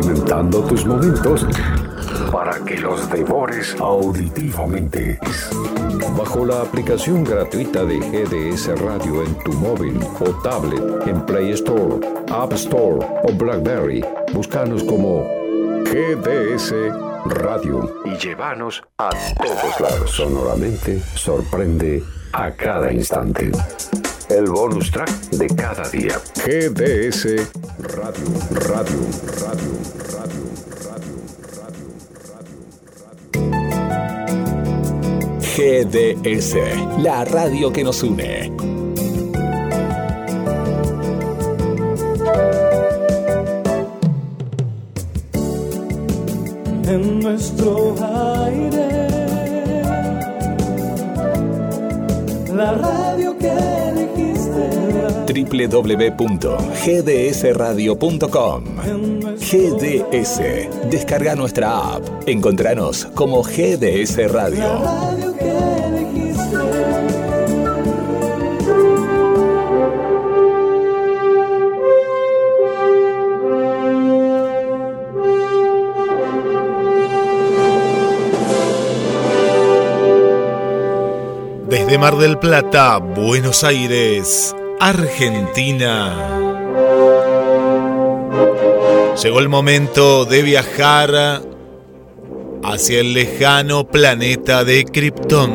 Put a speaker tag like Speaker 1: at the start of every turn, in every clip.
Speaker 1: condimentando tus momentos para que los devores auditivamente. Bajo la aplicación gratuita de GDS Radio en tu móvil o tablet en Play Store, App Store o Blackberry, búscanos como GDS Radio y llévanos a todos lados. Sonoramente sorprende a cada instante. El bonus track de cada día. GDS Radio, Radio, Radio, Radio, Radio,
Speaker 2: Radio, Radio. GDS, la radio que nos une.
Speaker 3: En nuestro aire, la radio
Speaker 2: www.gdsradio.com. GDS. Descarga nuestra app. Encontranos como GDS Radio.
Speaker 4: Desde Mar del Plata, Buenos Aires Argentina. Llegó el momento de viajar hacia el lejano planeta de Krypton.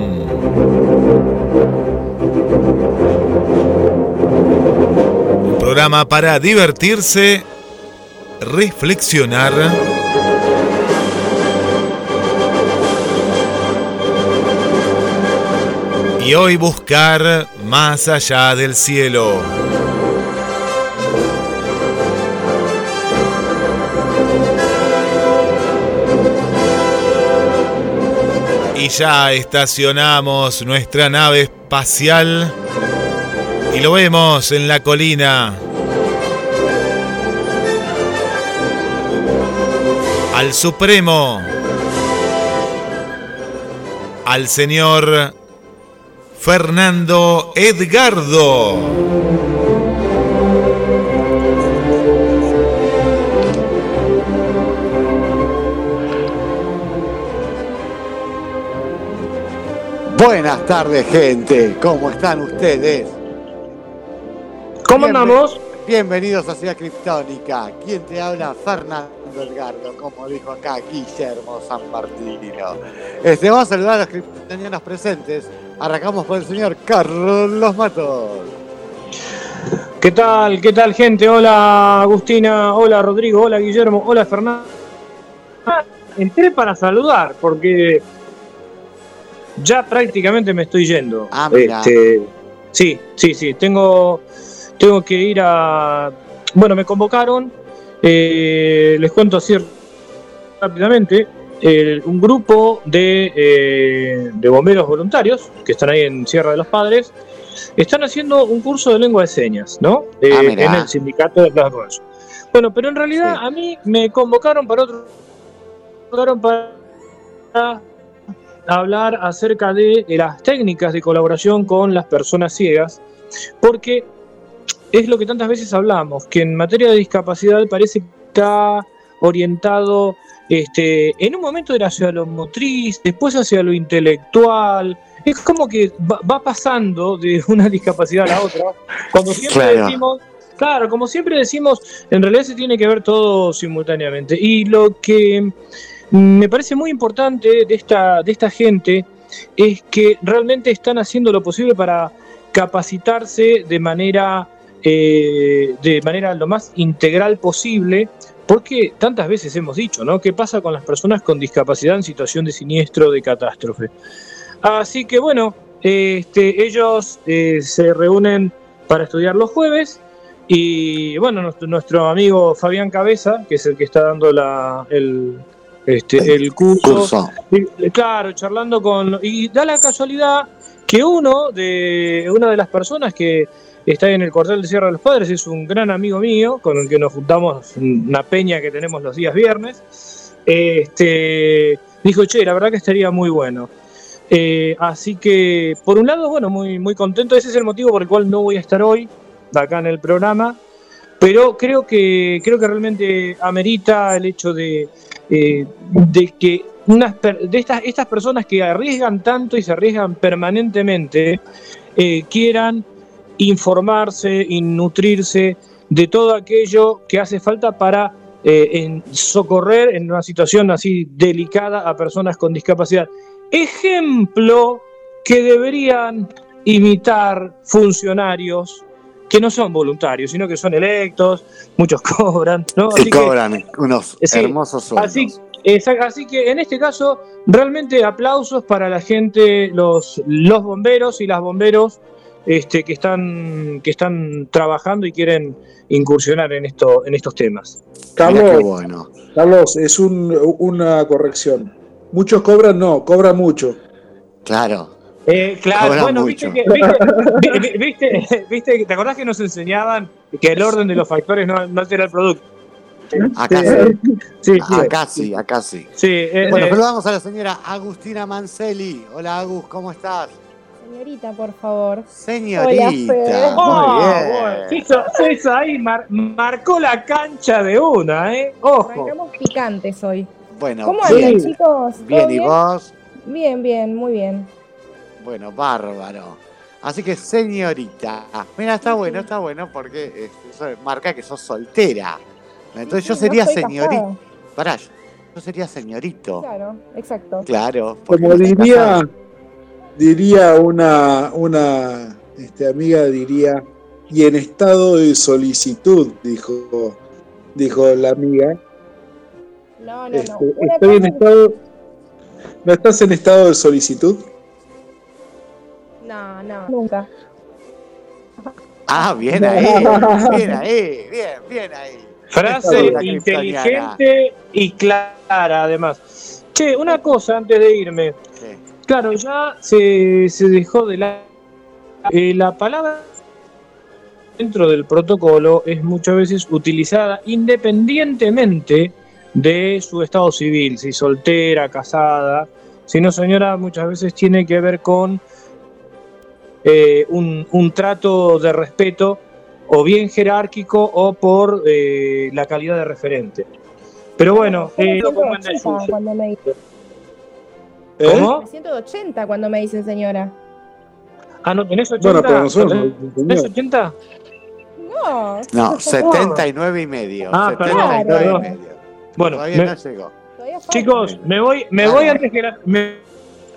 Speaker 4: Un programa para divertirse, reflexionar y hoy buscar más allá del cielo. Y ya estacionamos nuestra nave espacial y lo vemos en la colina. Al Supremo, al señor Fernando Edgardo.
Speaker 5: Buenas tardes, gente. ¿Cómo están ustedes?
Speaker 6: ¿Cómo andamos?
Speaker 5: Bienvenidos a Ciudad Criptónica. ¿Quién te habla? Fernando Edgardo, como dijo acá Guillermo San Martino. Este, vamos a saludar a los criptonianos presentes. Arrancamos con el señor Carlos Matos.
Speaker 6: ¿Qué tal? ¿Qué tal, gente? Hola, Agustina. Hola, Rodrigo. Hola, Guillermo. Hola, Fernando. Entré para saludar porque ya prácticamente me estoy yendo.
Speaker 5: Ah, mira.
Speaker 6: Este, sí, sí, sí. Tengo, tengo que ir a. Bueno, me convocaron. eh, les cuento así rápidamente. El- un grupo de, eh, de bomberos voluntarios que están ahí en Sierra de los Padres están haciendo un curso de lengua de señas, ¿no? Eh,
Speaker 5: Ah,
Speaker 6: en el sindicato de Plaza Congreso. Bueno, pero en realidad
Speaker 5: Sí.
Speaker 6: a mí me convocaron para otro. convocaron para hablar acerca de, de las técnicas de colaboración con las personas ciegas, porque es lo que tantas veces hablamos, que en materia de discapacidad parece que está orientado este, en un momento era hacia lo motriz, después hacia lo intelectual. Es como que va, va pasando de una discapacidad a la otra. Cuando siempre
Speaker 5: Claro.
Speaker 6: decimos, claro, como siempre decimos, en realidad se tiene que ver todo simultáneamente. Y lo que me parece muy importante de esta, de esta gente es que realmente están haciendo lo posible para capacitarse de manera, eh, de manera lo más integral posible, porque tantas veces hemos dicho, ¿no? ¿Qué pasa con las personas con discapacidad en situación de siniestro, de catástrofe? Así que bueno, este, ellos eh, se reúnen para estudiar los jueves y bueno, nuestro, nuestro amigo Fabián Cabeza, que es el que está dando la, el, este, el curso,
Speaker 5: Curso.
Speaker 6: y, claro, charlando con... Y da la casualidad que uno de, una de las personas que está en el cuartel de Sierra de los Padres es un gran amigo mío, con el que nos juntamos una peña que tenemos los días viernes. Este, dijo, che, la verdad que estaría muy bueno. Eh, así que, por un lado, bueno, muy, muy contento. Ese es el motivo por el cual no voy a estar hoy acá en el programa. pero creo que, creo que realmente amerita el hecho de, eh, de que unas de estas, estas personas que arriesgan tanto y se arriesgan permanentemente eh, quieran informarse y nutrirse de todo aquello que hace falta para eh, en socorrer en una situación así delicada a personas con discapacidad. Ejemplo que deberían imitar funcionarios que no son voluntarios, sino que son electos, muchos cobran, ¿no?
Speaker 5: Así cobran unos hermosos sueldos.
Speaker 6: Así, así, que en este caso, realmente aplausos para la gente, los, los bomberos y las bomberos este, que, están, que están trabajando y quieren incursionar en, esto, en estos temas.
Speaker 7: Carlos, bueno. Carlos es un, una corrección. Muchos cobran, no, cobran mucho.
Speaker 5: Claro.
Speaker 6: Eh, claro, bueno, viste, que, viste, viste, ¿te acordás que nos enseñaban que el orden de los factores no, no altera el producto?
Speaker 5: Acá sí. sí, acá sí, acá sí.
Speaker 6: sí eh,
Speaker 5: bueno,
Speaker 6: eh,
Speaker 5: saludamos a la señora Agustina Manceli. Hola Agus, ¿cómo estás?
Speaker 8: Señorita, por favor.
Speaker 5: Señorita.
Speaker 6: Hola, muy bien. Se ahí marcó la cancha de una, ¿eh? Ojo.
Speaker 8: Arrancamos picantes hoy.
Speaker 5: Bueno,
Speaker 8: ¿cómo andan, chicos?
Speaker 5: Bien, ¿y vos?
Speaker 8: Bien, bien, muy bien.
Speaker 5: Bueno, bárbaro. Así que, señorita. Mira, está bueno, está bueno porque este, marca que sos soltera. Entonces yo sería señorita. Pará, yo sería señorito.
Speaker 8: Claro, exacto.
Speaker 5: Claro.
Speaker 7: Como diría, diría una, una este, amiga, diría, y en estado de solicitud, dijo, dijo la amiga.
Speaker 8: No, no,
Speaker 7: este, no. Estoy en estado. ¿No estás en estado de solicitud?
Speaker 8: No, no, nunca.
Speaker 5: Ah, bien ahí, bien ahí, bien, bien ahí.
Speaker 6: Frase inteligente y clara, además. Che, una cosa antes de irme. Claro, ya se, se dejó de la... Eh, la palabra dentro del protocolo es muchas veces utilizada independientemente de su estado civil, si soltera, casada. Si no, señora, muchas veces tiene que ver con eh, un, un, trato de respeto o bien jerárquico o por eh, la calidad de referente. Pero bueno, eh. ¿Cómo?
Speaker 8: Me siento de 80 cuando me dicen señora.
Speaker 6: Ah, ¿no tenés 80? Bueno, pero nosotros, ¿Tenés 80?
Speaker 8: No.
Speaker 5: No, 79 y medio.
Speaker 6: Ah,
Speaker 5: 79
Speaker 6: perdón,
Speaker 5: y medio.
Speaker 6: Bueno,
Speaker 5: Todavía
Speaker 6: me,
Speaker 5: no llegó.
Speaker 6: Chicos, me voy, me voy antes que la, me,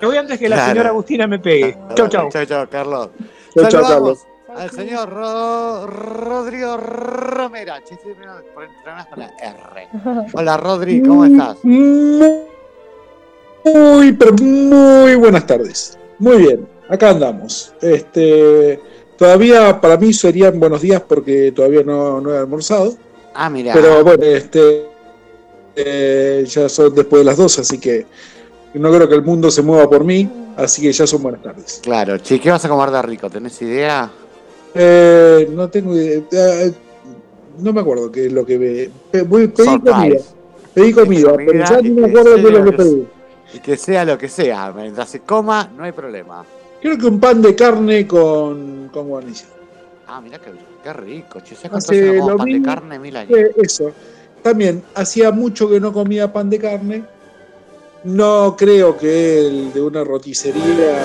Speaker 6: me voy antes que la
Speaker 5: Claro.
Speaker 6: señora Agustina me pegue. Chau, chau.
Speaker 5: Chau, chau, Carlos.
Speaker 7: Chau, chau, Carlos.
Speaker 5: al señor Ro- Rodrigo Romera. Hola, Rodri, ¿cómo estás?
Speaker 7: Muy, pero muy buenas tardes. Muy bien, acá andamos. Este, todavía para mí serían buenos días porque todavía no, no he almorzado.
Speaker 5: Ah, mira.
Speaker 7: Pero bueno, este, eh, ya son después de las 12, así que no creo que el mundo se mueva por mí, así que ya son buenas tardes.
Speaker 5: Claro, che, ¿qué vas a comer de rico? ¿Tenés idea?
Speaker 7: Eh, no tengo idea. eh, no me acuerdo qué es lo que ve. voy- pedí
Speaker 5: Surprise.
Speaker 7: comida. Pedí comida,
Speaker 5: comida
Speaker 7: pero ya no me
Speaker 5: que
Speaker 7: acuerdo qué es
Speaker 5: sea
Speaker 7: lo que
Speaker 5: lo que
Speaker 7: pedí.
Speaker 5: Que sea lo que sea, mientras se coma, no hay problema.
Speaker 7: Creo que un pan de carne con, con guarnición.
Speaker 5: Ah, mira qué, qué rico, che. ¿Sabes
Speaker 7: Hace lo
Speaker 5: pan de carne? Mil años.
Speaker 7: Eso. También, hacía mucho que no comía pan de carne. No creo que el de una roticería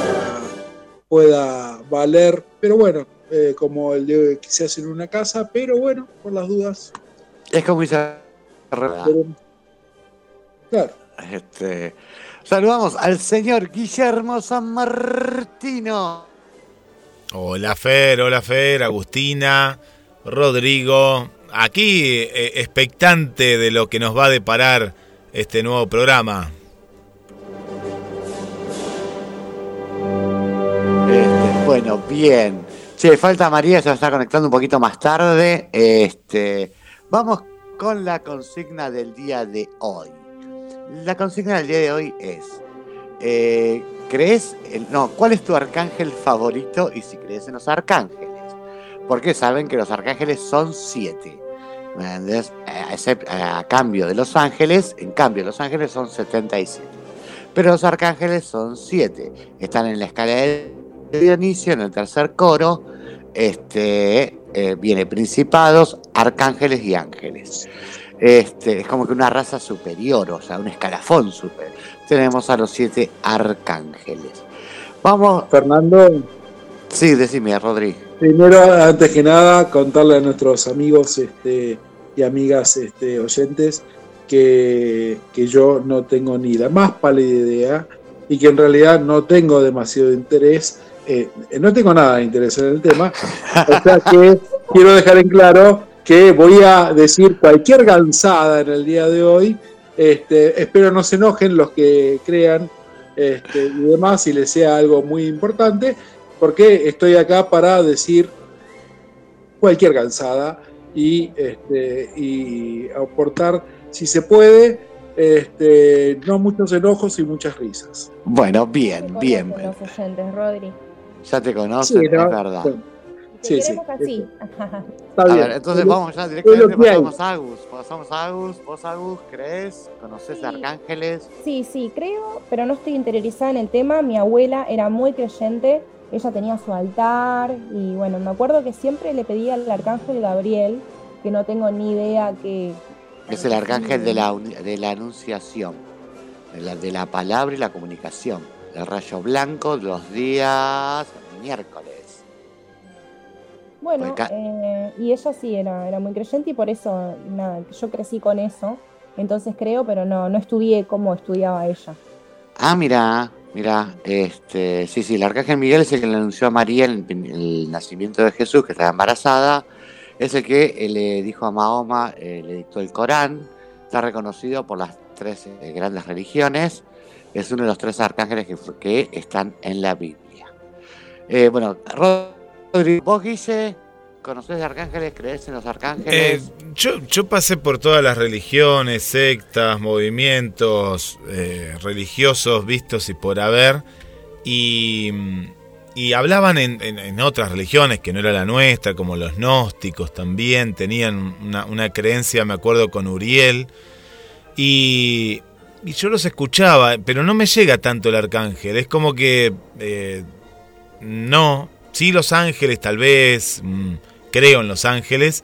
Speaker 7: pueda valer, pero bueno, eh, como el de que se hace en una casa, pero bueno, por las dudas.
Speaker 5: Es como dice.
Speaker 7: Pero- claro.
Speaker 5: Este, saludamos al señor Guillermo San Martino.
Speaker 4: Hola Fer, hola Fer, Agustina, Rodrigo. Aquí eh, expectante de lo que nos va a deparar este nuevo programa.
Speaker 5: Este, bueno, bien. Che, falta María, se está conectando un poquito más tarde. Este, vamos con la consigna del día de hoy. La consigna del día de hoy es: eh, ¿crees? no, ¿cuál es tu arcángel favorito? Y si crees en los arcángeles. Porque saben que los arcángeles son siete. A cambio de los ángeles, en cambio, los ángeles son 77. Pero los arcángeles son siete. Están en la escala de Dionisio, en el tercer coro. Este, eh, viene principados, arcángeles y ángeles. Este, es como que una raza superior, o sea, un escalafón superior. Tenemos a los siete arcángeles. Vamos.
Speaker 7: Fernando.
Speaker 5: Sí, decime, Rodri.
Speaker 7: Primero, antes que nada, contarle a nuestros amigos este, y amigas este, oyentes que, que yo no tengo ni la más pálida idea y que en realidad no tengo demasiado interés, eh, no tengo nada de interés en el tema, o sea que quiero dejar en claro que voy a decir cualquier gansada en el día de hoy, este, espero no se enojen los que crean este, y demás, si les sea algo muy importante, porque estoy acá para decir cualquier cansada y, este, y aportar, si se puede, este, no muchos enojos y muchas risas.
Speaker 5: Bueno, bien, bien.
Speaker 8: Los oyentes, Rodri.
Speaker 5: Ya te conocen,
Speaker 7: Sí,
Speaker 5: es verdad.
Speaker 7: Sí, sí,
Speaker 8: queremos así.
Speaker 7: Está
Speaker 5: A ver, entonces vamos ya directamente, pasamos a Agus. Pasamos a Agus. ¿Vos, Agus, crees? ¿Conoces
Speaker 8: Sí.
Speaker 5: arcángeles?
Speaker 8: Sí, sí, creo, pero no estoy interiorizada en el tema. Mi abuela era muy creyente, ella tenía su altar y bueno, me acuerdo que siempre le pedía al arcángel Gabriel, que no tengo ni idea que...
Speaker 5: Es el arcángel de la, uni- de la anunciación, de la, de la palabra y la comunicación. El rayo blanco los días miércoles.
Speaker 8: Bueno, eh, y ella sí era, era muy creyente y por eso, nada, yo crecí con eso. Entonces creo, pero no, no estudié cómo estudiaba ella.
Speaker 5: Ah, mira, mira, este, sí, sí, el arcángel Miguel es el que le anunció a María el, el nacimiento de Jesús, que estaba embarazada. Es el que eh, le dijo a Mahoma, eh, le dictó el Corán. Está reconocido por las tres eh, grandes religiones. Es uno de los tres arcángeles que, están en la Biblia. Eh, bueno, Rodri, vos, Guille, ¿conocés de arcángeles? ¿Crees en los
Speaker 4: Eh,
Speaker 5: arcángeles?
Speaker 4: yo, yo pasé por todas las religiones, sectas, movimientos eh, religiosos vistos y por haber, y, y hablaban en, en- otras religiones que no era la nuestra, como los gnósticos también, tenían una, una creencia, me acuerdo, con Uriel, y, y yo los escuchaba, pero no me llega tanto el arcángel, es como que eh, no, sí los ángeles tal vez, mm, creo en los ángeles,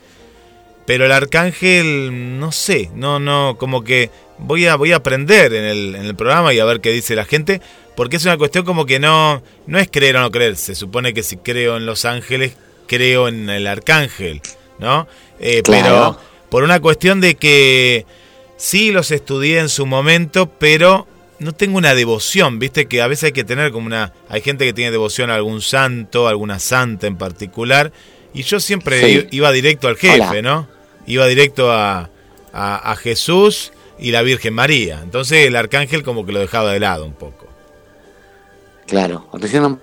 Speaker 4: pero el arcángel, no sé, no, no, como que voy a, voy a aprender en el, en el programa y a ver qué dice la gente, porque es una cuestión como que no, no es creer o no creer, se supone que si creo en los ángeles, creo en el arcángel, ¿no? Eh,
Speaker 5: Claro.
Speaker 4: Pero por una cuestión de que sí los estudié en su momento, pero no tengo una devoción, viste que a veces hay que tener como una, hay gente que tiene devoción a algún santo, alguna santa en particular, y yo siempre
Speaker 5: Sí.
Speaker 4: iba directo al jefe,
Speaker 5: Hola.
Speaker 4: ¿no? Iba directo a, a, a Jesús y la Virgen María. Entonces el arcángel como que lo dejaba de lado un poco.
Speaker 5: Claro, recién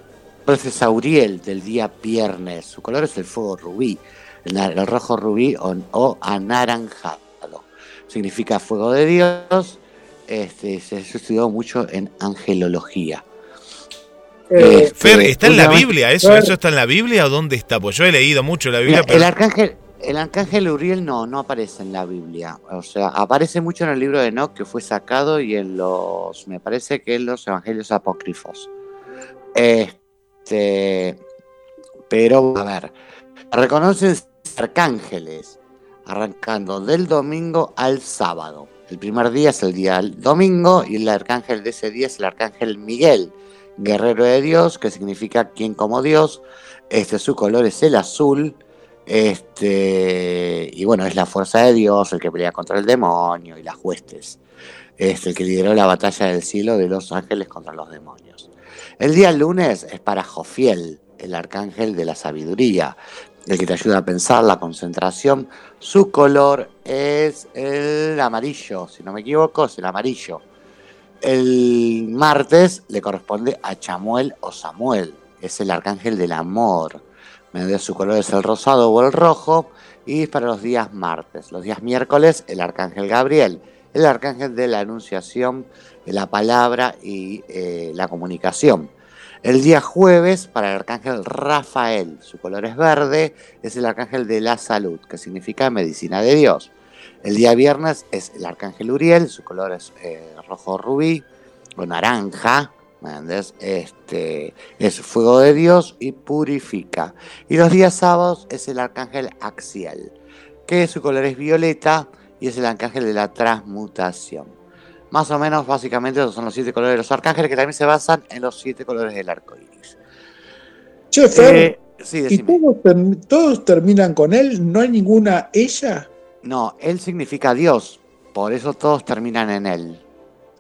Speaker 5: es Auriel del día viernes. Su color es el fuego rubí, el rojo rubí o, o anaranjado. Significa fuego de Dios. Este, se, se estudió mucho en angelología.
Speaker 7: Eh,
Speaker 5: Este,
Speaker 4: Fer, ¿está en la Biblia eso? ¿Eso está en la Biblia o dónde está? Pues yo he leído mucho la Biblia,
Speaker 5: Mira,
Speaker 4: pero
Speaker 5: el arcángel, el arcángel Uriel no, no aparece en la Biblia. O sea, aparece mucho en el libro de Enoch que fue sacado y en los, me parece que en los evangelios apócrifos. Este, pero, a ver, reconocen arcángeles arrancando del domingo al sábado. El primer día es el día domingo y el arcángel de ese día es el arcángel Miguel, guerrero de Dios, que significa quien como Dios. Este, su color es el azul. Este, y bueno, es la fuerza de Dios, el que pelea contra el demonio y las huestes. Este, el que lideró la batalla del cielo de los ángeles contra los demonios. El día lunes es para Jofiel, el arcángel de la sabiduría, el que te ayuda a pensar, la concentración. Su color es el amarillo, si no me equivoco, es el amarillo. El martes le corresponde a Chamuel o Samuel, es el arcángel del amor. Su color es el rosado o el rojo. Y para los días martes, los días miércoles, el arcángel Gabriel, el arcángel de la anunciación, de la palabra y eh, la comunicación. El día jueves, para el arcángel Rafael, su color es verde, es el arcángel de la salud, que significa medicina de Dios. El día viernes es el arcángel Uriel, su color es eh, rojo rubí o naranja. Este, es fuego de Dios y purifica. Y los días sábados es el arcángel Axial, que su color es violeta y es el arcángel de la transmutación. Más o menos, básicamente, esos son los siete colores de los arcángeles que también se basan en los siete colores del arco iris.
Speaker 7: Che, Fer,
Speaker 5: Eh, sí,
Speaker 7: ¿y todos, todos terminan con él? ¿No hay ninguna ella?
Speaker 5: No, él significa Dios, por eso todos terminan en él.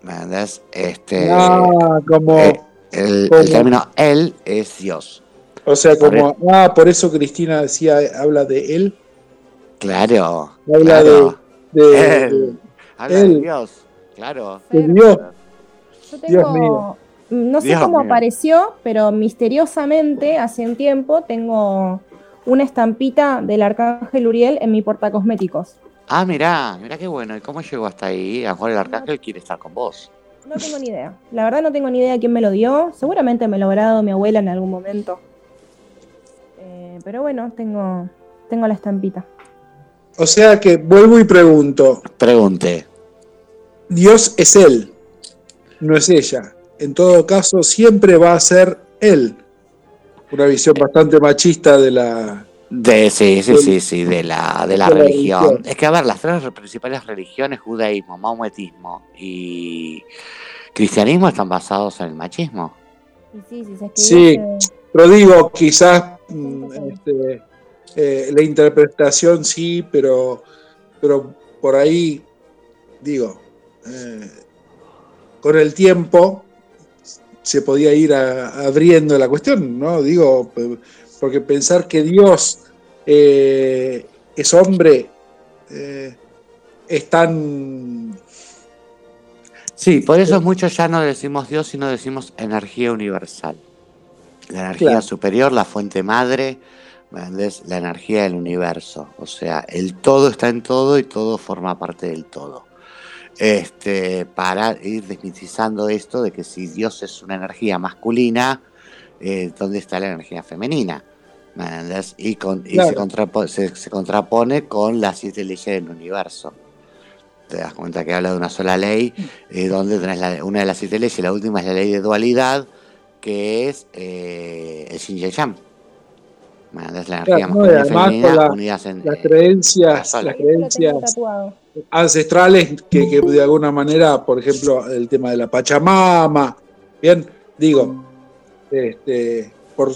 Speaker 5: ¿Me entendés? Este,
Speaker 7: ah, como.
Speaker 5: eh, el,
Speaker 7: como-
Speaker 5: el término él es Dios.
Speaker 7: o sea,
Speaker 5: por
Speaker 7: como. Ah, por eso Cristina decía, habla de él.
Speaker 5: Claro.
Speaker 7: Habla
Speaker 5: claro.
Speaker 7: de. de-
Speaker 5: Él. Habla de
Speaker 7: él.
Speaker 5: Dios. Claro.
Speaker 7: Dios.
Speaker 8: Yo
Speaker 7: Dios
Speaker 8: tengo,
Speaker 7: mío.
Speaker 8: no sé
Speaker 5: Dios
Speaker 8: cómo
Speaker 5: mío.
Speaker 8: apareció, pero misteriosamente hace un tiempo tengo una estampita del arcángel Uriel en mi portacosméticos.
Speaker 5: Ah, mirá, mirá qué bueno. ¿Y cómo llegó hasta ahí? A lo mejor el arcángel quiere estar con vos.
Speaker 8: No tengo ni idea. La verdad no tengo ni idea quién me lo dio. Seguramente me lo habrá dado mi abuela en algún momento. Eh, pero bueno, tengo, tengo la estampita.
Speaker 7: O sea que vuelvo y pregunto:
Speaker 5: Pregunte.
Speaker 7: Dios es él, no es ella. En todo caso, siempre va a ser él. Una visión bastante machista de la.
Speaker 5: De, sí, sí, sí, sí, de la, de la
Speaker 7: de la
Speaker 5: religión. Es que, a ver, las tres principales religiones, judaísmo, maometismo y cristianismo, están basados en el machismo.
Speaker 8: Sí, si se
Speaker 7: Sí. Pero digo, quizás mm, este, eh, la interpretación sí, pero, pero por ahí, digo, eh, con el tiempo se podía ir a- abriendo la cuestión, ¿no? Digo, porque pensar que Dios eh, es hombre eh, es tan...
Speaker 5: Sí, por eso muchos ya no decimos Dios, sino decimos energía universal. La energía
Speaker 7: Claro.
Speaker 5: superior, la fuente madre, la energía del universo. O sea, el todo está en todo y todo forma parte del todo. Este, para ir desmitizando esto de que si Dios es una energía masculina, eh, ¿dónde está la energía femenina? Y, con, y
Speaker 7: Claro.
Speaker 5: se, contrapo- se- se contrapone con las siete leyes del universo. Te das cuenta que habla de una sola ley, eh, donde tenés la- una de las siete leyes, la última es la ley de dualidad, que es eh, el Yin y el Yang. ¿Me entendés? La energía
Speaker 7: Claro, no, y
Speaker 5: masculina y
Speaker 7: además
Speaker 5: femenina
Speaker 7: con la-
Speaker 5: unidas en...
Speaker 7: las creencias,
Speaker 5: sola.
Speaker 7: las
Speaker 8: Esto lo tengo
Speaker 7: creencias
Speaker 8: tatuado.
Speaker 7: Ancestrales que, que de alguna manera, por ejemplo, el tema de la Pachamama, bien, digo, este, por,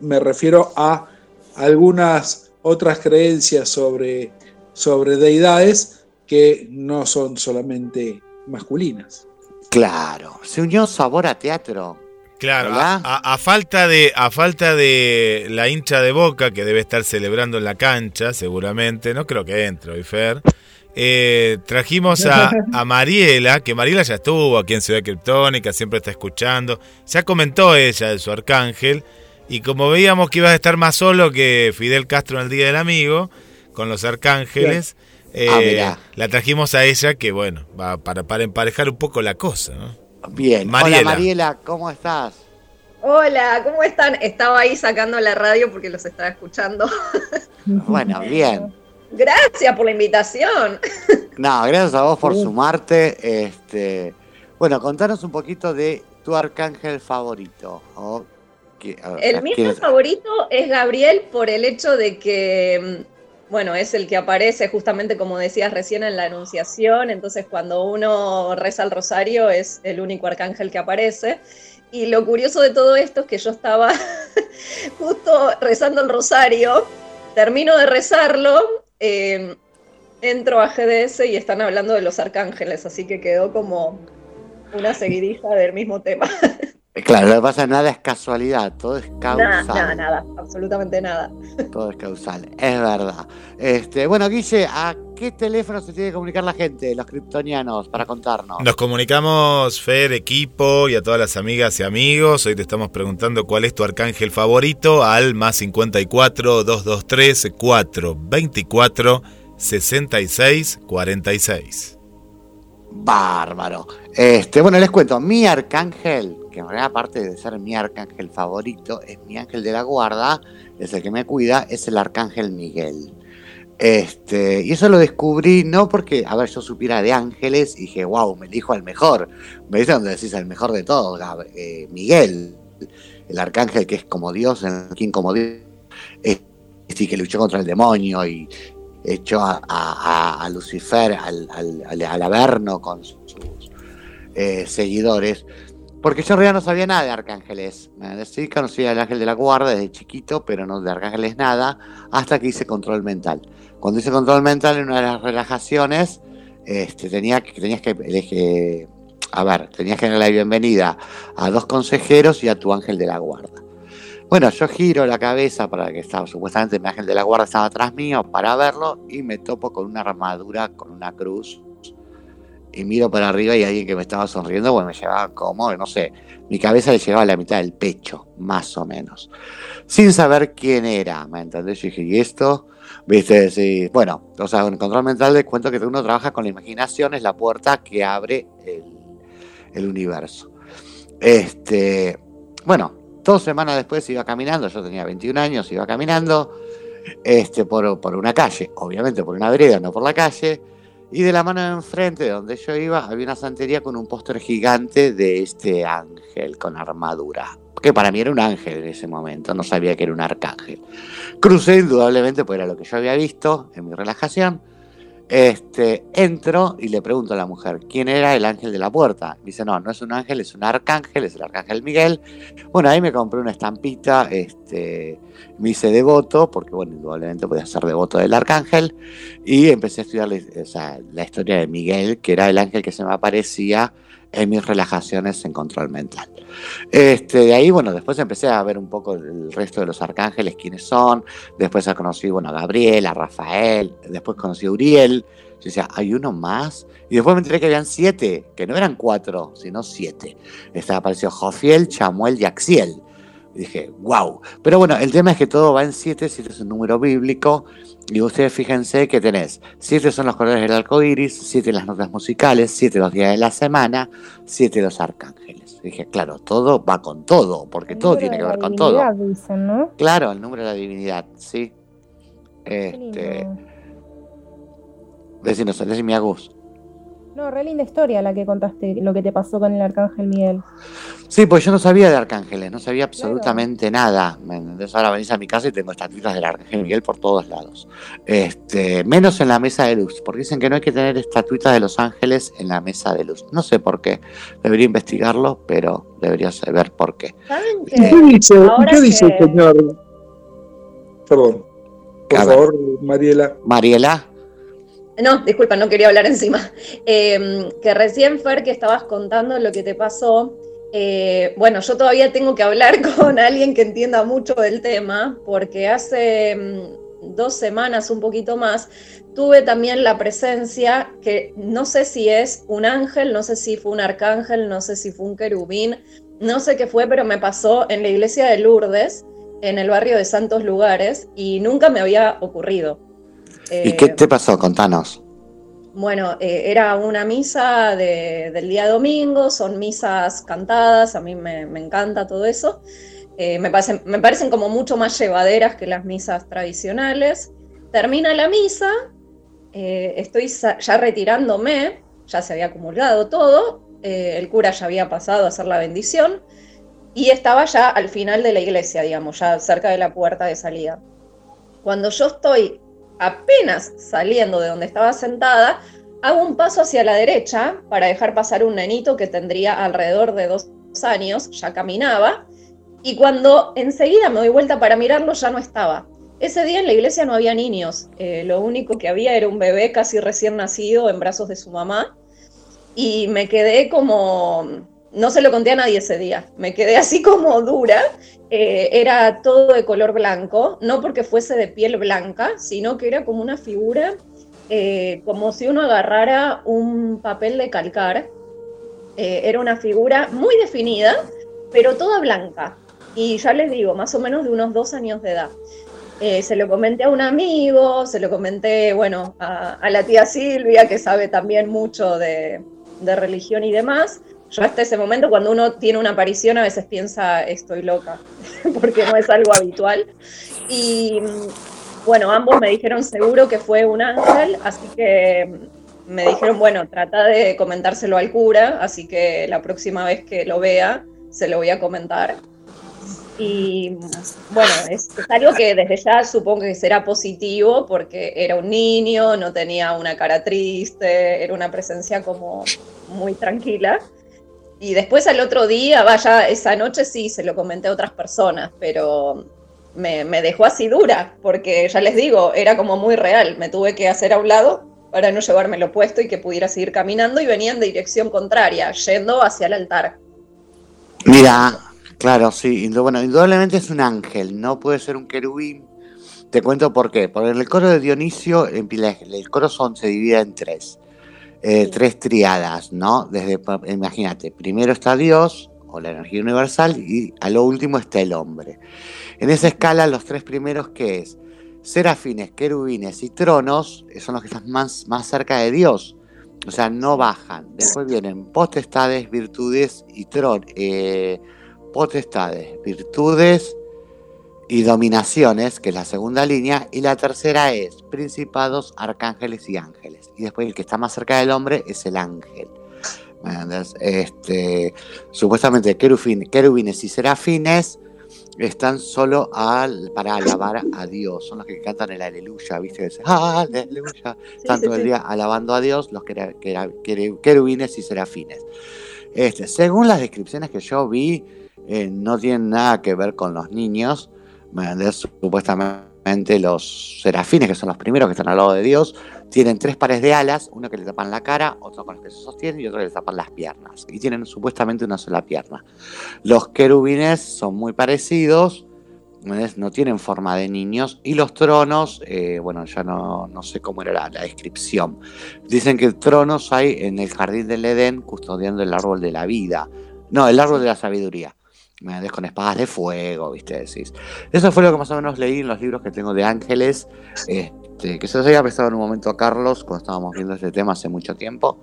Speaker 7: me refiero a algunas otras creencias sobre, sobre deidades que no son solamente masculinas.
Speaker 5: Claro, se unió sabor a teatro.
Speaker 4: Claro, a, a- a falta de a falta de la hincha de Boca que debe estar celebrando en la cancha, seguramente, no creo que entre hoy Fer. eh, trajimos a, a Mariela, que Mariela ya estuvo aquí en Ciudad Criptónica, siempre está escuchando. Ya comentó ella de su arcángel. Y como veíamos que ibas a estar más solo que Fidel Castro en el Día del Amigo, con los arcángeles, eh,
Speaker 5: Ah, mirá.
Speaker 4: la trajimos a ella, que bueno, va para, para emparejar un poco la cosa, ¿no?
Speaker 5: Bien,
Speaker 4: Mariela.
Speaker 5: hola Mariela, ¿cómo estás?
Speaker 9: Hola, ¿cómo están? Estaba ahí sacando la radio porque los estaba escuchando.
Speaker 5: Bueno, bien.
Speaker 9: Gracias por la invitación.
Speaker 5: No, gracias a vos por sumarte. Este, bueno, contanos un poquito de tu arcángel favorito. o que-
Speaker 9: El mío favorito es Gabriel por el hecho de que, mm, bueno, es el que aparece justamente como decías recién en la Anunciación, entonces cuando uno reza el rosario es el único arcángel que aparece. Y lo curioso de todo esto es que yo estaba justo rezando el rosario, termino de rezarlo, eh, entro a GDS y están hablando de los arcángeles, así que quedó como una seguidilla del mismo tema.
Speaker 5: Claro, lo que pasa nada es casualidad, todo es
Speaker 9: Nada,
Speaker 5: causal.
Speaker 9: nada, nada, absolutamente nada.
Speaker 5: Todo es causal, es verdad. Este, bueno, Guille, ¿a qué teléfono se tiene que comunicar la gente, los kryptonianos, para contarnos?
Speaker 4: Nos comunicamos, Fer, equipo y a todas las amigas y amigos. Hoy te estamos preguntando cuál es tu arcángel favorito al más 54 223 424 66 46.
Speaker 5: Bárbaro. Este, bueno, les cuento, mi arcángel, que en realidad aparte de ser mi arcángel favorito, es mi ángel de la guarda, es el que me cuida, es el arcángel Miguel. Este, y eso lo descubrí no porque, a ver, yo supiera de ángeles y dije, wow, me elijo al mejor. Me dice donde decís al mejor de todos, eh, Miguel, el arcángel que es como Dios, en King como Dios, eh, sí, que luchó contra el demonio y echó a, Lucifer, al, al, al- al Averno con sus eh, seguidores. Porque yo en realidad no sabía nada de arcángeles. Sí conocía al ángel de la guarda desde chiquito, pero no de arcángeles nada, hasta que hice control mental. Cuando hice control mental en una de las relajaciones, este, tenía tenías que elegir, a ver, tenías que darle la bienvenida a dos consejeros y a tu ángel de la guarda. Bueno, yo giro la cabeza para que estaba, supuestamente mi ángel de la guarda estaba atrás mío para verlo y me topo con una armadura, con una cruz. Y miro para arriba y alguien que me estaba sonriendo, bueno, me llevaba como, no sé, mi cabeza le llegaba a la mitad del pecho, más o menos. Sin saber quién era, ¿me entendés? Yo dije, ¿y esto? Viste, sí. Bueno, o sea, en control mental les cuento que uno trabaja con la imaginación, es la puerta que abre el, el universo. Este, bueno, dos semanas después iba caminando, yo tenía 21 años, iba caminando este, por, por una calle, obviamente por una vereda, no por la calle, y de la mano de enfrente de donde yo iba había una santería con un póster gigante de este ángel con armadura, que para mí era un ángel en ese momento, no sabía que era un arcángel. Crucé indudablemente, porque era lo que yo había visto en mi relajación. Este, entro y le pregunto a la mujer quién era el ángel de la puerta. Dice, no, no es un ángel, es un arcángel, es el arcángel Miguel. Bueno, ahí me compré una estampita, este, me hice devoto, porque bueno, indudablemente podía ser devoto del arcángel, y empecé a estudiar la historia de Miguel, que era el ángel que se me aparecía en mis relajaciones en control mental. Este, de ahí, bueno, después empecé a ver un poco el resto de los arcángeles, quiénes son. Después conocí, bueno, a Gabriel, a Rafael. Después conocí a Uriel. Yo decía, hay uno más. Y después me enteré que habían siete, que no eran cuatro, sino siete. Estaba apareció Jofiel, Chamuel y Axiel. Y dije, wow. Pero bueno, el tema es que todo va en siete, siete es un número bíblico. Y ustedes fíjense que tenés siete son los colores del arco iris, siete las notas musicales, siete los días de la semana, siete los arcángeles. Dije, claro, todo va con todo, porque
Speaker 8: El
Speaker 5: todo tiene que ver con todo.
Speaker 8: divinidad, dicen, ¿no?
Speaker 5: Claro, el número de la divinidad, sí. Este, decinos, decime Agus.
Speaker 8: No, re linda historia la que contaste, lo que te pasó con el arcángel Miguel.
Speaker 5: Sí, pues yo no sabía de arcángeles, no sabía absolutamente nada. ¿me entendés? Ahora venís a mi casa y tengo estatuitas del arcángel Miguel por todos lados. Este, menos en la mesa de luz, porque dicen que no hay que tener estatuitas de los ángeles en la mesa de luz. No sé por qué, debería investigarlo, pero debería saber por qué.
Speaker 9: ¿Saben
Speaker 7: ¿Y qué dice, qué dice el
Speaker 9: que-
Speaker 7: señor? Perdón. Por
Speaker 5: A ver.
Speaker 7: favor, Mariela.
Speaker 5: Mariela,
Speaker 9: No, disculpa, no quería hablar encima. Eh, que recién, Fer, que estabas contando lo que te pasó. eh, bueno, yo todavía tengo que hablar con alguien que entienda mucho del tema, porque hace mm, dos semanas, un poquito más, tuve también la presencia que no sé si es un ángel, no sé si fue un arcángel, no sé si fue un querubín, no sé qué fue, pero me pasó en la iglesia de Lourdes, en el barrio de Santos Lugares, y nunca me había ocurrido.
Speaker 5: ¿Y
Speaker 9: Eh,
Speaker 5: qué te pasó? Contanos.
Speaker 9: bueno, eh, era una misa de- del día domingo, son misas cantadas, a mí me, me encanta todo eso. Eh, me, parecen, me parecen como mucho más llevaderas que las misas tradicionales. Termina la misa, eh, estoy ya retirándome, ya se había acumulado todo, eh, el cura ya había pasado a hacer la bendición y estaba ya al final de la iglesia, digamos, ya cerca de la puerta de salida. Cuando yo estoy apenas saliendo de donde estaba sentada, hago un paso hacia la derecha para dejar pasar un nenito que tendría alrededor de dos años, ya caminaba, y cuando enseguida me doy vuelta para mirarlo ya no estaba. Ese día en la iglesia no había niños, eh, lo único que había era un bebé casi recién nacido en brazos de su mamá, y me quedé como, no se lo conté a nadie ese día, me quedé así como dura, eh, era todo de color blanco, no porque fuese de piel blanca, sino que era como una figura, eh, como si uno agarrara un papel de calcar. Eh, era una figura muy definida, pero toda blanca. Y ya les digo, más o menos de unos dos años de edad. Se lo comenté a un amigo, se lo comenté, bueno, a, a la tía Silvia, que sabe también mucho de, de religión y demás. Yo hasta ese momento, cuando uno tiene una aparición, a veces piensa, estoy loca, porque no es algo habitual. Y, bueno, ambos me dijeron seguro que fue un ángel, así que me dijeron, bueno, trata de comentárselo al cura, así que la próxima vez que lo vea, se lo voy a comentar. Y bueno, es, algo que desde ya supongo que será positivo porque era un niño, no tenía una cara triste, era una presencia como muy tranquila. Y después al otro día, vaya, esa noche sí se lo comenté a otras personas, pero me, me dejó así dura, porque ya les digo, era como muy real. Me tuve que hacer a un lado para no llevarme puesto y que pudiera seguir caminando y venían de dirección contraria, yendo hacia el altar.
Speaker 5: Mira, claro, sí, bueno, indudablemente es un ángel, no puede ser un querubín. Te cuento por qué. Porque en el coro de Dionisio, el coro son, se divide en tres, eh, tres triadas, ¿no? Desde, imagínate, primero está Dios, o la energía universal, y a lo último está el hombre. En esa escala, los tres primeros, ¿qué es? Serafines, querubines y tronos son los que están más, más cerca de Dios. O sea, no bajan. Después vienen potestades, virtudes y tron, eh, potestades, virtudes y dominaciones, que es la segunda línea, y la tercera es principados, arcángeles y ángeles. Y después el que está más cerca del hombre es el ángel. Este, supuestamente querubines y serafines están solo al, para alabar a Dios. Son los que cantan el aleluya, ¿viste? Están todo el día alabando a Dios, los querubines y serafines. Este, según las descripciones que yo vi, eh, no tienen nada que ver con los niños. Supuestamente los serafines, que son los primeros que están al lado de Dios, tienen tres pares de alas, uno que le tapan la cara, otro con los que se sostienen y otro que le tapan las piernas. Y tienen supuestamente una sola pierna. Los querubines son muy parecidos, no tienen forma de niños. Y los tronos, eh, bueno, ya no, no, sé cómo era la, descripción. Dicen que tronos hay en el jardín del Edén custodiando el árbol de la vida. No, el árbol de la sabiduría. Me con espadas de fuego, ¿viste? Decís. Eso fue lo que más o menos leí en los libros que tengo de ángeles. Este, que se los había prestado en un momento a Carlos cuando estábamos viendo este tema hace mucho tiempo.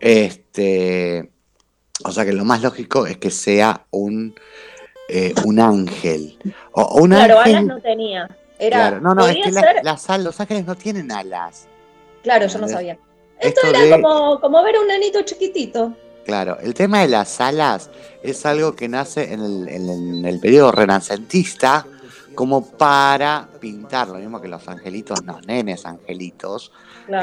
Speaker 5: Este, o sea que lo más lógico es que sea un, eh, un ángel. O, un
Speaker 9: claro, alas no tenía. Era,
Speaker 5: no, no, es que los ángeles no tienen alas.
Speaker 9: Claro, yo no sabía. Esto, era como, como ver a un nenito chiquitito.
Speaker 5: Claro, el tema de las alas es algo que nace en el, en el periodo renacentista, como para pintar, lo mismo que los angelitos, los nenes angelitos.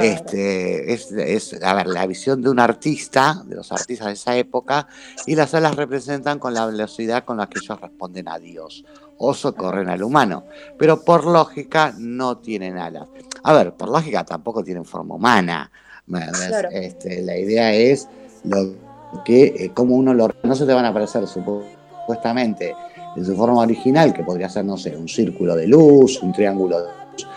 Speaker 5: Este, es, a ver, la visión de un artista, de los artistas de esa época, y las alas representan con la velocidad con la que ellos responden a Dios o socorren al humano. Pero por lógica no tienen alas. A ver, por lógica tampoco tienen forma humana. Este, la idea es lo que, eh, como uno lo. No se te van a aparecer supuestamente en su forma original, que podría ser, no sé, un círculo de luz, un triángulo de luz,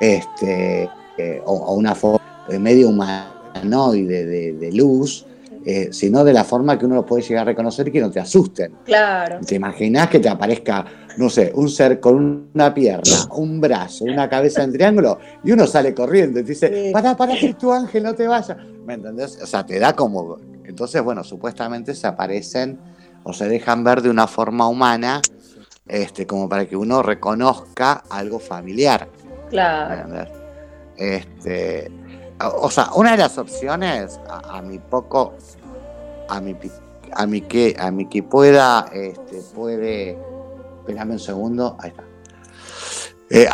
Speaker 5: este, eh, o, una forma medio humanoide de, de luz, eh, sino de la forma que uno lo puede llegar a reconocer y que no te asusten.
Speaker 9: Claro.
Speaker 5: ¿Te imaginas que te aparezca, no sé, un ser con una pierna, un brazo, una cabeza en triángulo y uno sale corriendo y te dice, para, para, que tu ángel no te vaya? ¿Me entendés? O sea, te da como... Entonces, bueno, supuestamente se aparecen o se dejan ver de una forma humana, este, como para que uno reconozca algo familiar.
Speaker 9: Claro.
Speaker 5: Este, o sea, una de las opciones, a, mi poco, a mi, a mi que, a mi que pueda, este, puede, espérame un segundo, ahí está. Eh,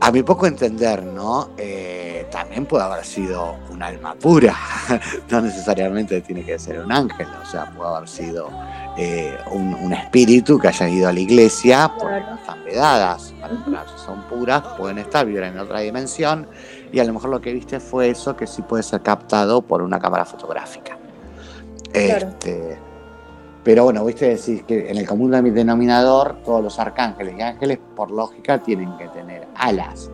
Speaker 5: a mi poco entender, ¿no? Eh, también puede haber sido un alma pura, no necesariamente tiene que ser un ángel, o sea, puede haber sido eh, un, espíritu que haya ido a la iglesia, porque están vedadas, son puras, pueden estar, vivir en otra dimensión, y a lo mejor lo que viste fue eso que sí puede ser captado por una cámara fotográfica. Este, pero bueno, viste decir que en el común denominador todos los arcángeles y ángeles por lógica tienen que tener alas.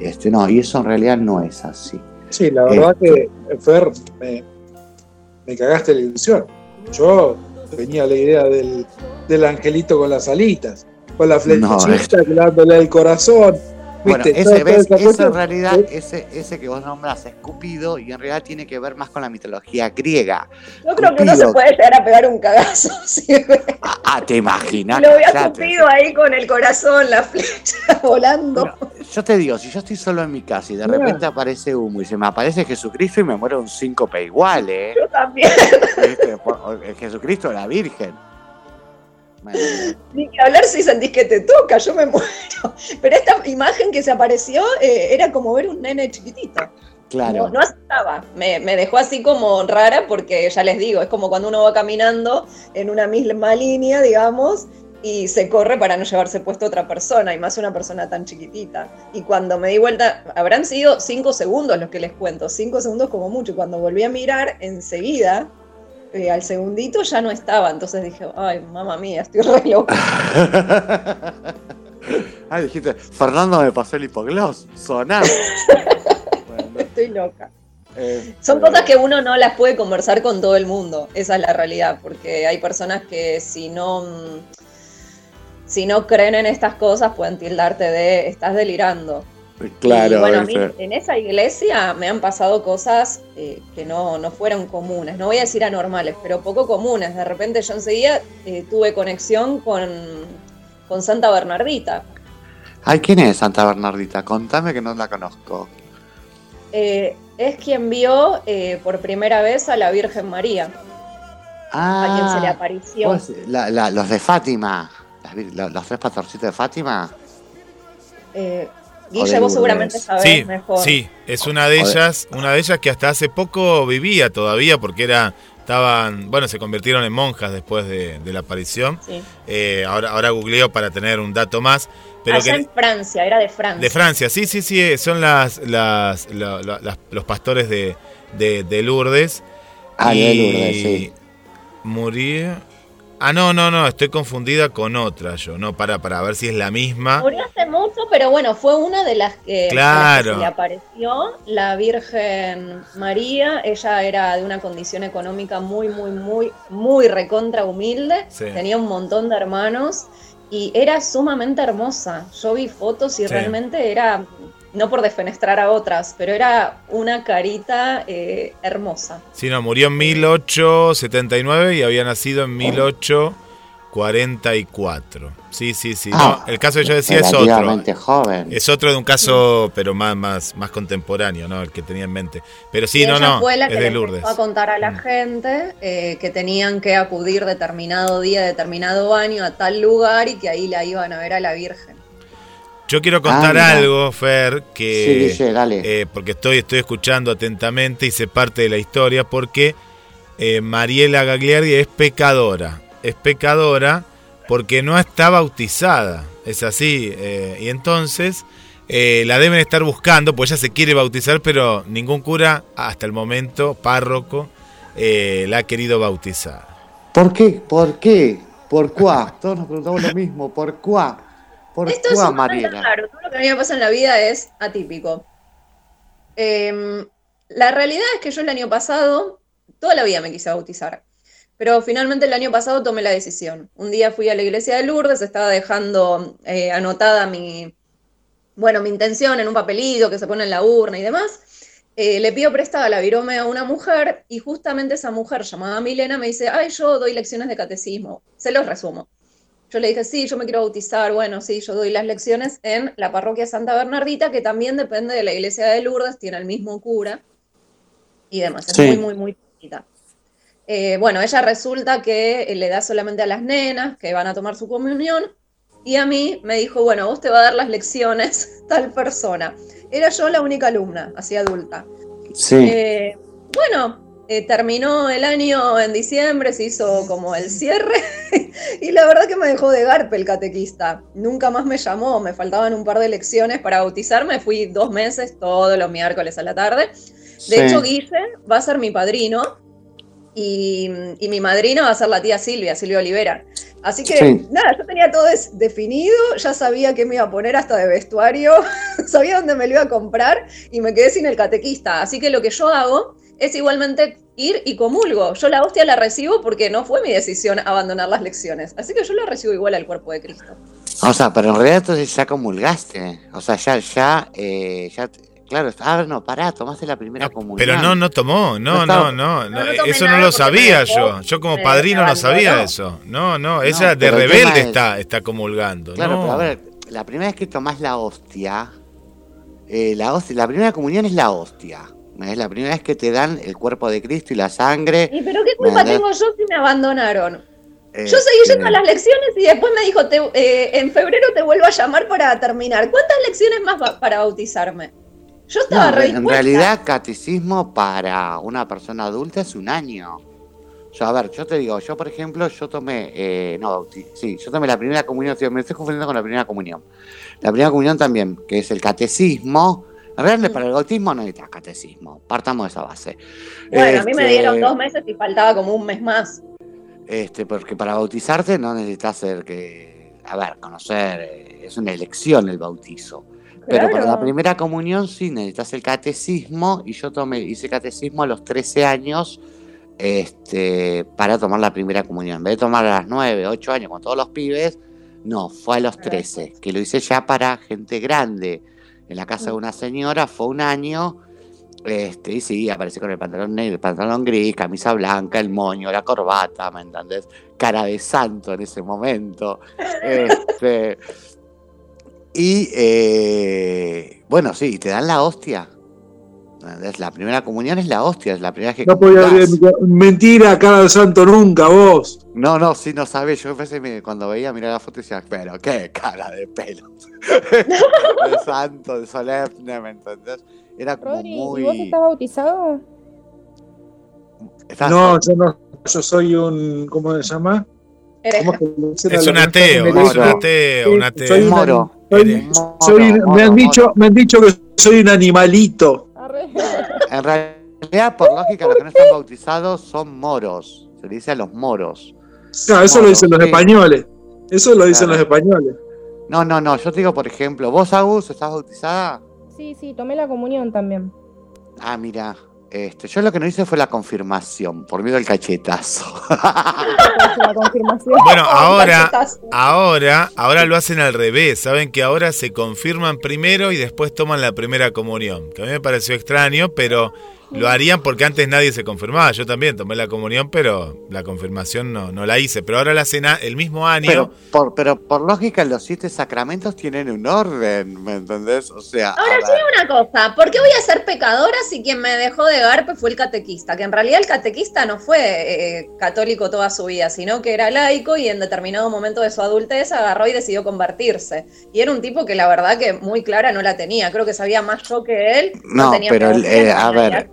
Speaker 5: Este, no, y eso en realidad no es así.
Speaker 7: Sí, la verdad que, Fer, me, me, cagaste la ilusión. Yo tenía la idea del, angelito con las alitas, con la flechita no, dándole el corazón.
Speaker 5: Bueno,
Speaker 7: ¿Viste?
Speaker 5: ese, ves,
Speaker 7: esa
Speaker 5: eso
Speaker 7: cuestión.
Speaker 5: en realidad, ese, ese que vos nombras es Cupido y en realidad tiene que ver más con la mitología griega.
Speaker 9: Yo creo que uno se puede llegar a pegar un cagazo. si ve.
Speaker 5: Ah, ah, te imaginas.
Speaker 9: Lo había
Speaker 5: Cállate.
Speaker 9: Cupido ahí con el corazón, la flecha volando.
Speaker 5: Yo te digo, si yo estoy solo en mi casa y de repente aparece humo y se me aparece Jesucristo y me muero un síncope igual, ¿eh?
Speaker 9: Yo también.
Speaker 5: O- el Jesucristo, la Virgen. Bueno,
Speaker 9: Ni que hablar si sentís que te toca, yo me muero. Pero esta imagen que se apareció eh, era como ver un nene chiquitito.
Speaker 5: claro.
Speaker 9: No, no asustaba, me, me dejó así como rara porque ya les digo, es como cuando uno va caminando en una misma línea, digamos, y se corre para no llevarse puesto otra persona, y más una persona tan chiquitita. Y cuando me di vuelta, habrán sido cinco segundos los que les cuento, cinco segundos como mucho, y cuando volví a mirar, enseguida, eh, al segundito ya no estaba, entonces dije, ay, mamá mía, estoy re loca.
Speaker 5: Ah, dijiste, Fernando me pasó el hipogloss. Sonar. Bueno,
Speaker 9: Estoy loca.
Speaker 5: eh,
Speaker 9: Son cosas que uno no las puede conversar con todo el mundo, esa es la realidad, porque hay personas que si no, mm, si no creen en estas cosas pueden tildarte de estás delirando.
Speaker 5: Claro,
Speaker 9: y bueno, a mí en esa iglesia me han pasado cosas eh, que no, no fueron comunes, no voy a decir anormales, pero poco comunes. De repente yo enseguida eh, tuve conexión con, con Santa Bernardita.
Speaker 5: Ay, ¿quién es Santa Bernardita? Contame que no la conozco.
Speaker 9: Eh, es quien vio eh, por primera vez a la Virgen María,
Speaker 5: Ah,
Speaker 9: a quien se le apareció.
Speaker 5: la- la- los de Fátima. Las los tres pastorcitos de Fátima.
Speaker 9: Eh, Guille,
Speaker 5: de
Speaker 9: vos seguramente sabés
Speaker 4: Sí,
Speaker 9: mejor.
Speaker 4: sí, es una de
Speaker 5: de-
Speaker 4: ellas, una de ellas que hasta hace poco vivía todavía porque era, estaban, bueno, se convirtieron en monjas después de, de la aparición.
Speaker 9: Sí.
Speaker 4: Eh, ahora, ahora googleo para tener un dato más, pero
Speaker 9: Allá
Speaker 4: que
Speaker 9: en Francia, era de Francia.
Speaker 4: de Francia, sí, sí, sí, eh, son las, las, la- la- las- los pastores de, de, de Lourdes.
Speaker 5: Ah, de
Speaker 4: Y
Speaker 5: Lourdes, sí.
Speaker 4: Murió. Ah, no, no, no, estoy confundida con otra yo. No, para, para ver si es la misma.
Speaker 9: Murió hace mucho, pero bueno, fue una de las que,
Speaker 4: Claro.
Speaker 9: a las que se le apareció. La Virgen María, ella era de una condición económica muy, muy, muy, muy recontra humilde.
Speaker 4: Sí.
Speaker 9: Tenía un montón de hermanos y era sumamente hermosa. Yo vi fotos y
Speaker 4: Sí.
Speaker 9: realmente era, no por defenestrar a otras, pero era una carita eh, hermosa.
Speaker 4: Sí, no, murió en 1879 y había nacido en 1844. Sí, sí, sí.
Speaker 5: Ah,
Speaker 4: no, el caso que yo decía es otro.
Speaker 5: Joven.
Speaker 4: Es otro de un caso, pero más, más, más contemporáneo, ¿no? El que tenía en mente. Pero sí,
Speaker 9: Y
Speaker 4: no,
Speaker 9: ella
Speaker 4: no.
Speaker 9: fue la
Speaker 4: Es
Speaker 9: que
Speaker 4: de
Speaker 9: le
Speaker 4: Lourdes.
Speaker 9: empezó a contar a la
Speaker 4: Mm.
Speaker 9: gente eh, que tenían que acudir determinado día, determinado año a tal lugar y que ahí la iban a ver a la Virgen.
Speaker 4: Yo quiero contar
Speaker 5: Ah, mira.
Speaker 4: algo, Fer, que.
Speaker 5: Sí, Guille, dale.
Speaker 4: eh, porque estoy, estoy escuchando atentamente y sé parte de la historia, porque eh, Mariela Gagliardi es pecadora. Es pecadora porque no está bautizada. Es así. eh, y entonces la deben estar buscando, pues ella se quiere bautizar, pero ningún cura, hasta el momento, párroco, la ha querido bautizar.
Speaker 5: ¿Por qué? ¿Por qué? ¿Por cuá? Todos nos preguntamos lo mismo. ¿Por cuá? ¿Por
Speaker 9: Esto es
Speaker 5: Mariela?
Speaker 9: raro. Todo lo que a mí me pasa en la vida es atípico. Em, la realidad es que yo el año pasado, toda la vida me quise bautizar. Pero finalmente el año pasado tomé la decisión. Un día fui a la iglesia de Lourdes, estaba dejando eh, anotada mi, bueno, mi intención en un papelito que se pone en la urna y demás. Eh, le pido prestada la virome a una mujer y justamente esa mujer llamada Milena me dice, ay, yo doy lecciones de catecismo. Se los resumo. Yo le dije, sí, yo me quiero bautizar. Bueno, sí, yo doy las lecciones en la parroquia Santa Bernardita, que también depende de la iglesia de Lourdes, tiene el mismo cura y demás. Es
Speaker 5: Sí.
Speaker 9: muy, muy, muy chiquita. Eh, bueno, ella resulta que eh, le da solamente a las nenas que van a tomar su comunión y a mí me dijo, bueno, vos te va a dar las lecciones tal persona. Era yo la única alumna, así adulta.
Speaker 5: Sí.
Speaker 9: Eh, bueno, eh, terminó el año en diciembre, se hizo como el cierre y la verdad que me dejó de garpe el catequista. Nunca más me llamó, me faltaban un par de lecciones para bautizarme, fui dos meses todos los miércoles a la tarde. De
Speaker 5: Sí.
Speaker 9: hecho, Guille va a ser mi padrino y, y mi madrina va a ser la tía Silvia, Silvia Olivera. Así que
Speaker 5: Sí.
Speaker 9: nada, yo tenía todo definido, ya sabía qué me iba a poner hasta de vestuario, sabía dónde me lo iba a comprar y me quedé sin el catequista. Así que lo que yo hago es igualmente ir y comulgo. Yo la hostia la recibo porque no fue mi decisión abandonar las lecciones. Así que yo la recibo igual al cuerpo de Cristo.
Speaker 5: O sea, pero en realidad entonces ya comulgaste. O sea, ya, ya, eh, ya. Claro, ah, no, pará, tomaste la primera comunión.
Speaker 4: Pero no, no tomó, no,
Speaker 5: No
Speaker 4: no, no, no,
Speaker 9: No, no
Speaker 4: eso no lo sabía yo. Yo como padrino no sabía eso. No, no, ella de rebelde
Speaker 5: es-
Speaker 4: está, está comulgando.
Speaker 5: Claro,
Speaker 4: no.
Speaker 5: pero a ver, la primera vez que tomás la hostia, eh, la hostia, la primera comunión es la hostia. Es la primera vez que te dan el cuerpo de Cristo y la sangre.
Speaker 9: ¿Y pero qué culpa
Speaker 5: ¿Me
Speaker 9: tengo yo si me abandonaron?
Speaker 5: eh,
Speaker 9: Yo seguí yendo
Speaker 5: eh,
Speaker 9: a las lecciones y después me dijo, te- eh, en febrero te vuelvo a llamar para terminar. ¿Cuántas lecciones más va- para bautizarme? Yo
Speaker 5: no,
Speaker 9: estaba re
Speaker 5: en
Speaker 9: dispuesta.
Speaker 5: realidad, catecismo para una persona adulta es un año. Yo, a ver, yo te digo, yo por ejemplo, yo tomé, eh, no, sí, yo tomé la primera comunión, me estoy confundiendo con la primera comunión. La primera comunión también, que es el catecismo. En realidad, para el bautismo no necesitas catecismo, partamos de esa base.
Speaker 9: Bueno, a mí me
Speaker 5: Este,
Speaker 9: dieron dos meses y faltaba como un mes más.
Speaker 5: Este, porque para bautizarte no necesitas ser que, a ver, conocer, eh, es una elección el bautizo. Pero para la primera comunión sí necesitas el catecismo y yo tomé, hice catecismo a los 13 años este, para tomar la primera comunión. En vez de tomar a las 9, 8 años con todos los pibes, no, fue a los 13, que lo hice ya para gente grande. En la casa de una señora fue un año, este, y sí, aparecí con el pantalón negro, el pantalón gris, camisa blanca, el moño, la corbata, ¿me entendés? Cara de santo en ese momento. Este, y eh, bueno, sí, te dan la hostia. La primera comunión es la hostia, es la primera vez que
Speaker 7: No podía haber mentira, cara de santo nunca, vos.
Speaker 5: No, no, sí, no sabes. Yo pensé, me- cuando veía, mirar la foto y decía, pero qué cara de pelo. de santo, de solemne, ¿me entendés? Era como
Speaker 8: Rodri,
Speaker 5: muy.
Speaker 8: ¿y vos estás bautizado?
Speaker 5: Estás-
Speaker 7: No, yo no, yo soy un, ¿cómo se llama?
Speaker 9: Hereje.
Speaker 7: ¿Cómo que le dicen a
Speaker 4: Es un ateo, es un ateo, un ateo.
Speaker 7: soy un-
Speaker 5: Moro.
Speaker 7: soy-
Speaker 5: Moro,
Speaker 7: soy- me han
Speaker 5: moro.
Speaker 7: dicho, me han dicho que soy un animalito.
Speaker 5: En realidad, por lógica, los que no están bautizados son moros. Se le dice a los moros.
Speaker 7: Claro, eso lo dicen los
Speaker 5: sí.
Speaker 7: españoles. Eso lo dicen
Speaker 5: Claro.
Speaker 7: los españoles.
Speaker 5: No, no, no. Yo te digo, por ejemplo, vos, Agus, ¿estás bautizada?
Speaker 8: Sí, sí, tomé la comunión también.
Speaker 5: Ah, mira. Este, yo lo que no hice fue la confirmación, por miedo al cachetazo.
Speaker 8: La confirmación.
Speaker 4: Bueno, ahora, ahora, ahora lo hacen al revés. Saben que ahora se confirman primero y después toman la primera comunión. Que a mí me pareció extraño, pero lo harían porque antes nadie se confirmaba. Yo también tomé la comunión, pero la confirmación no, no la hice. Pero ahora la hacen a- el mismo año.
Speaker 5: Pero por, pero por lógica, los siete sacramentos tienen un orden, ¿me entendés? O sea,
Speaker 9: Ahora
Speaker 5: ver,
Speaker 9: sí una cosa, ¿por qué voy a ser pecadora si quien me dejó de garpe fue el catequista? Que en realidad el catequista no fue eh, católico toda su vida, sino que era laico y en determinado momento de su adultez agarró y decidió convertirse. Y era un tipo que la verdad que muy clara no la tenía, creo que sabía más yo que él.
Speaker 5: No,
Speaker 9: tenía
Speaker 5: pero el- eh,
Speaker 9: no
Speaker 5: a ver.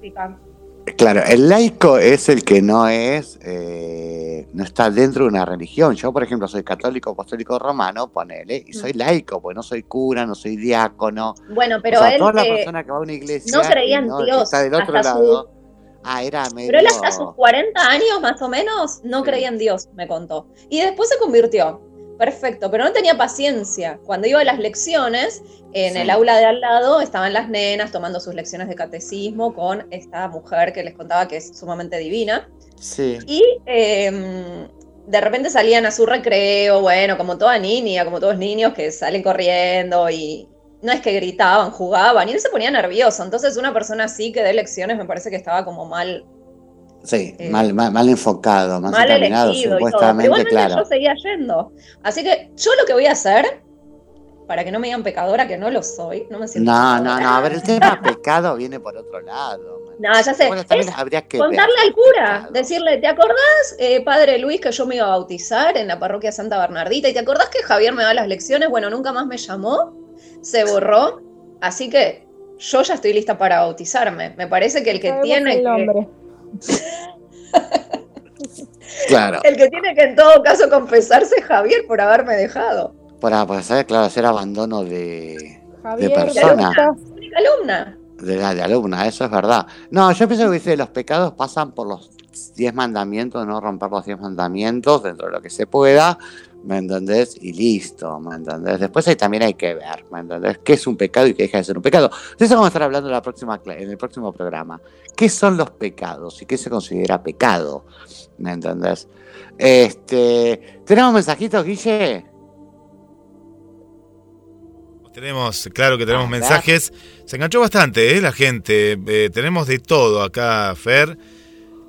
Speaker 5: Claro, el laico es el que no es, eh, no está dentro de una religión. Yo, por ejemplo, soy católico apostólico romano, ponele, y
Speaker 9: Mm.
Speaker 5: soy laico, pues no soy cura, no soy diácono.
Speaker 9: Bueno, pero
Speaker 5: o sea,
Speaker 9: él...
Speaker 5: toda la
Speaker 9: eh,
Speaker 5: persona que va a una iglesia
Speaker 9: no creía en
Speaker 5: no-
Speaker 9: Dios
Speaker 5: está del otro
Speaker 9: hasta su-
Speaker 5: lado. Ah, era medio.
Speaker 9: Pero él hasta sus 40 años más o menos no
Speaker 5: Sí.
Speaker 9: creía en Dios, me contó. Y después se convirtió. Perfecto, pero no tenía paciencia. Cuando iba a las lecciones, en
Speaker 5: Sí.
Speaker 9: el aula de al lado estaban las nenas tomando sus lecciones de catecismo con esta mujer que les contaba que es sumamente divina.
Speaker 5: Sí.
Speaker 9: Y eh, de repente salían a su recreo, bueno, como toda niña, como todos niños que salen corriendo y no es que gritaban, jugaban y él se ponía nervioso. Entonces una persona así que dé lecciones me parece que estaba como mal
Speaker 5: Sí,
Speaker 9: Eh,
Speaker 5: mal, mal, mal enfocado, mal,
Speaker 9: mal
Speaker 5: encaminado,
Speaker 9: elegido y todo. Pero
Speaker 5: supuestamente, claro.
Speaker 9: yo seguía yendo. Así que yo lo que voy a hacer, para que no me digan pecadora, que no lo soy, no me siento
Speaker 5: No, no,
Speaker 9: pecadora.
Speaker 5: no, a ver, el tema pecado viene por otro lado. man.
Speaker 9: No, ya sé.
Speaker 5: Bueno, también
Speaker 9: Es
Speaker 5: habría que
Speaker 9: Contarle
Speaker 5: ver
Speaker 9: al cura, decirle, ¿te acordás, eh, padre Luis, que yo me iba a bautizar en la parroquia Santa Bernardita? ¿Y te acordás que Javier me da las lecciones? Bueno, nunca más me llamó, se borró, así que yo ya estoy lista para bautizarme. Me parece que el que
Speaker 8: Sabemos
Speaker 9: tiene
Speaker 8: el
Speaker 9: que.
Speaker 5: Claro,
Speaker 9: el que tiene que en todo caso confesarse es Javier por haberme dejado.
Speaker 5: para, para saber, claro, hacer abandono de,
Speaker 8: Javier,
Speaker 5: persona.
Speaker 8: ¿cómo estás?
Speaker 9: Única alumna.
Speaker 5: de, la, de alumna, eso es verdad. No, yo pienso que dice, los pecados pasan por los diez mandamientos, no romper los diez mandamientos dentro de lo que se pueda, ¿me entendés? Y listo, ¿me entendés? Después ahí también hay que ver, ¿me entendés? ¿Qué es un pecado y qué deja de ser un pecado? De eso vamos a estar hablando en, la próxima, en el próximo programa. ¿Qué son los pecados y qué se considera pecado? ¿Me entendés? Este, ¿Tenemos mensajitos, Guille?
Speaker 4: Tenemos, claro que tenemos
Speaker 5: Ah,
Speaker 4: mensajes. Se enganchó bastante, ¿eh? La gente. Eh, tenemos de todo acá, Fer.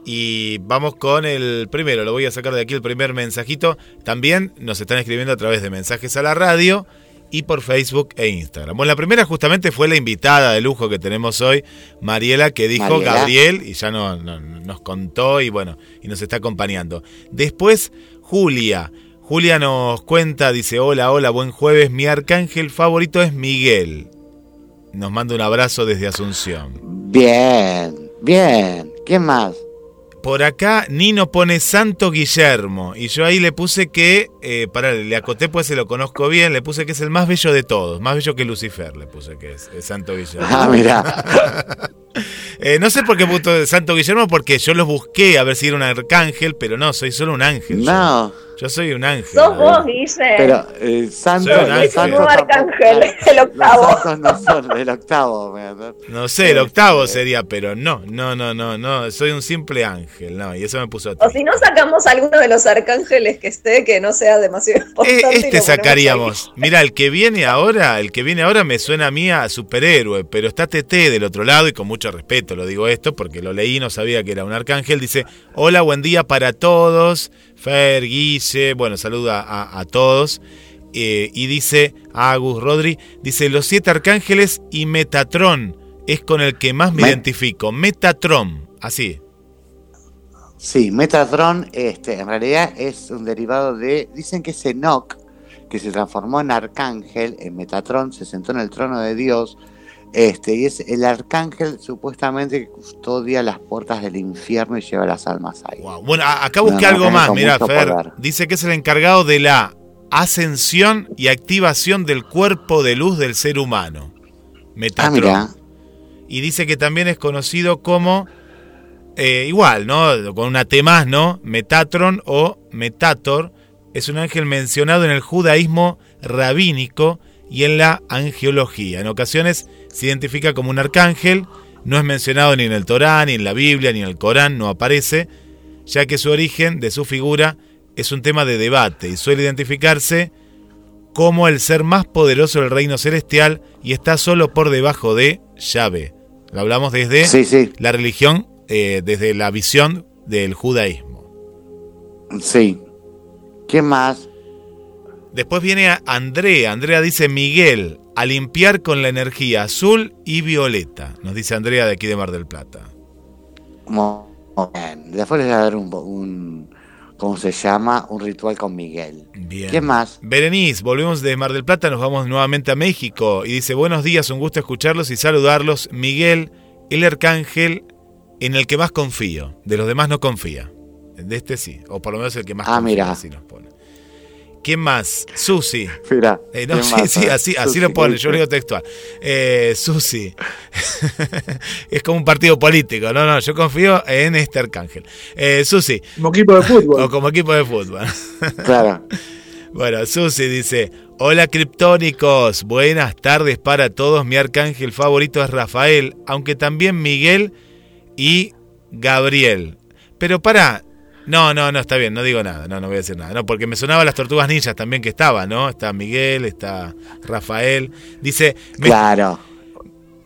Speaker 4: Y vamos con el primero. Lo voy a sacar de aquí el primer mensajito. También nos están escribiendo a través de mensajes a la radio y por Facebook e Instagram. Bueno, la primera justamente fue la invitada de lujo que tenemos hoy, Mariela, que dijo
Speaker 5: Mariela.
Speaker 4: Gabriel y ya no, no- nos contó y bueno, y nos está acompañando. Después, Julia. Julia nos cuenta, dice, hola, hola, buen jueves, mi arcángel favorito es Miguel. Nos manda un abrazo desde Asunción.
Speaker 5: Bien, bien. ¿Quién más?
Speaker 4: Por acá Nino pone Santo Guillermo y yo ahí le puse que, eh, para le acoté pues se lo conozco bien, le puse que es el más bello de todos, más bello que Lucifer, le puse que es, es Santo Guillermo.
Speaker 5: Ah, mira.
Speaker 4: Eh, no sé por qué puso Santo Guillermo, porque yo los busqué a ver si era un arcángel, pero no, soy solo un ángel.
Speaker 5: No,
Speaker 4: Yo soy un ángel.
Speaker 9: Sos vos, Guille.
Speaker 5: pero eh, Santos,
Speaker 4: Soy un
Speaker 5: los
Speaker 4: ángel.
Speaker 5: santos
Speaker 9: arcángel, el octavo.
Speaker 5: Los santos no son el octavo.
Speaker 4: No sé, el octavo sería, pero no, no, no, no, no, soy un simple ángel, no, y eso me puso
Speaker 9: O si no sacamos alguno de los arcángeles que esté, que no sea demasiado
Speaker 4: Eh,
Speaker 9: importante.
Speaker 4: este sacaríamos. Mira, el que viene ahora, el que viene ahora me suena a mí a superhéroe, pero está TT del otro lado y con mucho respeto lo digo esto porque lo leí, no sabía que era un arcángel. Dice, hola, buen día para todos. Fer, Guille, bueno, saluda a, a todos. Eh, y dice, Agus, Rodri, dice, los siete arcángeles y Metatron es con el que más me
Speaker 5: Me-
Speaker 4: identifico. Metatron, así.
Speaker 5: Sí, Metatron este, en realidad es un derivado de. Dicen que es Enoch, que se transformó en arcángel, en Metatron, se sentó en el trono de Dios. Este, y es el arcángel supuestamente que custodia las puertas del infierno y lleva las almas ahí.
Speaker 4: Wow. Bueno, acá busqué
Speaker 5: No,
Speaker 4: algo más, mira, Fer. Dice que es el encargado de la ascensión y activación del cuerpo de luz del ser humano.
Speaker 5: Ah,
Speaker 4: Metatron.
Speaker 5: mira.
Speaker 4: y dice que también es conocido como, eh, igual, ¿no? Con una T más, ¿no? Metatron o Metator. Es un ángel mencionado en el judaísmo rabínico y en la angiología. En ocasiones se identifica como un arcángel, no es mencionado ni en el Torá, ni en la Biblia, ni en el Corán, no aparece, ya que su origen de su figura es un tema de debate y suele identificarse como el ser más poderoso del reino celestial y está solo por debajo de Yahvé. Lo hablamos desde
Speaker 5: Sí, sí,
Speaker 4: la religión, eh, desde la visión del judaísmo.
Speaker 5: sí. ¿Quién más?
Speaker 4: Después viene Andrea. Andrea dice Miguel, a limpiar con la energía azul y violeta. Nos dice Andrea de aquí de Mar del Plata.
Speaker 5: Muy bien. Después les voy a dar un, un. ¿Cómo se llama? Un ritual con Miguel.
Speaker 4: Bien.
Speaker 5: ¿Quién más?
Speaker 4: Berenice, volvemos de Mar del Plata, nos vamos nuevamente a México y dice, buenos días, un gusto escucharlos y saludarlos. Miguel, el arcángel en el que más confío, de los demás no confía. De este sí, o por lo menos el que más
Speaker 5: Ah,
Speaker 4: confía,
Speaker 5: mira.
Speaker 4: así nos pone. ¿Quién más? Susi.
Speaker 5: Mira.
Speaker 4: Eh, no,
Speaker 5: ¿quién
Speaker 4: sí,
Speaker 5: más?
Speaker 4: sí, así, así
Speaker 5: Susi,
Speaker 4: lo pone,
Speaker 5: ¿qué
Speaker 4: yo leo textual. Eh, Susi. es como un partido político, no, no, yo confío en este arcángel. Eh, Susi,
Speaker 7: Como equipo de fútbol.
Speaker 4: o como equipo de fútbol.
Speaker 5: Claro.
Speaker 4: Bueno, Susi dice, hola criptónicos, buenas tardes para todos, mi arcángel favorito es Rafael, aunque también Miguel y Gabriel. Pero para, no, no, no, está bien, no digo nada, no, no voy a decir nada, no, porque me sonaban las tortugas ninjas también que estaban, ¿no? Está Miguel, está Rafael, dice, me-
Speaker 5: Claro.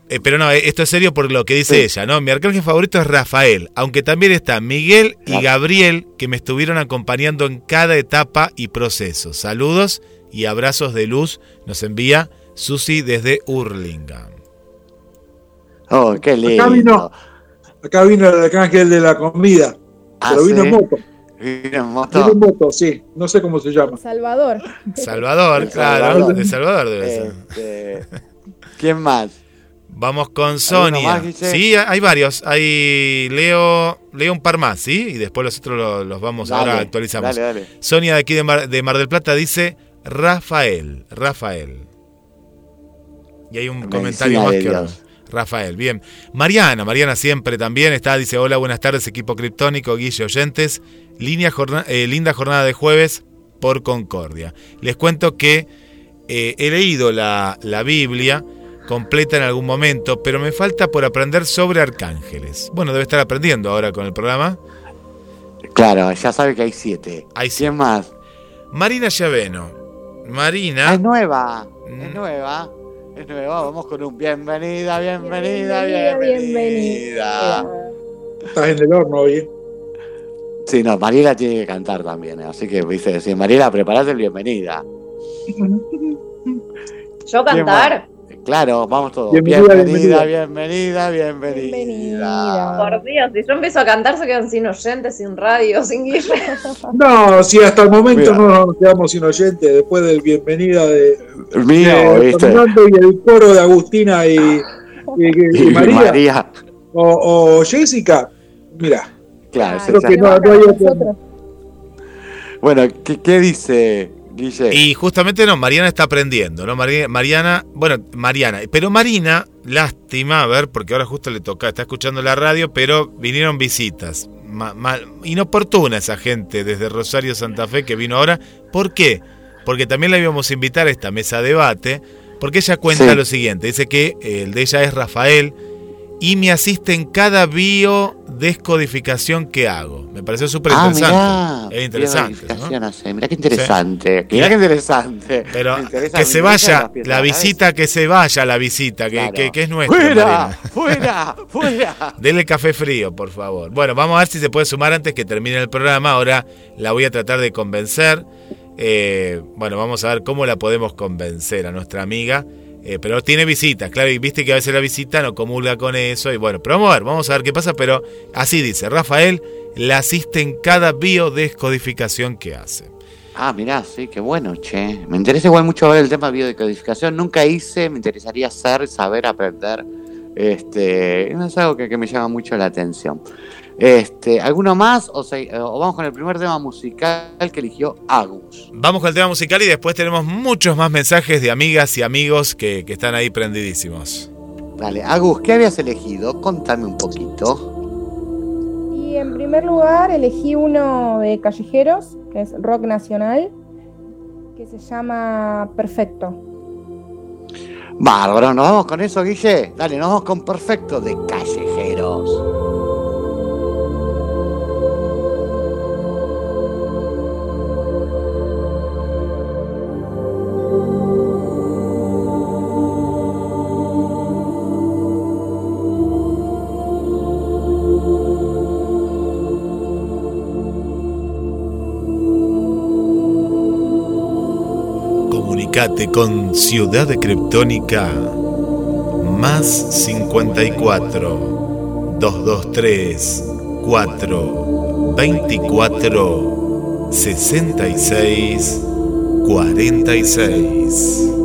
Speaker 4: eh, pero no, eh, esto es serio por lo que dice
Speaker 5: Sí.
Speaker 4: ella, ¿no? Mi arcángel favorito es Rafael, aunque también está Miguel y. Gabriel, que me estuvieron acompañando en cada etapa y proceso. Saludos y abrazos de luz nos envía Susi desde Hurlingham.
Speaker 5: Oh, qué lindo.
Speaker 7: Acá vino, acá vino el arcángel de la comida.
Speaker 5: Ah,
Speaker 7: pero vino
Speaker 5: ¿sí?
Speaker 7: en moto.
Speaker 5: Vino en
Speaker 7: Vino
Speaker 5: moto.
Speaker 7: en moto, sí. No sé cómo se llama.
Speaker 8: Salvador.
Speaker 4: Salvador, claro, de Salvador debe ser.
Speaker 5: Este, ¿Quién más?
Speaker 4: Vamos con
Speaker 5: ¿Alguno
Speaker 4: Sonia.
Speaker 5: más?
Speaker 4: Sí, hay varios. Hay Leo, leo un par más, ¿sí? Y después los otros lo- los, vamos, ahora actualizamos.
Speaker 5: Dale, dale.
Speaker 4: Sonia de aquí de Mar, de Mar del Plata dice Rafael, Rafael. Y hay un
Speaker 5: Medicina
Speaker 4: comentario más que
Speaker 5: Dios.
Speaker 4: Rafael, bien. Mariana, Mariana siempre también está, dice hola, buenas tardes equipo criptónico, Guille Oyentes. Línea eh, linda jornada de jueves por Concordia. Les cuento que eh, he leído la, la Biblia completa en algún momento, pero me falta por aprender sobre arcángeles. Bueno, debe estar aprendiendo ahora con el programa.
Speaker 5: Claro, ya sabe que hay siete.
Speaker 4: Hay siete.
Speaker 5: ¿Quién más?
Speaker 4: Marina Llaveno.
Speaker 5: Ah,
Speaker 4: Marina.
Speaker 5: es nueva. Es
Speaker 4: Mm.
Speaker 5: nueva. Es nueva. Vamos con un bienvenida, bienvenida,
Speaker 8: Bienvenida.
Speaker 7: Estás en el horno hoy.
Speaker 5: Sí, no, Mariela tiene que cantar también, ¿eh? así que dice, decir, Mariela, preparate el bienvenida.
Speaker 9: Yo cantar.
Speaker 5: Claro, vamos todos.
Speaker 7: Bienvenida,
Speaker 5: Bienvenida,
Speaker 7: bienvenida.
Speaker 5: bienvenida, bienvenida.
Speaker 8: Bienvenida.
Speaker 9: Por Dios, si yo empiezo a cantar se quedan sin oyentes, sin radio, sin guille.
Speaker 7: No, si hasta el momento
Speaker 5: Mira.
Speaker 7: no nos quedamos sin oyentes, después del bienvenida de,
Speaker 5: Mío,
Speaker 7: de
Speaker 5: ¿viste?
Speaker 7: Fernando y el coro de Agustina y, y- y
Speaker 5: Y
Speaker 7: María,
Speaker 5: María.
Speaker 7: O, o Jessica, mira,
Speaker 5: Claro,
Speaker 7: Creo que no- no hay otro.
Speaker 5: Bueno, ¿qué, qué dice
Speaker 4: Y justamente no, Mariana está aprendiendo, ¿no? Mari- Mariana, bueno, Mariana, pero Marina, lástima, a ver, porque ahora justo le toca, está escuchando la radio, pero vinieron visitas. Ma- ma- inoportuna esa gente desde Rosario Santa Fe que vino ahora. ¿Por qué? Porque también la íbamos a invitar a esta mesa de debate, porque ella cuenta
Speaker 5: Sí.
Speaker 4: lo siguiente, dice que eh, el de ella es Rafael y me asiste en cada biodescodificación que hago. Me pareció súper
Speaker 5: ah,
Speaker 4: interesante.
Speaker 5: mirá.
Speaker 4: es interesante. ¿no?
Speaker 5: Hace. Mirá qué interesante. Mirá qué interesante.
Speaker 4: Pero
Speaker 5: interesa-
Speaker 4: que se vaya la visita, que se vaya la visita, que,
Speaker 5: Claro.
Speaker 4: que- que es nuestra.
Speaker 5: ¡Fuera!
Speaker 4: Marina.
Speaker 5: ¡Fuera! ¡Fuera!
Speaker 4: Dele café frío, por favor. Bueno, vamos a ver si se puede sumar antes que termine el programa. Ahora la voy a tratar de convencer. Eh, bueno, vamos a ver cómo la podemos convencer a nuestra amiga. Eh, pero tiene visitas, claro, y viste que a veces la visita no comulga con eso. Y bueno, pero vamos a ver, vamos a ver qué pasa. Pero así dice, Rafael la asiste en cada biodescodificación que hace.
Speaker 5: Ah, mirá, sí, qué bueno, che. Me interesa igual mucho ver el tema de biodecodificación. Nunca hice, me interesaría hacer, saber, aprender. Este, es algo que, que me llama mucho la atención. Este, ¿Alguno más? O, se- o vamos con el primer tema musical que eligió Agus.
Speaker 4: Vamos con el tema musical y después tenemos muchos más mensajes de amigas y amigos que, que están ahí prendidísimos.
Speaker 5: Dale, Agus, ¿qué habías elegido? Contame un poquito.
Speaker 8: Y en primer lugar elegí uno de Callejeros, que es rock nacional, que se llama Perfecto.
Speaker 5: Bárbaro, ¿nos vamos con eso, Guille? Dale, nos vamos con Perfecto de Callejeros.
Speaker 4: Con Ciudad Criptónica más 54 223 4 24 66 46.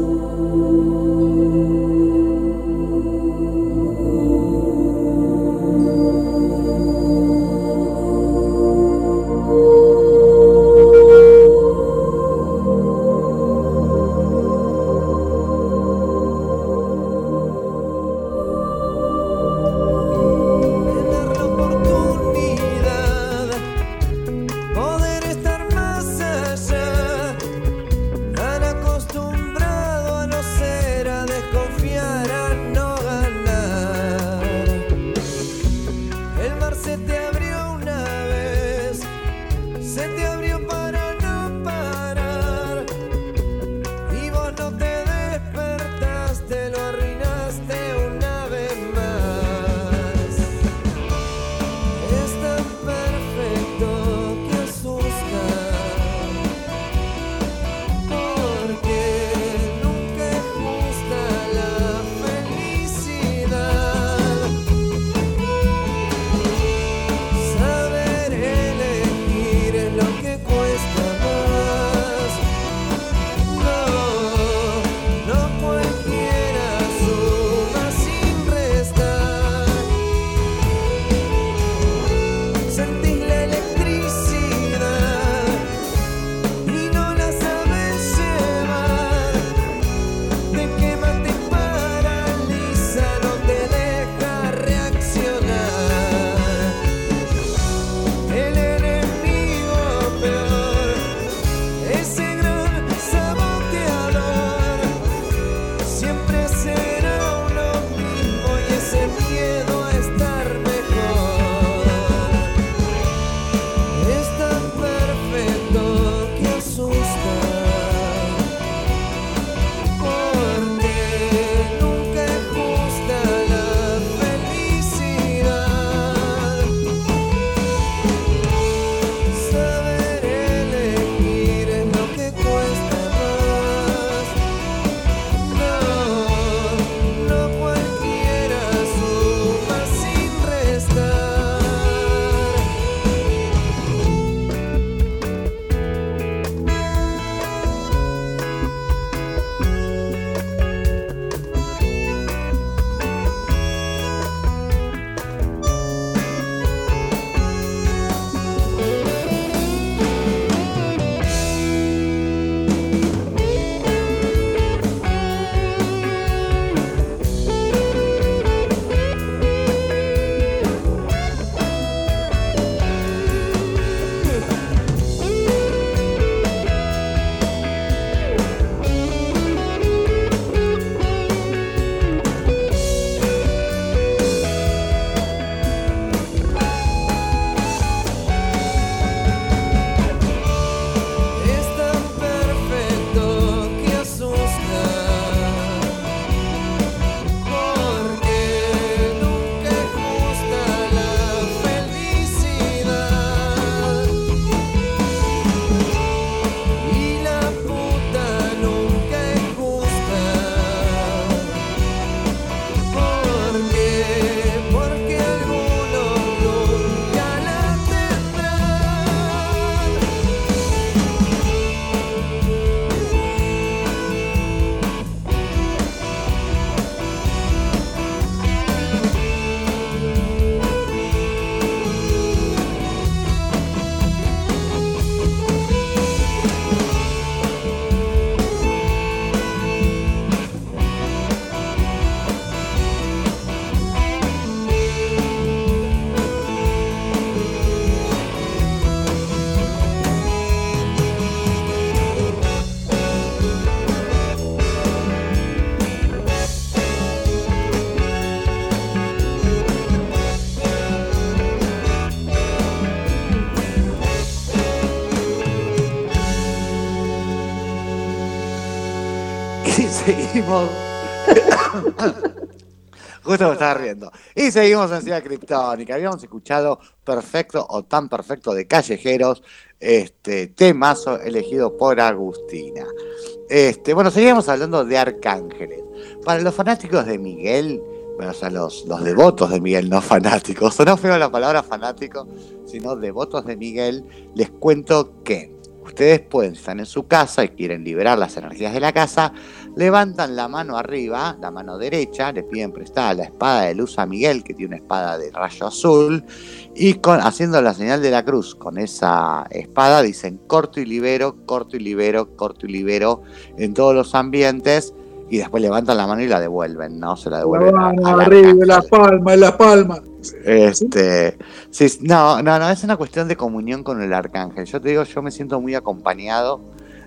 Speaker 5: Seguimos. Justo me estaba riendo. Y seguimos en Ciudad Criptónica. Habíamos escuchado Perfecto o Tan Perfecto de Callejeros, este temazo elegido por Agustina. Este, bueno, seguimos hablando de arcángeles. Para los fanáticos de Miguel, bueno, o sea, los, los devotos de Miguel, no fanáticos, no feo la palabra fanático, sino devotos de Miguel, les cuento que ustedes pueden, si están en su casa y quieren liberar las energías de la casa, levantan la mano arriba, la mano derecha, le piden prestada la espada de luz a Miguel, que tiene una espada de rayo azul, y haciendo la señal de la cruz con esa espada, dicen corto y libero, corto y libero, corto y libero en todos los ambientes, y después levantan la mano y la devuelven, ¿no? Se la
Speaker 7: La
Speaker 5: devuelven. a-
Speaker 7: mano arriba, la palma, la palma.
Speaker 5: Este, sí, no, no, no, es una cuestión de comunión con el arcángel. Yo te digo, yo me siento muy acompañado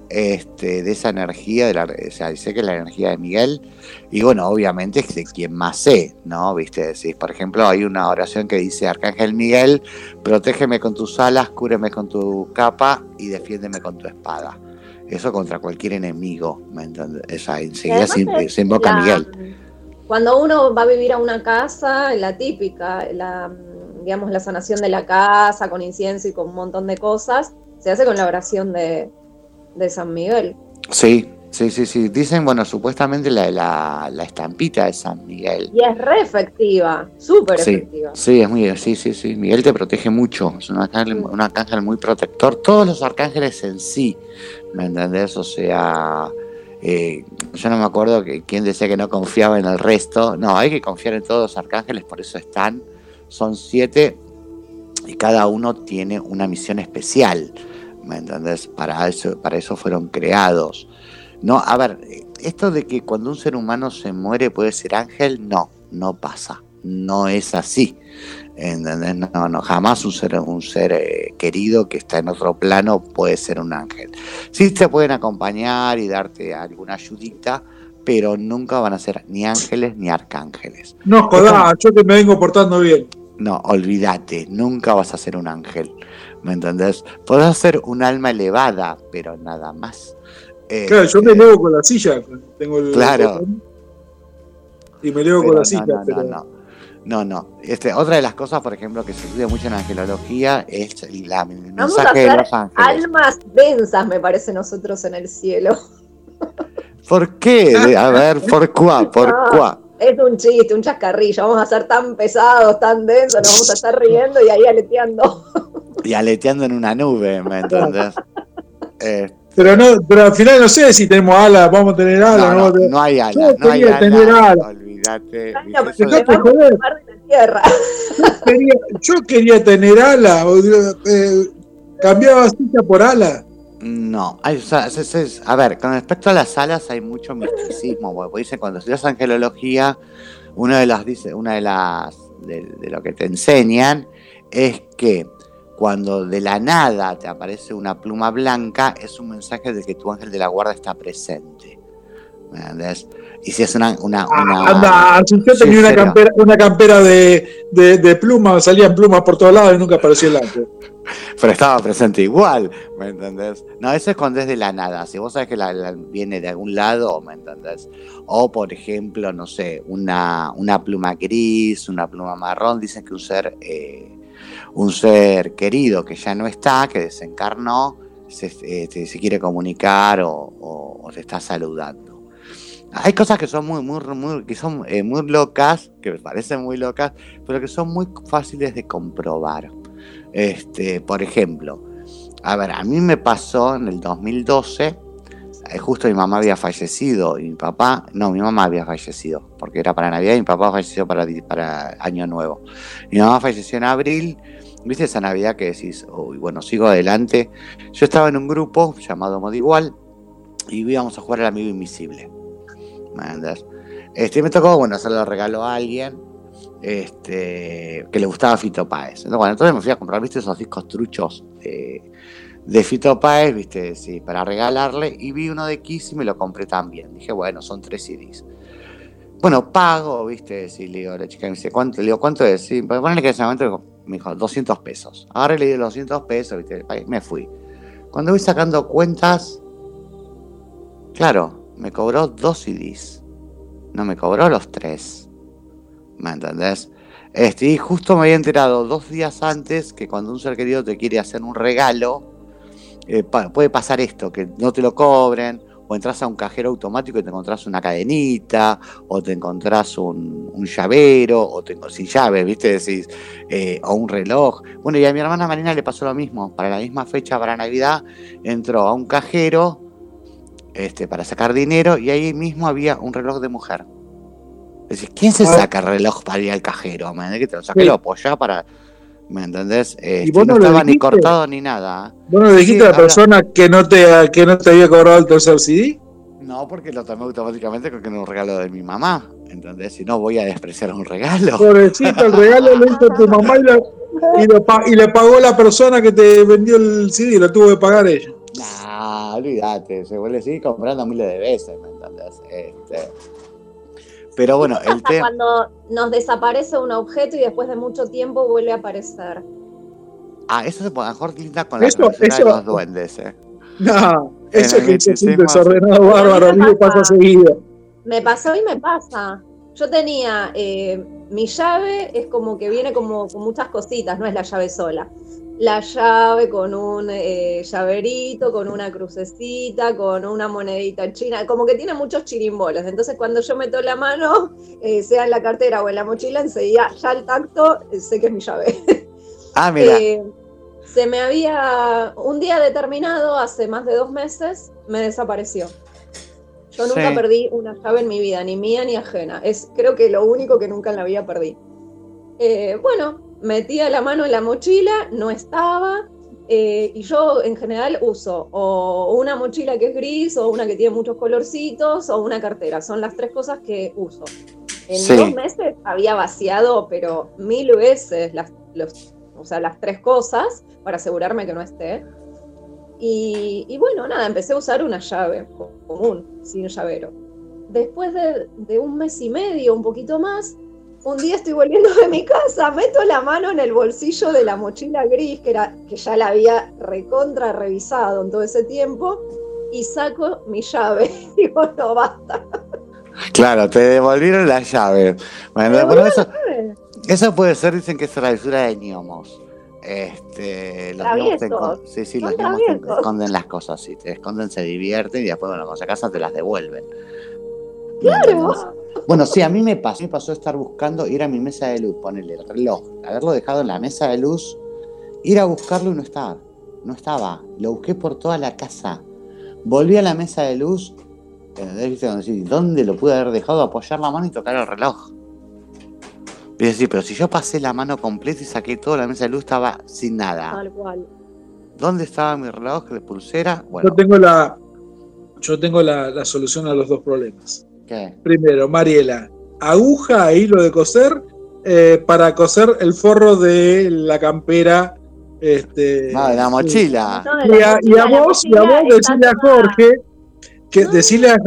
Speaker 5: este, de esa energía, de la, o sea, sé que es la energía de Miguel, y bueno, obviamente es de quien más sé, ¿no? Viste, decís, por ejemplo, hay una oración que dice, Arcángel Miguel, protégeme con tus alas, cúreme con tu capa y defiéndeme con tu espada. Eso contra cualquier enemigo, ¿me entiendes? O sea,
Speaker 9: Y
Speaker 5: enseguida se, invoca a
Speaker 9: la-
Speaker 5: Miguel.
Speaker 9: Cuando uno va a vivir a una casa, la típica, la, digamos, la sanación de la casa con incienso y con un montón de cosas, se hace con la oración de, de San Miguel.
Speaker 5: Sí, sí, sí, sí. Dicen, bueno, supuestamente la, la, la estampita de San Miguel.
Speaker 9: Y es re efectiva, súper
Speaker 5: Sí,
Speaker 9: efectiva.
Speaker 5: sí, es muy, sí, sí, sí. Miguel te protege mucho. Es un arcángel, un arcángel muy protector. Todos los arcángeles en sí, ¿me entendés? O sea, eh, yo no me acuerdo que quién decía que no confiaba en el resto. No, hay que confiar en todos los arcángeles, por eso están. Son siete y cada uno tiene una misión especial. ¿Me entendés? Para eso, para eso fueron creados. No, a ver, esto de que cuando un ser humano se muere puede ser ángel, no, no pasa. No es así. ¿Entendés? No, no, jamás un ser, un ser eh, querido que está en otro plano puede ser un ángel. Sí te pueden acompañar y darte alguna ayudita, pero nunca van a ser ni ángeles ni arcángeles.
Speaker 7: No jodas, yo que me vengo portando bien.
Speaker 5: No, olvídate, nunca vas a ser un ángel. ¿Me entendés? Podrás ser un alma elevada, pero nada más. Eh,
Speaker 7: Claro, yo me elevo con la silla. Tengo el
Speaker 5: Claro.
Speaker 7: Y me elevo
Speaker 5: pero
Speaker 7: con la
Speaker 5: no,
Speaker 7: silla.
Speaker 5: no,
Speaker 7: pero...
Speaker 5: no, no. No, no. Este, otra de las cosas, por ejemplo, que se estudia mucho en angelología es la, el
Speaker 9: Vamos a
Speaker 5: mensaje de los ángeles.
Speaker 9: almas densas, me parece, nosotros en el cielo.
Speaker 5: ¿Por qué? A ver, ¿por cuá? ¿Por
Speaker 9: No,
Speaker 5: cuá?
Speaker 9: Es un chiste, un chascarrillo. Vamos a ser tan pesados, tan densos, nos vamos a estar riendo y ahí aleteando.
Speaker 5: Y aleteando en una nube, ¿me entendés? Eh,
Speaker 7: Pero, no, pero al final no sé si tenemos alas, vamos a tener alas.
Speaker 5: no,
Speaker 7: no,
Speaker 5: no, no hay alas, no hay alas.
Speaker 7: Yo quería tener alas. o, eh, cambiaba silla por alas.
Speaker 5: No, hay, o sea, es- es- es- a ver, con respecto a las alas hay mucho misticismo, porque dicen cuando estudias angelología, una de las dice, una de las de, de lo que te enseñan es que cuando de la nada te aparece una pluma blanca, es un mensaje de que tu ángel de la guarda está presente. ¿Me entendés? Y si es una, una, una-
Speaker 7: Anda, yo tenía una campera, una campera de, de, de plumas, salían plumas por todos lados y nunca apareció el ángel.
Speaker 5: pero estaba presente igual, ¿me entendés? No, eso es cuando es de la nada. Si vos sabés que la, la- viene de algún lado, ¿me entendés? O, por ejemplo, no sé, una, una pluma gris, una pluma marrón, dicen que un ser, eh, un ser querido que ya no está, que desencarnó, se, eh, se quiere comunicar o, o- o te está saludando. Hay cosas que son muy, muy, que son eh, muy locas, que me parecen muy locas, pero que son muy fáciles de comprobar. Este, por ejemplo, a ver, a mí me pasó en el 2012, eh, justo mi mamá había fallecido y mi papá, no, mi mamá había fallecido, porque era para Navidad y mi papá falleció para, para Año Nuevo. Mi mamá falleció en abril, viste esa Navidad que decís, uy, bueno, sigo adelante. Yo estaba en un grupo llamado Modo Igual y íbamos a jugar al amigo invisible. ¿Me entendés? Este, me tocó, bueno, hacerle el regalo a alguien este, que le gustaba Fito Páez. Entonces, bueno, entonces me fui a comprar, viste, esos discos truchos de, de Fito Páez, viste, sí, para regalarle, y vi uno de Kiss y me lo compré también. Dije, bueno, son tres CDs. Bueno, pago, viste, sí, le digo a la chica, me dice, ¿cuánto? Le digo, ¿cuánto es? Sí, pues ponle que en ese momento me dijo, 200 pesos. Ahora le di los 200 pesos, viste, me fui. Cuando voy sacando cuentas, claro, me cobró dos CDs. No me cobró los tres. ¿Me entendés? Este, y justo me había enterado dos días antes que cuando un ser querido te quiere hacer un regalo, eh, puede pasar esto, que no te lo cobren, o entras a un cajero automático y te encontrás una cadenita, o te encontrás un, un llavero, o te, sin llave, ¿viste? Eh, o un reloj. Bueno, y a mi hermana Marina le pasó lo mismo. Para la misma fecha, para Navidad, entró a un cajero este, para sacar dinero y ahí mismo había un reloj de mujer. Decís, ¿quién se
Speaker 7: Ah.
Speaker 5: saca el reloj para ir al cajero? ¿Me Que te lo saque y
Speaker 7: Sí.
Speaker 5: lo apoyás para. ¿Me entendés? Este,
Speaker 7: vos
Speaker 5: no,
Speaker 7: no lo
Speaker 5: estaba ni cortado ni nada.
Speaker 7: Bueno, le dijiste a la persona que no te que no te había cobrado el tercer CD.
Speaker 5: No, porque lo tomé automáticamente porque era un regalo de mi mamá. ¿Entendés? Si no, voy a despreciar un regalo.
Speaker 7: Pobrecito, el regalo lo hizo tu mamá y, lo- y, lo pa- y le pagó la persona que te vendió el CD, lo tuvo que pagar ella.
Speaker 5: Nah, olvídate, se vuelve a seguir comprando miles de veces, ¿me entendés? Este, pero bueno, el
Speaker 9: Hasta
Speaker 5: tema.
Speaker 9: cuando nos desaparece un objeto y después de mucho tiempo vuelve a aparecer.
Speaker 5: Ah, eso se puede mejor linda con la
Speaker 7: Eso-
Speaker 5: de los duendes, ¿eh?
Speaker 7: No, eso es que sos un desordenado bárbaro, a mí me pasa seguido.
Speaker 9: Me pasó y me pasa. Yo tenía eh, mi llave, es como que viene como con muchas cositas, no es la llave sola. La llave con un eh, llaverito, con una crucecita, con una monedita china, como que tiene muchos chirimbolos. Entonces cuando yo meto la mano, eh, sea en la cartera o en la mochila, enseguida ya al tacto eh, sé que es mi llave.
Speaker 5: Ah, mira.
Speaker 9: Se me había, un día determinado, hace más de dos meses, me desapareció. Yo nunca
Speaker 5: Sí.
Speaker 9: perdí una llave en mi vida, ni mía ni ajena. Es creo que lo único que nunca en la vida perdí. Bueno, metía la mano en la mochila, no estaba. eh, y yo en general uso o una mochila que es gris, o una que tiene muchos colorcitos, o una cartera. Son las tres cosas que uso. En
Speaker 5: Sí.
Speaker 9: dos meses había vaciado, pero mil veces las, los, o sea, las tres cosas para asegurarme que no esté. Y, y bueno, nada, empecé a usar una llave común, sin llavero. Después de, de un mes y medio, un poquito más, un día estoy volviendo de mi casa, meto la mano en el bolsillo de la mochila gris, que, era, que ya la había recontra revisado en todo ese tiempo, y saco mi llave. Digo, no, basta.
Speaker 5: Claro, te devolvieron la llave. Bueno,
Speaker 9: devolvieron
Speaker 5: eso,
Speaker 9: la llave.
Speaker 5: eso puede ser, dicen que es travesura de gnomos. Este, los gnomos te sí, sí, los gnomos te esconden las cosas, sí, te esconden, se divierten y después, bueno, cuando se casan te las devuelven.
Speaker 9: Claro.
Speaker 5: Bueno, sí, a mí me pasó, me pasó estar buscando, ir a mi mesa de luz, ponerle el reloj, haberlo dejado en la mesa de luz, ir a buscarlo y no estaba. No estaba. Lo busqué por toda la casa. Volví a la mesa de luz, decís, ¿dónde lo pude haber dejado? Apoyar la mano y tocar el reloj. Y decir, pero si yo pasé la mano completa y saqué toda la mesa de luz, estaba sin nada.
Speaker 9: Tal cual.
Speaker 5: ¿Dónde estaba mi reloj de pulsera? Bueno,
Speaker 7: Yo tengo la, yo tengo la, la solución a los dos problemas.
Speaker 5: ¿Qué?
Speaker 7: Primero, Mariela, aguja e hilo de coser eh, para coser el forro de la campera. Este,
Speaker 5: No, de la mochila.
Speaker 9: No, de
Speaker 7: Y a, y vos, y a vos decirle a Jorge, que
Speaker 9: No.
Speaker 7: decirle a,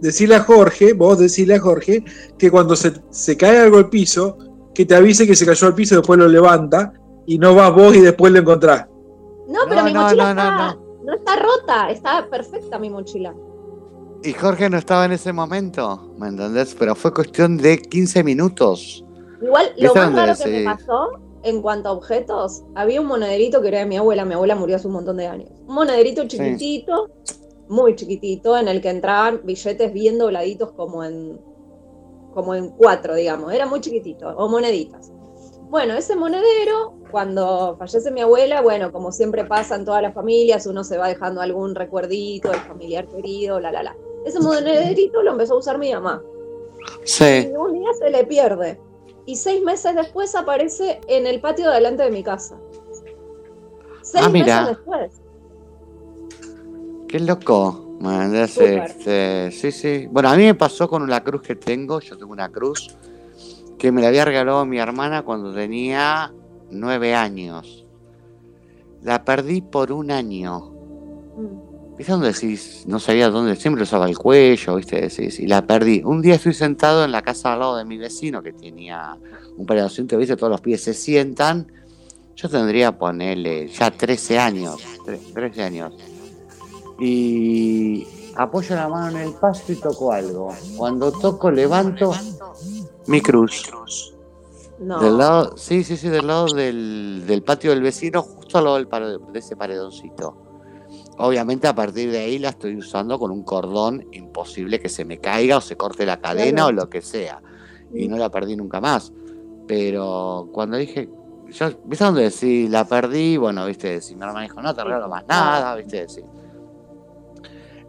Speaker 7: decirle a Jorge, vos decirle a Jorge, que cuando se, se cae algo al piso, que te avise que se cayó al piso y después lo levanta, y no vas vos y después lo encontrás.
Speaker 9: No, pero
Speaker 5: No,
Speaker 9: mi mochila
Speaker 5: no, no,
Speaker 9: está, no está rota, está perfecta mi mochila.
Speaker 5: Y Jorge no estaba en ese momento, ¿me entendés? Pero fue cuestión de 15 minutos.
Speaker 9: Igual, lo
Speaker 5: ¿Viste
Speaker 9: más raro que me pasó en cuanto a objetos, había un monederito que era de mi abuela, mi abuela murió hace un montón de años. Un monederito chiquitito, muy chiquitito, en el que entraban billetes bien dobladitos como en, como en cuatro, digamos. Era muy chiquitito, o moneditas. Bueno, ese monedero, cuando fallece mi abuela, bueno, como siempre pasa en todas las familias, uno se va dejando algún recuerdito del familiar querido, la, la, la. Ese monederito lo empezó a usar mi mamá.
Speaker 5: Sí.
Speaker 9: Y un día se le pierde. Y seis meses después aparece en el patio de delante de mi casa. Seis
Speaker 5: Ah, mira.
Speaker 9: meses después.
Speaker 5: Qué loco.
Speaker 9: Súper.
Speaker 5: Este, sí, sí. Bueno, a mí me pasó con la cruz que tengo. Yo tengo una cruz que me la había regalado mi hermana cuando tenía nueve años. La perdí por un año.
Speaker 9: Mm.
Speaker 5: ¿Viste dónde decís? No sabía dónde, siempre usaba el cuello, ¿viste? Decís, y la perdí. Un día estoy sentado en la casa al lado de mi vecino que tenía un par de asientos, ¿viste? Todos los pies se sientan. Yo tendría, ponerle, ya 13 años. tre- 13 años. Y, apoyo la mano en el pasto y toco algo. Cuando toco, levanto mi cruz.
Speaker 9: No.
Speaker 5: Del lado, sí, sí, sí, del lado del, del patio del vecino, justo al lado del pare- de ese paredoncito. Obviamente a partir de ahí la estoy usando con un cordón imposible que se me caiga o se corte la cadena
Speaker 9: Claro.
Speaker 5: o lo que sea. Y no la perdí nunca más. Pero cuando dije, yo, ¿viste dónde decís? La perdí, bueno, viste, si mi hermana dijo, no te regalo más nada, viste, decir.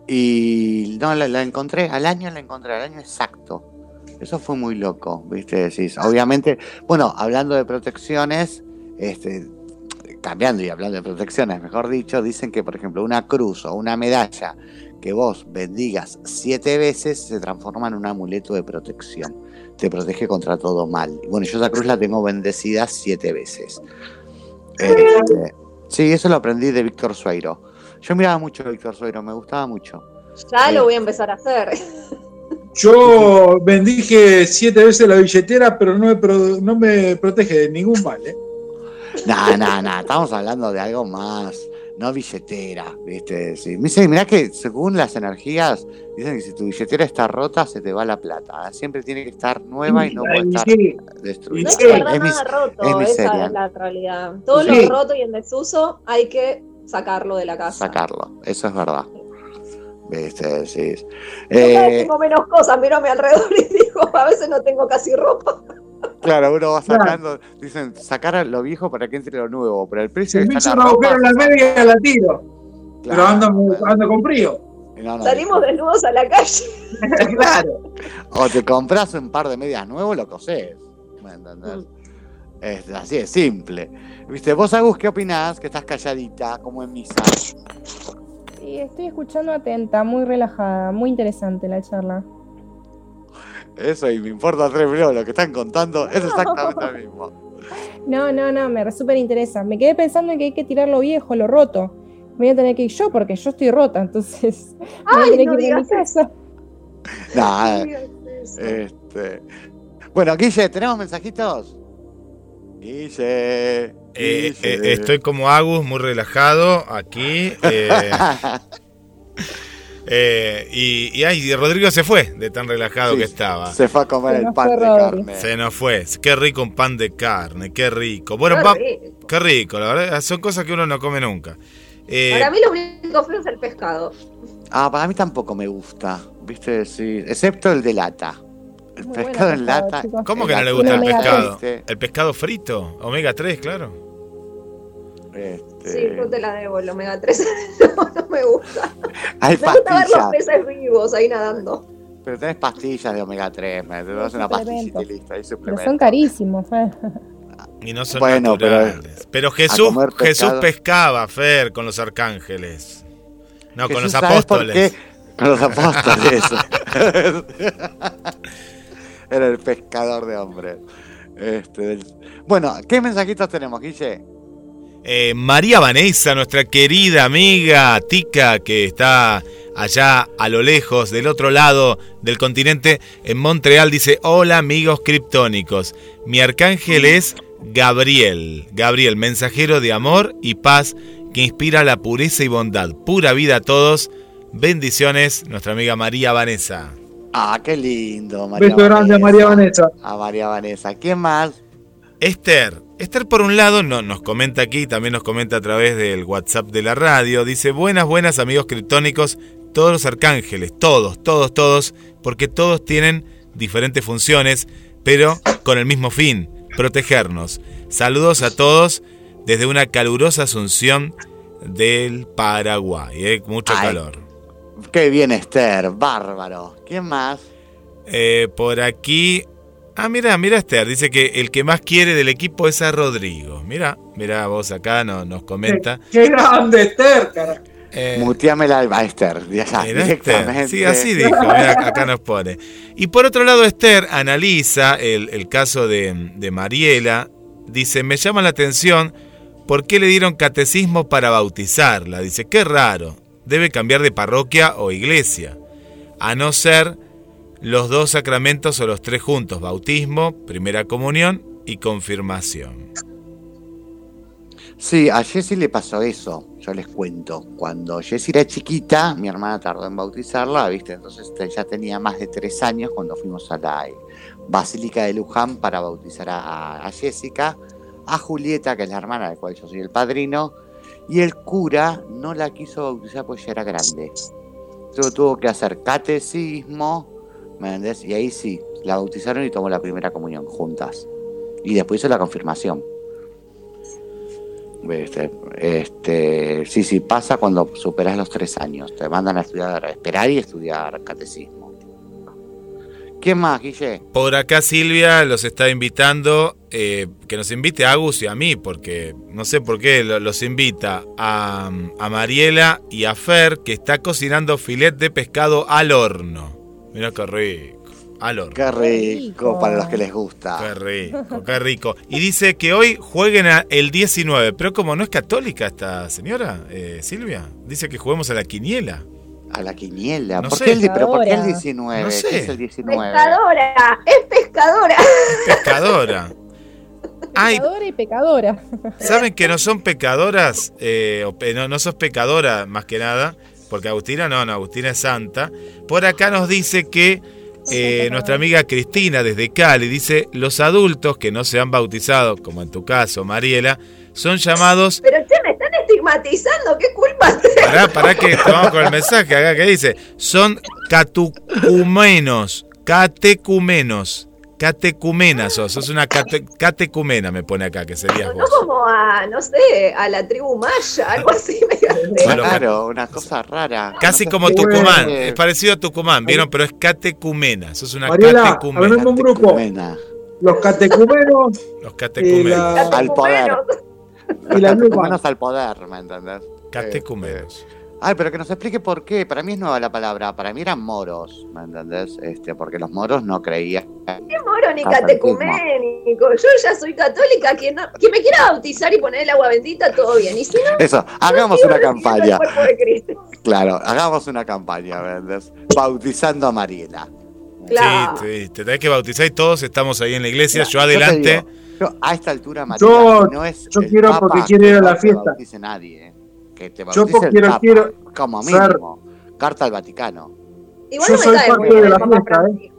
Speaker 5: Y no, la, la encontré, al año la encontré, al año exacto. Eso fue muy loco, viste, decís. Obviamente, bueno, hablando de protecciones, este, cambiando y hablando de protecciones, mejor dicho, dicen que, por ejemplo, una cruz o una medalla que vos bendigas siete veces se transforma en un amuleto de protección. Te protege contra todo mal. Bueno, yo esa cruz la tengo bendecida siete veces. Este, sí, eso lo aprendí de Víctor Sueiro. Yo miraba mucho a Víctor Sueiro, me gustaba mucho.
Speaker 9: Ya lo voy a empezar a hacer.
Speaker 7: Yo bendije siete veces la billetera, pero no me, pro- no me protege de ningún mal. ¿eh?
Speaker 5: No, no, no, estamos hablando de algo más, no billetera, ¿viste? Sí. Dicen, mirá que según las energías, dicen que si tu billetera está rota, se te va la plata. Siempre tiene que estar nueva y no puede estar
Speaker 7: Sí,
Speaker 5: destruida.
Speaker 9: No es
Speaker 7: Sí,
Speaker 9: que verdad
Speaker 5: es mis-
Speaker 9: nada roto,
Speaker 5: es
Speaker 9: esa
Speaker 5: miseria.
Speaker 9: es la realidad. Todo
Speaker 7: Sí.
Speaker 9: lo roto y en desuso hay que sacarlo de la casa.
Speaker 5: sacarlo, eso es verdad. ¿Viste? Sí. Eh,
Speaker 9: tengo menos cosas, miro a mi alrededor y digo, a veces no tengo casi ropa.
Speaker 5: claro, uno va
Speaker 7: Claro.
Speaker 5: sacando, dicen, sacar lo viejo para que entre lo nuevo, pero el precio
Speaker 7: si me hizo un agujero en la media, la tiro. Pero ando, ando con frío.
Speaker 5: No, no,
Speaker 9: Salimos desnudos a la calle.
Speaker 7: claro.
Speaker 5: O te compras un par de medias nuevos, lo cosés. ¿Me entendés?
Speaker 9: Mm.
Speaker 5: Es, así de simple. ¿Viste? Vos, Agus, ¿qué opinás? Que estás calladita, como en misa.
Speaker 8: Sí, estoy escuchando atenta, muy relajada, muy interesante la charla.
Speaker 5: Eso, y me importa tres minutos. Lo que están contando es exactamente lo mismo.
Speaker 8: No, no, no, me súper interesa. Me quedé pensando en que hay que tirar lo viejo, lo roto. Me voy a tener que ir yo porque yo estoy rota, entonces me voy a
Speaker 9: Ay,
Speaker 8: tener
Speaker 9: no
Speaker 8: que ir a mi casa.
Speaker 5: Nah,
Speaker 9: No
Speaker 5: este. Bueno, Guille, ¿tenemos mensajitos? Guille.
Speaker 4: Eh, eh, estoy como Agus, muy relajado aquí. eh, eh, y, y, ay, y Rodrigo se fue de tan relajado
Speaker 5: Sí,
Speaker 4: que estaba.
Speaker 5: Se fue a comer el pan de carne.
Speaker 4: Se nos fue. Qué rico un pan de carne, qué rico. Bueno,
Speaker 9: Qué
Speaker 4: va-
Speaker 9: rico.
Speaker 4: qué rico, la verdad. Son cosas que uno no come nunca. Eh,
Speaker 9: Para mí lo único feo es el pescado.
Speaker 5: Ah, para mí tampoco me gusta. ¿Viste? Sí. Excepto el de lata. El
Speaker 8: Muy
Speaker 5: pescado en
Speaker 8: pescado,
Speaker 5: lata.
Speaker 8: chicos.
Speaker 4: ¿Cómo que no le
Speaker 5: atún
Speaker 4: gusta el pescado?
Speaker 5: este,
Speaker 4: El pescado frito, omega 3, claro.
Speaker 5: este,
Speaker 9: Sí, yo te la debo, el omega 3. no, no me gusta.
Speaker 5: Hay
Speaker 9: Me gusta ver los peces vivos ahí nadando.
Speaker 5: Pero tenés pastillas de omega 3, me te das una pastillita y listo, hay
Speaker 8: Pero son carísimos, eh.
Speaker 4: Y no son
Speaker 5: Bueno, pero-
Speaker 4: naturales. Pero, Jesús, Jesús pescaba, Fer, con los arcángeles. No, con los
Speaker 5: ¿sabes por
Speaker 4: apóstoles.
Speaker 5: Con los apóstoles. Era el pescador de hombres. Este, Bueno, ¿qué mensajitos tenemos, Guille?
Speaker 4: Eh, María Vanessa, nuestra querida amiga Tica, que está allá a lo lejos, del otro lado del continente, en Montreal, dice, hola amigos criptónicos, mi arcángel es Gabriel, Gabriel, mensajero de amor y paz que inspira la pureza y bondad, pura vida a todos, bendiciones, nuestra amiga María Vanessa.
Speaker 5: Ah, qué lindo, María
Speaker 7: Beso grande a María Vanessa.
Speaker 5: A María Vanessa. ¿Quién más?
Speaker 4: Esther. Esther, por un lado, no, nos comenta aquí, también nos comenta a través del WhatsApp de la radio. Dice: Buenas, buenas, amigos criptónicos, todos los arcángeles, todos, todos, todos, porque todos tienen diferentes funciones, pero con el mismo fin: protegernos. Saludos a todos desde una calurosa Asunción del Paraguay. ¿eh? Mucho
Speaker 5: Ay.
Speaker 4: calor.
Speaker 5: Qué bien, Esther. Bárbaro. ¿Quién más?
Speaker 4: Eh, por aquí. Ah, mira, mira Esther, dice que el que más quiere del equipo es a Rodrigo. Mira, mira vos acá no- nos comenta.
Speaker 7: Qué grande Esther, carajo.
Speaker 4: Eh,
Speaker 5: Muteame la a Esther. Ya.
Speaker 4: Esther. Sí, así dijo, mira, acá nos pone. Y por otro lado, Esther analiza el, el caso de, de Mariela. Dice, me llama la atención por qué le dieron catecismo para bautizarla. Dice, qué raro, debe cambiar de parroquia o iglesia. A no ser los dos sacramentos o los tres juntos, bautismo, primera comunión y confirmación.
Speaker 5: Sí, a Jessie le pasó eso, yo les cuento. Cuando Jessie era chiquita, mi hermana tardó en bautizarla, ¿viste? Entonces ya tenía más de tres años cuando fuimos a la Basílica de Luján para bautizar a, a Jessica, a Julieta, que es la hermana de la cual yo soy el padrino, y el cura no la quiso bautizar porque ya era grande. Entonces tuvo que hacer catecismo, ¿me entendés? Y ahí sí, la bautizaron y tomó la primera comunión juntas. Y después hizo la confirmación. Este, este, sí, sí, pasa cuando superas los tres años. Te mandan a estudiar, esperar y estudiar catecismo. ¿Quién más, Guille?
Speaker 4: Por acá Silvia los está invitando, eh, que nos invite a Agus y a mí, porque no sé por qué lo- los invita a, a Mariela y a Fer, que está cocinando filet de pescado al horno. Mira qué rico, al horno.
Speaker 5: Qué rico para los que les gusta.
Speaker 4: Qué rico, qué rico. Y dice que hoy jueguen a el 19, pero como no es católica esta señora, eh, Silvia, dice que juguemos a la quiniela.
Speaker 5: A la quiniela.
Speaker 4: No
Speaker 5: ¿Por,
Speaker 4: sé.
Speaker 5: qué el, pero ¿por qué el
Speaker 8: Pescadora.
Speaker 5: 19?
Speaker 4: No
Speaker 5: ¿Qué
Speaker 4: sé.
Speaker 5: es el 19?
Speaker 9: Pescadora, es pescadora.
Speaker 4: Pescadora. Ay,
Speaker 8: Pecadora y pecadora.
Speaker 4: ¿Saben que no son pecadoras? Eh, no, no sos pecadora, más que nada. Porque Agustina no, no, Agustina es santa. Por acá nos dice que eh, nuestra amiga Cristina desde Cali dice, los adultos que no se han bautizado, como en tu caso, Mariela, son llamados...
Speaker 9: Pero che, me están estigmatizando, ¿qué culpa
Speaker 4: Pará, pará que vamos con el mensaje acá que dice, son catucumenos, catecumenos, catecumenas sos, sos una cate- catecumena me pone acá, que serías
Speaker 9: No
Speaker 4: vos.
Speaker 9: como a, no sé, a la tribu maya, algo así. Me
Speaker 4: Bueno,
Speaker 5: Claro, una cosa rara.
Speaker 4: Casi
Speaker 5: No
Speaker 4: como Tucumán, es parecido a Tucumán, ¿vieron? Pero es catecumena, sos una
Speaker 7: Mariela,
Speaker 4: catecumena.
Speaker 7: armemos un grupo.
Speaker 5: Catecumena.
Speaker 7: Los catecumenos
Speaker 4: Los catecumenos.
Speaker 7: la,
Speaker 5: Al poder.
Speaker 7: Y la
Speaker 5: Los
Speaker 7: Lupa.
Speaker 5: catecumenos al poder, ¿me entendés?
Speaker 4: Catecumenos.
Speaker 5: Ay, pero que nos explique por qué. Para mí es nueva la palabra. Para mí eran moros, ¿me entendés? Este, porque los moros no creían.
Speaker 9: Qué moro ni catecuménico. Yo ya soy católica. Quien, no- quien me quiera bautizar y poner el agua bendita, todo bien. Y si no,
Speaker 5: Eso, hagamos una campaña. Claro, hagamos una campaña, ¿me entendés? Bautizando a Mariela.
Speaker 9: Claro.
Speaker 4: Sí, sí, te tenés que bautizar y todos estamos ahí en la iglesia.
Speaker 5: Mira,
Speaker 4: Yo adelante.
Speaker 5: Yo a esta altura, Mariela,
Speaker 7: Yo-
Speaker 5: no es
Speaker 7: yo
Speaker 5: el
Speaker 7: quiero
Speaker 5: Papa,
Speaker 7: porque quiero ir a
Speaker 5: que
Speaker 7: la
Speaker 5: no
Speaker 7: fiesta.
Speaker 5: bautice nadie, ¿eh? Que te
Speaker 7: Yo
Speaker 5: el
Speaker 7: quiero-
Speaker 5: Papa,
Speaker 7: quiero
Speaker 5: como
Speaker 7: ser-
Speaker 5: mínimo. Carta al Vaticano.
Speaker 9: Igual
Speaker 7: Yo
Speaker 9: no me
Speaker 7: soy
Speaker 9: cae
Speaker 7: parte de la fiesta, ¿eh?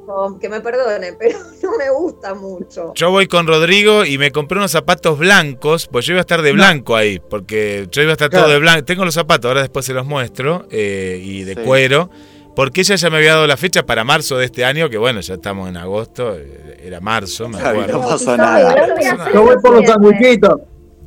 Speaker 9: Que me perdone, pero no me gusta mucho.
Speaker 4: Yo voy con Rodrigo y me compré unos zapatos blancos, pues yo iba a estar de blanco ahí, porque yo iba a estar todo de blanco. Tengo los zapatos, ahora después se los muestro, eh, y de
Speaker 5: Sí.
Speaker 4: cuero, porque ella ya me había dado la fecha para marzo de este año, que bueno, ya estamos en agosto, eh, era marzo, me acuerdo.
Speaker 5: no pasó nada.
Speaker 9: Yo
Speaker 8: blanco.
Speaker 9: voy
Speaker 7: por los sanguchitos.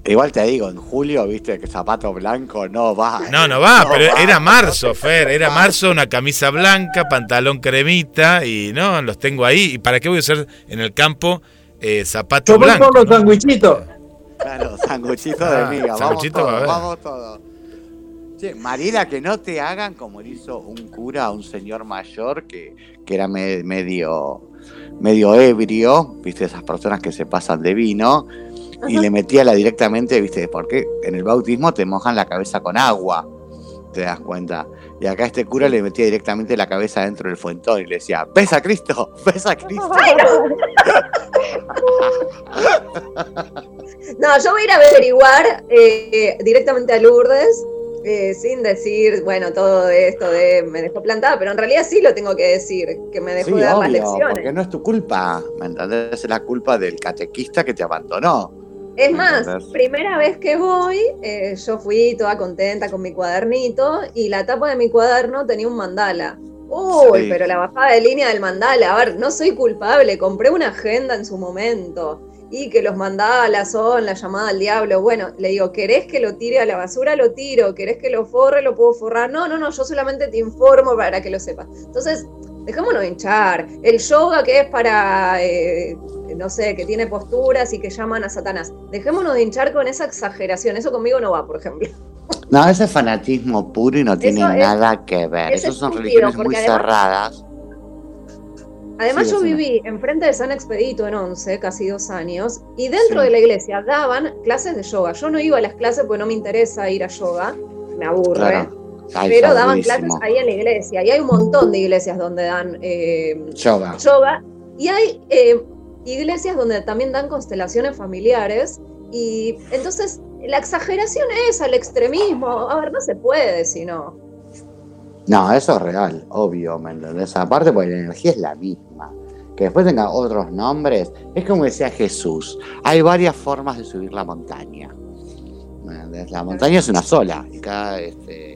Speaker 5: Igual te digo, en julio, viste que zapato blanco no va.
Speaker 4: No, no va, pero
Speaker 5: va,
Speaker 4: era marzo, Fer, era marzo, una camisa blanca, pantalón cremita, y no, los tengo ahí. ¿Y para qué voy a usar en el campo eh, zapatos
Speaker 7: Yo voy
Speaker 4: blancos?
Speaker 7: por los
Speaker 4: no?
Speaker 7: sanguchitos.
Speaker 5: Claro, sanguchito
Speaker 4: Ah,
Speaker 5: de miga. Vamos
Speaker 4: sanguchito va a
Speaker 5: todos, vamos todos. Mariela, que no te hagan como le hizo un cura a un señor mayor que, que era me- medio, medio ebrio, viste, esas personas que se pasan de vino, y le metía la directamente, viste, porque en el bautismo te mojan la cabeza con agua, te das cuenta. Y acá este cura le metía directamente la cabeza dentro del fuentón y le decía, ¿ves a Cristo? ¿Ves a Cristo?
Speaker 9: No, yo voy a ir a averiguar eh, directamente a Lourdes, eh, sin decir, bueno, todo esto de me dejó plantada, pero en realidad sí lo tengo que decir, que me dejó
Speaker 5: Sí,
Speaker 9: de dar las lecciones.
Speaker 5: porque no es tu culpa, ¿me entendés? Es la culpa del catequista que te abandonó.
Speaker 9: Es más,
Speaker 5: ¿Entendés?
Speaker 9: primera vez que voy, eh, yo fui toda contenta con mi cuadernito y la tapa de mi cuaderno tenía un mandala. Uy,
Speaker 5: Sí.
Speaker 9: pero la bajada de línea del mandala, a ver, no soy culpable, compré una agenda en su momento y que los mandalas son la llamada al diablo. Bueno, le digo, ¿querés que lo tire a la basura? Lo tiro, ¿querés que lo forre? Lo puedo forrar. No, no, no, yo solamente te informo para que lo sepas. Entonces, dejémonos hinchar. El yoga que es para, eh, no sé, que tiene posturas y que llaman a Satanás. Dejémonos de hinchar con esa exageración. Eso conmigo no va, por ejemplo.
Speaker 5: No, ese es fanatismo puro y no tiene
Speaker 9: es-
Speaker 5: nada que ver.
Speaker 9: es
Speaker 5: Esos son religiones muy
Speaker 9: además-
Speaker 5: cerradas.
Speaker 9: Además,
Speaker 5: Sí,
Speaker 9: yo viví enfrente de San Expedito en 11, casi dos años, y dentro
Speaker 5: Sí.
Speaker 9: de la iglesia daban clases de yoga. Yo no iba a las clases porque no me interesa ir a yoga, me aburre.
Speaker 5: Claro. Ay,
Speaker 9: pero daban
Speaker 5: buenísimo.
Speaker 9: clases ahí en la iglesia. Y hay un montón de iglesias donde dan eh,
Speaker 5: Yoga.
Speaker 9: yoga. Y hay eh, iglesias donde también dan constelaciones familiares. Y entonces la exageración es al extremismo. A ver, no se puede si no.
Speaker 5: No, eso es real, obvio, ¿me entendés? Aparte, porque la energía es la misma. Que después tenga otros nombres, es como decía Jesús. Hay varias formas de subir la montaña. La montaña es una sola y cada, este,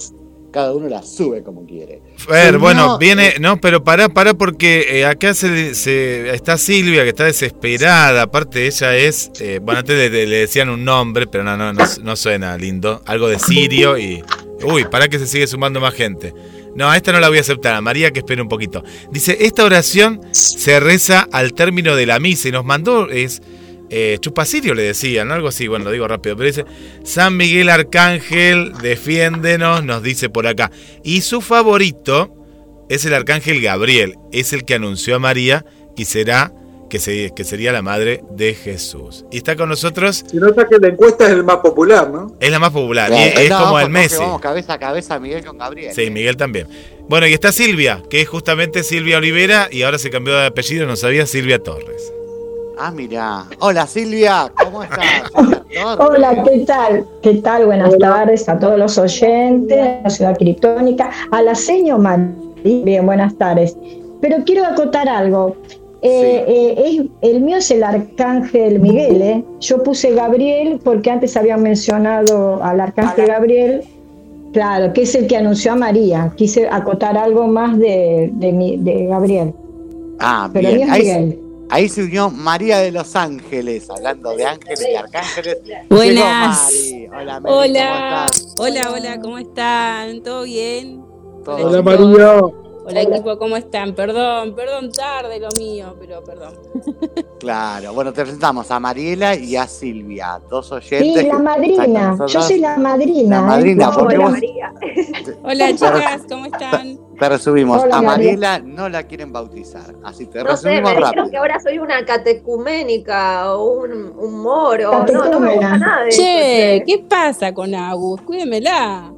Speaker 5: cada uno la sube como quiere.
Speaker 4: Fer, bueno,
Speaker 5: no,
Speaker 4: viene, no, pero pará, pará, porque eh, acá se, se- está Silvia, que está desesperada. Aparte, ella es, eh, bueno, antes le, le decían un nombre, pero no, no, no, no suena lindo. Algo de Sirio y. Uy, pará que se sigue sumando más gente. No, esta no la voy a aceptar, a María que espere un poquito. Dice, esta oración se reza al término de la misa y nos mandó, es eh, Chupasirio le decían, algo así, bueno, lo digo rápido, pero dice, San Miguel Arcángel, defiéndenos, nos dice por acá. Y su favorito es el Arcángel Gabriel, es el que anunció a María y será, que, se- que sería la madre de Jesús. Y está con nosotros,
Speaker 7: Se nota que la encuesta es el más popular, ¿no?
Speaker 4: es la más popular, y es
Speaker 5: no,
Speaker 4: como el Messi.
Speaker 5: Vamos cabeza a cabeza Miguel con Gabriel.
Speaker 4: Sí, Miguel también. Bueno, y está Silvia, que es justamente Silvia Olivera y ahora se cambió de apellido, no sabía, Silvia Torres.
Speaker 5: Ah, mira. Hola Silvia, ¿cómo estás?
Speaker 10: Hola, ¿qué tal? ¿Qué tal? Buenas tardes a todos los oyentes de la ciudad criptónica, a la señor María. Bien, buenas tardes. Pero quiero acotar algo. Eh, eh, es- el mío es el arcángel Miguel, ¿eh? Yo puse Gabriel porque antes habían mencionado al arcángel Gabriel, claro, que es el que anunció a María. Quise acotar algo más de, de, mi- de Gabriel.
Speaker 5: Ah,
Speaker 10: Pero el mío
Speaker 5: bien.
Speaker 10: es
Speaker 5: Ahí,
Speaker 10: Miguel.
Speaker 5: ahí se unió María de los Ángeles, hablando de ángeles y arcángeles.
Speaker 11: Buenas.
Speaker 5: Llegó Mari. Hola, Mari,
Speaker 11: Hola,
Speaker 5: ¿cómo estás?
Speaker 11: hola, hola, ¿cómo están? ¿Todo bien?
Speaker 5: Todo
Speaker 7: Hola
Speaker 5: bien.
Speaker 7: María.
Speaker 11: Hola equipo, ¿cómo están? Perdón, perdón tarde lo mío, pero perdón.
Speaker 5: Claro, bueno, te presentamos a Mariela y a Silvia, dos
Speaker 10: Sí,
Speaker 5: oyentes.
Speaker 10: la
Speaker 5: están con
Speaker 10: madrina. Yo soy la madrina.
Speaker 5: La
Speaker 10: ¿eh?
Speaker 5: madrina, porque
Speaker 10: Hola.
Speaker 5: vos-
Speaker 9: María.
Speaker 11: Hola chicas, ¿cómo están?
Speaker 5: Te resumimos,
Speaker 10: Hola,
Speaker 5: a
Speaker 10: María.
Speaker 5: Mariela no la quieren bautizar, así te
Speaker 9: No sé,
Speaker 5: resumimos
Speaker 9: me dijeron
Speaker 5: rápido.
Speaker 9: que ahora soy una catecuménica o un, un moro. No, no me gusta nada de eso,
Speaker 11: Che, ¿qué pasa con Agus? Cuídemela.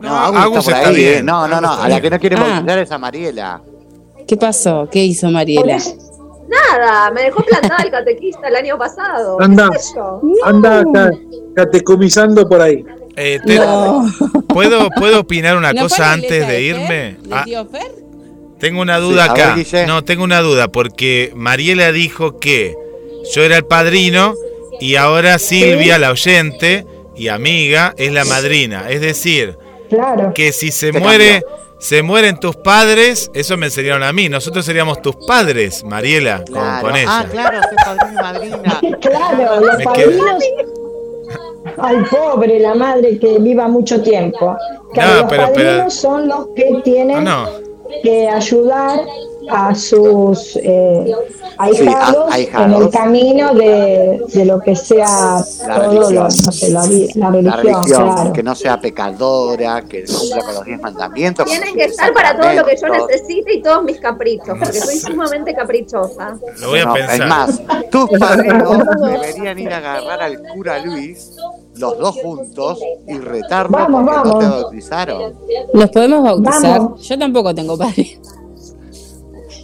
Speaker 5: No,
Speaker 4: No,
Speaker 5: Agus,
Speaker 4: Agus
Speaker 5: está por
Speaker 4: está
Speaker 5: ahí,
Speaker 4: bien.
Speaker 5: eh. No, no, no, a la que no quieren
Speaker 11: Ah.
Speaker 5: es a Mariela.
Speaker 11: ¿Qué pasó? ¿Qué hizo Mariela?
Speaker 9: Nada, me dejó plantada el catequista el año pasado.
Speaker 7: Anda.
Speaker 9: ¿Qué sé yo?
Speaker 7: Anda ca- catecumizando por ahí.
Speaker 4: Eh, te-
Speaker 11: No.
Speaker 4: ¿puedo, ¿Puedo opinar una
Speaker 11: ¿No
Speaker 4: cosa antes de
Speaker 11: Fer?
Speaker 4: irme?
Speaker 11: ¿Le
Speaker 4: Ah,
Speaker 11: dio Fer?
Speaker 4: tengo una duda
Speaker 5: Sí, a ver,
Speaker 4: acá. No, tengo una duda, porque Mariela dijo que yo era el padrino y ahora Silvia, la oyente y amiga, es la madrina. Es decir,
Speaker 10: Claro.
Speaker 4: que si se muere, se mueren tus padres, eso me enseñaron a mí. Nosotros seríamos tus padres, Mariela, con,
Speaker 5: Claro.
Speaker 4: con ella.
Speaker 5: Ah, claro, soy padrino y madrina.
Speaker 10: Claro, los
Speaker 4: Me
Speaker 10: padrinos. Ay, pobre, la madre que viva mucho tiempo. Claro,
Speaker 4: No,
Speaker 10: los
Speaker 4: pero-
Speaker 10: padrinos
Speaker 4: pero-
Speaker 10: son los que tienen
Speaker 4: no.
Speaker 10: que ayudar a sus eh, ahijados
Speaker 5: a- ahijados.
Speaker 10: en el camino de, de lo que sea
Speaker 5: La
Speaker 10: todo lo,
Speaker 5: religión.
Speaker 10: no sé, la, vi- la
Speaker 5: La
Speaker 10: religión,
Speaker 5: religión,
Speaker 10: claro.
Speaker 5: que no sea pecadora, que cumpla con los diez mandamientos.
Speaker 9: Tienen que estar para todo lo que yo necesite y todos mis caprichos, porque soy sumamente caprichosa.
Speaker 4: Lo voy a
Speaker 5: No,
Speaker 4: pensar.
Speaker 5: Es más, tus padrinos deberían ir a agarrar al cura Luis, los dos juntos, y retarlo
Speaker 10: Vamos,
Speaker 5: porque no
Speaker 10: vamos.
Speaker 5: te bautizaron.
Speaker 11: ¿Nos podemos bautizar?
Speaker 10: Vamos.
Speaker 11: Yo tampoco tengo padre.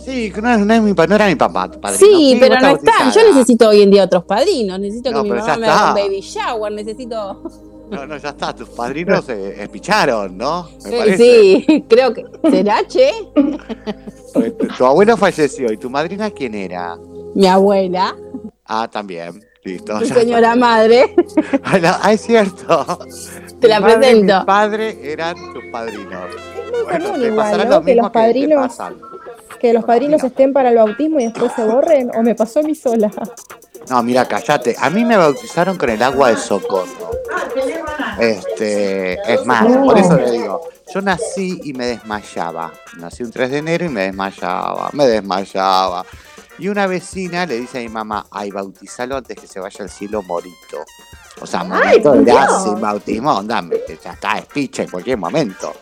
Speaker 5: Sí, que no, no es mi, no era mi papá, tu padrino.
Speaker 11: Sí, pero no están. Yo necesito hoy en día otros padrinos. Necesito
Speaker 5: No,
Speaker 11: que mi mamá me haga un baby shower. Necesito.
Speaker 5: No, no, ya está, tus padrinos eh, espicharon, ¿no? Me
Speaker 11: Sí,
Speaker 5: parece.
Speaker 11: sí, creo que. ¿Será, che?
Speaker 5: Porque Tu, tu abuelo falleció, ¿y tu madrina quién era?
Speaker 11: Mi abuela,
Speaker 5: Ah, también. Listo.
Speaker 11: mi
Speaker 5: ya
Speaker 11: señora madre.
Speaker 5: Ah, no, es cierto.
Speaker 11: Te la
Speaker 5: Mi madre
Speaker 11: presento.
Speaker 5: Mi padre eran tus padrinos.
Speaker 8: muy
Speaker 5: Bueno,
Speaker 8: común igual, ¿no? Que los
Speaker 5: que te
Speaker 8: padrinos-
Speaker 5: pasan.
Speaker 8: Que los padrinos estén para el bautismo y después se borren, o me pasó a mí sola.
Speaker 5: No, mira, cállate. A mí me bautizaron con el agua de socorro. Este, es más, por eso le digo, yo nací y me desmayaba. Nací un 3 de enero y me desmayaba, me desmayaba. Y una vecina le dice a mi mamá, ay, bautizalo antes que se vaya al cielo morito. O sea, morito
Speaker 9: Dios.
Speaker 5: sin bautismo, que ya está, es picha en cualquier momento.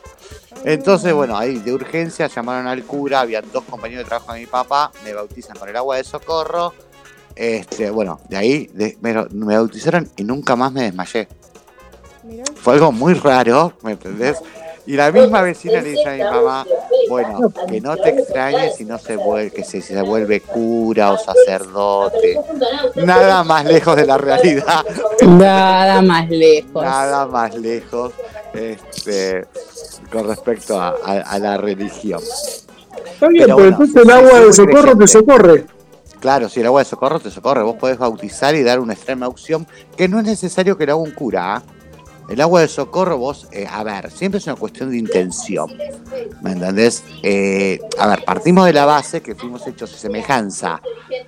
Speaker 5: Entonces, bueno, ahí de urgencia llamaron al cura, había dos compañeros de trabajo de mi papá, me bautizan con el agua de socorro. Este, bueno, de ahí de- me, me bautizaron y nunca más me desmayé.
Speaker 8: Mirá.
Speaker 5: Fue algo muy raro, ¿me entendés? Y la misma vecina le dice a mi mamá, Bueno, que no te extrañes si no se vuelve, que se, si se vuelve cura o sacerdote. Nada más lejos de la realidad.
Speaker 11: Nada más lejos.
Speaker 5: Nada más lejos este, con respecto a, a- a la religión.
Speaker 7: Está bien,
Speaker 5: Pero bueno,
Speaker 7: entonces el agua de socorro te socorre.
Speaker 5: Claro, si el agua de socorro te socorre, vos podés bautizar y dar una extrema opción, que no es necesario que lo haga un cura. ¿ah? El agua de socorro, vos, eh, a ver, siempre es una cuestión de intención. ¿Me entendés? Eh, a ver, partimos de la base que fuimos hechos de semejanza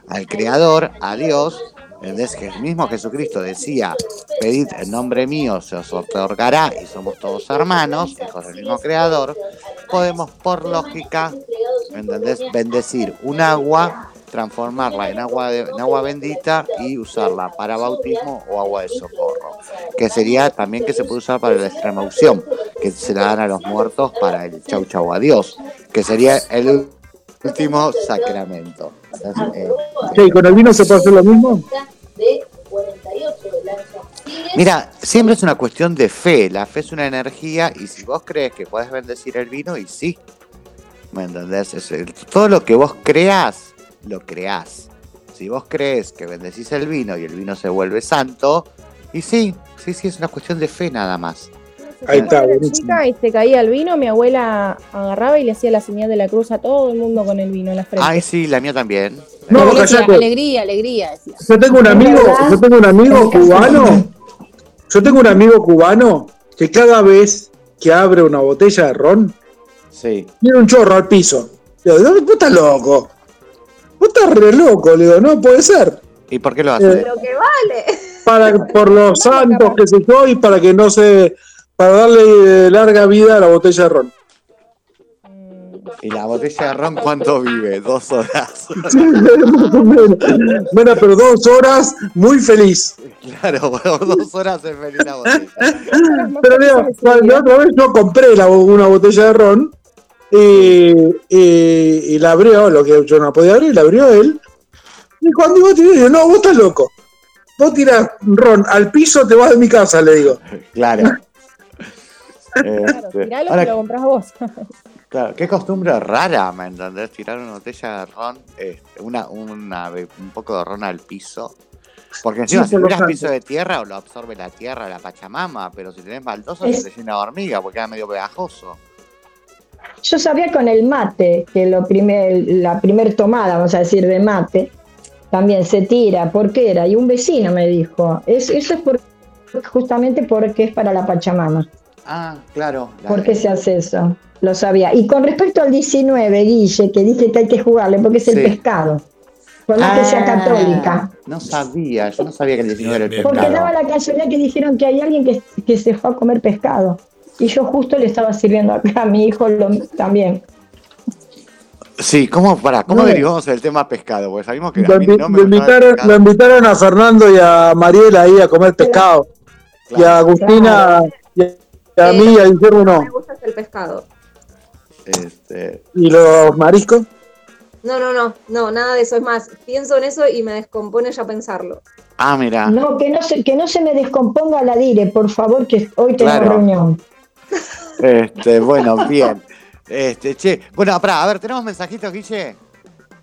Speaker 5: al Creador, a Dios. ¿Entendés? Que el mismo Jesucristo decía, pedid en nombre mío, se os otorgará y somos todos hermanos, hijos del mismo Creador. Podemos, por lógica, ¿entendés? Bendecir un agua, transformarla en agua, de- agua bendita y usarla para bautismo o agua de socorro. Que sería también que se puede usar para la extrema unción, que se la dan a los muertos para el chau chau a Dios, que sería el último sacramento. Entonces, eh,
Speaker 7: Sí, con el vino se puede hacer lo mismo.
Speaker 5: Mira, siempre es una cuestión de fe. La fe es una energía y si vos crees que podés bendecir el vino, y sí. ¿Me entendés? Es el- todo lo que vos creas, lo creás. Si vos crees que bendecís el vino y el vino se vuelve santo, y sí, sí, sí, es una cuestión de fe nada más.
Speaker 7: Ahí está,
Speaker 8: chica y se caía el vino, mi abuela agarraba y le hacía la señal de la cruz a todo el mundo con el vino en la frente.
Speaker 5: Ay, sí, la mía también.
Speaker 7: No,
Speaker 11: Yo decía, alegría, alegría, decía.
Speaker 7: Yo tengo un amigo, yo tengo un amigo cubano, yo tengo un amigo cubano que cada vez que abre una botella de ron,
Speaker 5: Sí.
Speaker 7: tiene un chorro al piso. Le digo, vos estás loco. Vos estás re loco, le digo, no puede ser.
Speaker 5: ¿Y por qué lo hace?
Speaker 9: Pero que vale.
Speaker 7: Para, por los santos que se yo y para que no se. Para darle eh, larga vida a la botella de ron.
Speaker 5: ¿Y la botella de ron cuánto vive? Dos horas.
Speaker 7: Bueno, pero dos horas muy feliz.
Speaker 5: claro, por dos horas es feliz la botella.
Speaker 7: Pero mira, la otra vez yo compré la- una botella de ron y, y- y la abrió, lo que yo no podía abrir, la abrió él. Y cuando tirar, yo, no, vos estás loco. Vos tirás ron al piso, te vas de mi casa, le digo.
Speaker 5: Claro.
Speaker 8: Claro,
Speaker 5: Este,
Speaker 8: tiralo
Speaker 5: ahora,
Speaker 8: que lo compras vos.
Speaker 5: Claro, qué costumbre rara, ¿me entendés? Tirar una botella de ron, este, una, una, un poco de ron al piso. Porque encima,
Speaker 7: Sí,
Speaker 5: si
Speaker 7: santos.
Speaker 5: piso de tierra, o lo absorbe la tierra, la pachamama, pero si tenés baldosa,
Speaker 10: Es-
Speaker 5: se te llena de hormiga, porque queda medio pegajoso.
Speaker 10: Yo sabía con el mate, que lo primer, la primer tomada, vamos a decir, de mate, también se tira. ¿Por qué era? Y un vecino me dijo, es, eso es por, justamente porque es para la Pachamama.
Speaker 5: Ah, claro. la-
Speaker 10: ¿Por qué se hace eso? Lo sabía. Y con respecto al 19, Guille, que dije que hay que jugarle, porque es el pescado. Por más que sea
Speaker 5: Ah,
Speaker 10: católica.
Speaker 5: No sabía, yo no sabía que el 19 era el
Speaker 4: Bien,
Speaker 10: Porque
Speaker 5: pescado.
Speaker 10: daba la casualidad que dijeron que hay alguien que, que se fue a comer pescado. Y yo justo le estaba sirviendo acá a mi hijo lo- también.
Speaker 5: Sí, ¿cómo, para, ¿cómo
Speaker 10: No.
Speaker 5: derivamos el tema pescado? Porque sabemos que a
Speaker 7: Lo,
Speaker 5: mí
Speaker 7: invi-
Speaker 5: no me
Speaker 7: lo invitaron,
Speaker 5: pescado.
Speaker 7: lo invitaron a Fernando y a Mariela ahí a comer pescado. Y a
Speaker 5: Claro,
Speaker 7: Agustina y a, a
Speaker 9: Eh,
Speaker 7: mí y a Guillermo no.
Speaker 9: Me gusta el pescado.
Speaker 5: este,
Speaker 7: ¿Y los mariscos?
Speaker 9: No, no, no, no, nada de eso. Es más, pienso en eso y me descompone ya pensarlo.
Speaker 5: ah, mira.
Speaker 10: No, que no se, que no se me descomponga la dire, por favor, que hoy tengo
Speaker 5: Claro.
Speaker 10: reunión.
Speaker 5: Este, bueno, bien. Este, che, bueno, pará, a ver, ¿tenemos mensajitos, Guille?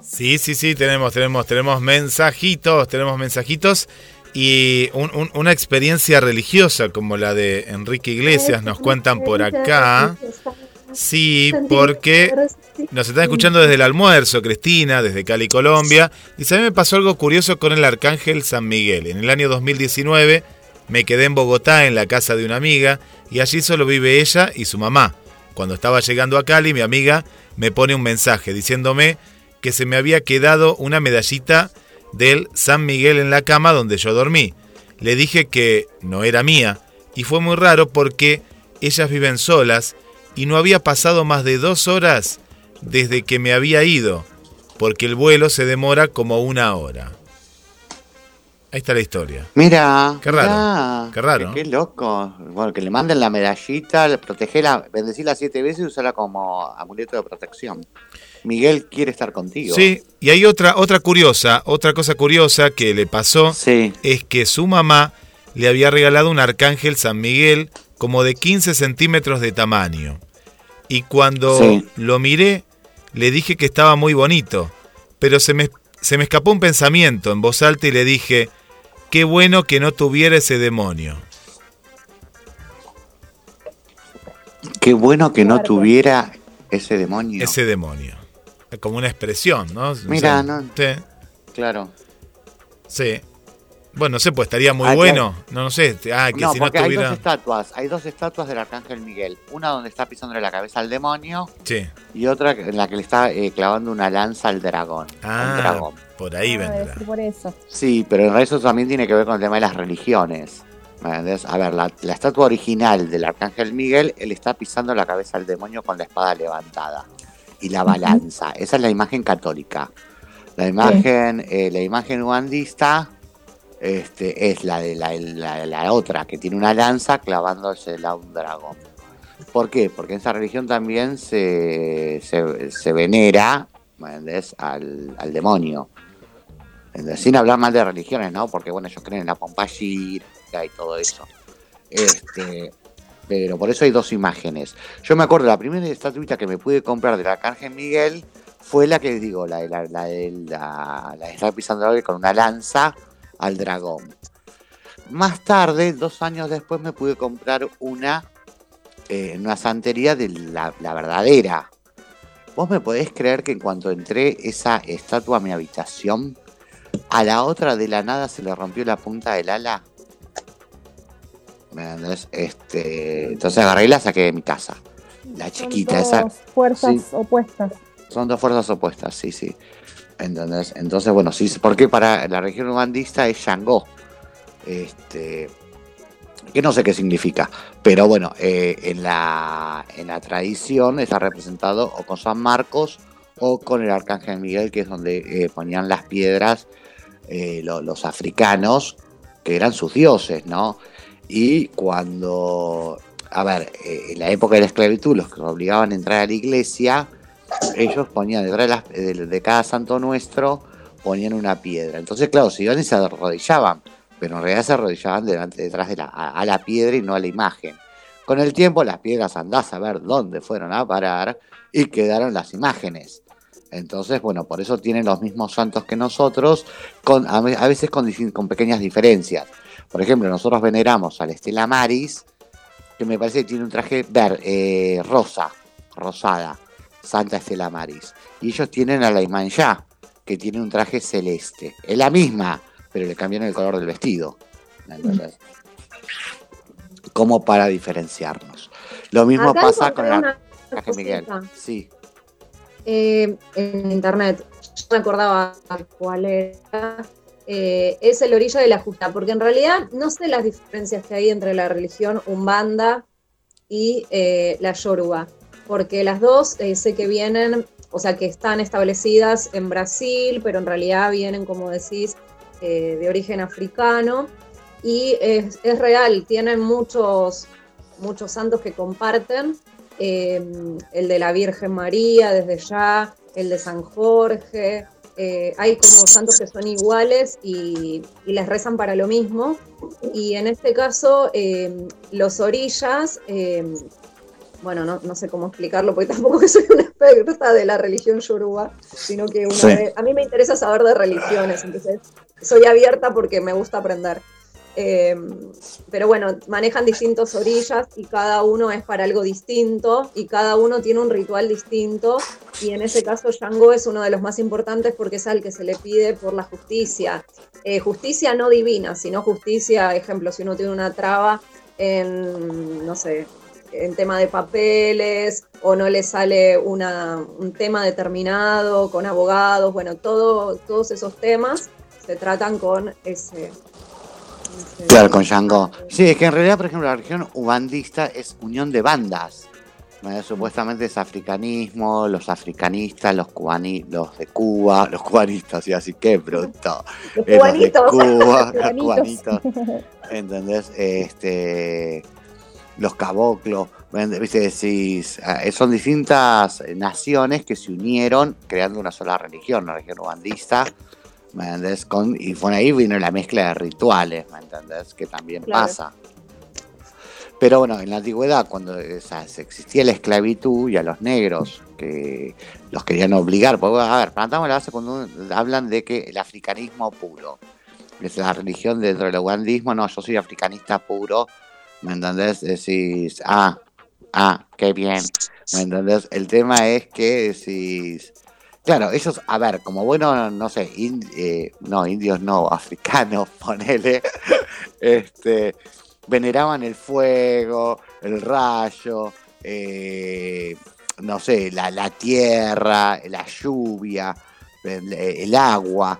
Speaker 4: Sí, sí, sí, tenemos, tenemos, tenemos mensajitos, tenemos mensajitos y un- un- una experiencia religiosa como la de Enrique Iglesias nos cuentan por acá. Sí, porque nos están escuchando desde el almuerzo, Cristina, desde Cali, Colombia. Dice, a mí me pasó algo curioso con el Arcángel San Miguel. En el año 2019 me quedé en Bogotá en la casa de una amiga y allí solo vive ella y su mamá. Cuando estaba llegando a Cali, mi amiga me pone un mensaje diciéndome que se me había quedado una medallita del San Miguel en la cama donde yo dormí. Le dije que no era mía y fue muy raro porque ellas viven solas y no había pasado más de dos horas desde que me había ido, porque el vuelo se demora como una hora. Ahí está la historia.
Speaker 5: Mira.
Speaker 4: Qué raro,
Speaker 5: mirá,
Speaker 4: qué raro.
Speaker 5: Qué, loco. Bueno, que le manden la medallita, le- protegela, bendecirla siete veces y usarla como amuleto de protección. Miguel quiere estar contigo.
Speaker 4: Sí, y hay otra, otra curiosa, otra cosa curiosa que le pasó
Speaker 5: Sí.
Speaker 4: es que su mamá le había regalado un arcángel San Miguel como de 15 centímetros de tamaño. Y cuando
Speaker 5: Sí.
Speaker 4: lo miré, le dije que estaba muy bonito. Pero se me, se me escapó un pensamiento en voz alta y le dije, qué bueno que no tuviera ese demonio.
Speaker 5: Qué bueno que no tuviera ese demonio.
Speaker 4: Ese demonio. Como una expresión, ¿no?
Speaker 5: Mira, no-
Speaker 4: Sí.
Speaker 5: Claro.
Speaker 4: Sí. Bueno, no sé, pues estaría muy
Speaker 5: Ah,
Speaker 4: bueno. No, no sé. Ah, que
Speaker 5: no,
Speaker 4: si no
Speaker 5: porque hay dos
Speaker 4: tuviera.
Speaker 5: estatuas. Hay dos estatuas del Arcángel Miguel. Una donde está pisándole la cabeza al demonio
Speaker 4: Sí.
Speaker 5: y otra en la que le está eh, clavando una lanza al dragón. al
Speaker 4: Ah,
Speaker 5: dragón.
Speaker 4: por ahí
Speaker 8: Ah,
Speaker 4: vendrá.
Speaker 8: por eso.
Speaker 5: Sí, pero en realidad eso también tiene que ver con el tema de las religiones. A ver, la, la estatua original del Arcángel Miguel, él está pisando la cabeza al demonio con la espada levantada y la balanza. Esa es la imagen católica. La imagen, eh, la imagen ugandista este, es la de la, la- la otra, que tiene una lanza clavándosela a un dragón. ¿Por qué? Porque en esa religión también se, se, se venera. Al, al demonio. ¿Entendés? Sin hablar mal de religiones, ¿no? Porque bueno, ellos creen en la pompa y todo eso. Este, pero por eso hay dos imágenes. Yo me acuerdo, la primera estatuita que me pude comprar del Arcángel Miguel fue la que digo, la de la, la, de la, la de estar pisando con una lanza al dragón. Más tarde, dos años después, me pude comprar una eh, en una santería de la, la verdadera. ¿Vos me podés creer que en cuanto entré esa estatua a mi habitación, a la otra de la nada se le rompió la punta del ala? ¿Me entendés? Este, entonces agarré y la saqué de mi casa. La chiquita,
Speaker 8: Son
Speaker 5: esa.
Speaker 8: dos fuerzas
Speaker 5: Sí.
Speaker 8: opuestas.
Speaker 5: Son dos fuerzas opuestas, sí, sí. ¿Entendés? Entonces, bueno, sí, porque para la región ugandista es Shango. Este. Que no sé qué significa. Pero bueno, eh, en, la, en la tradición está representado o con San Marcos o con el Arcángel Miguel, que es donde eh, ponían las piedras eh, lo- los africanos, que eran sus dioses, ¿no? Y cuando, a ver, eh, en la época de la esclavitud, los que obligaban a entrar a la iglesia, ellos ponían detrás de, cada santo nuestro, ponían una piedra. Entonces, claro, se iban y se arrodillaban, pero en realidad se arrodillaban delante, detrás de la, a, la piedra y no a la imagen. Con el tiempo, las piedras andás a ver dónde fueron a parar y quedaron las imágenes. Entonces, bueno, por eso tienen los mismos santos que nosotros, a, ve- a veces con pequeñas diferencias. Por ejemplo, nosotros veneramos a la Estela Maris, que me parece que tiene un traje ver, eh, rosa, rosada, Santa Estela Maris. Y ellos tienen a la Imanjá, que tiene un traje celeste. Es la misma, pero le cambiaron el color del vestido. Como para diferenciarnos. Lo mismo
Speaker 9: Acá
Speaker 5: pasa con
Speaker 9: una
Speaker 5: Arcángel Miguel. Sí.
Speaker 9: eh, en internet. Yo no me acordaba cuál era. Eh, es el orilla de la justa, porque en realidad no sé las diferencias que hay entre la religión umbanda y eh, la yoruba, porque las dos eh, sé que vienen, o sea, que están establecidas en Brasil, pero en realidad vienen, como decís, de origen africano, y es, es real, tienen muchos, muchos santos que comparten, el de la Virgen María desde ya, el de San Jorge, eh, hay como santos que son iguales y, y les rezan para lo mismo. Y en este caso, eh, los orillas, eh, bueno, no, no sé cómo explicarlo porque tampoco soy una experta de la religión yoruba, sino que una
Speaker 5: Sí.
Speaker 9: vez- a mí me interesa saber de religiones, entonces soy abierta porque me gusta aprender. Eh, pero bueno, manejan distintos orillas y cada uno es para algo distinto y cada uno tiene un ritual distinto y en ese caso Shango es uno de los más importantes porque es al que se le pide por la justicia. Eh, justicia no divina, sino justicia, ejemplo, si uno tiene una traba en, no sé, en tema de papeles o no le sale una, un tema determinado con abogados, bueno, todo, todos esos temas se tratan con ese...
Speaker 5: Claro, con Shango. Sí, es que en realidad, por ejemplo, la región ugandista es unión de bandas. ¿no? Supuestamente es africanismo, los africanistas, los cubani, los de Cuba, los cubanistas, y así que bruto.
Speaker 9: Los
Speaker 5: Eh, los de. Cuba, los
Speaker 8: Cubanitos.
Speaker 5: ¿Entendés? Este, los caboclos. ¿viste? Decís, ah, eh, son distintas naciones que se unieron creando una sola religión, la región ugandista. ¿Me entendés? Con, y por ahí vino la mezcla de rituales, ¿me entendés? Que también
Speaker 9: Claro.
Speaker 5: pasa. Pero bueno, en la antigüedad, cuando o sea, existía la esclavitud y a los negros que los querían obligar, porque a ver, plantamos la base cuando hablan de que el africanismo puro es la religión dentro del ugandismo, no, yo soy africanista puro, ¿me entendés? Decís, ah, ah, qué bien, ¿me entendés? El tema es que decís, claro, ellos, a ver, como bueno, no sé, in- eh, no, indios no, africanos, ponele, este, veneraban el fuego, el rayo, eh, no sé, la, la tierra, la lluvia, el, el agua.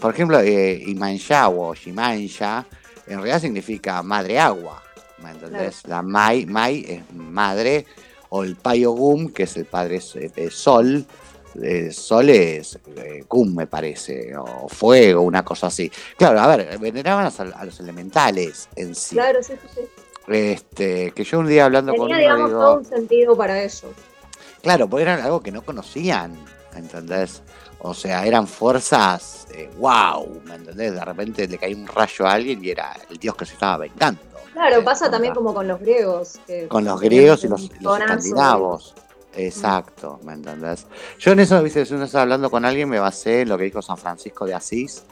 Speaker 5: Por ejemplo, eh, Imanyawa o Shimanya en realidad significa madre agua. ¿Me entendés? La Mai, Mai es madre, o el Payogum, que es el padre eh, eh, sol. Eh, sol es eh, me parece, o fuego, una cosa así. Claro, a ver, veneraban a, los- a los elementales en sí.
Speaker 9: Claro, sí, sí.
Speaker 5: Este, que yo un día hablando con
Speaker 9: Tenía,
Speaker 5: uno
Speaker 9: digamos,
Speaker 5: digo,
Speaker 9: todo un sentido para ellos.
Speaker 5: Claro, porque era algo que no conocían, ¿entendés? O sea, eran fuerzas, eh, wow, ¿me entendés? De repente le caía un rayo a alguien y era el dios que se estaba vengando.
Speaker 9: Claro, pasa también como con los griegos. que
Speaker 5: Con los griegos y los, los escandinavos. Exacto, ¿me entendés? Yo en eso, viste, uno está hablando con alguien, me basé en lo que dijo San Francisco de Asís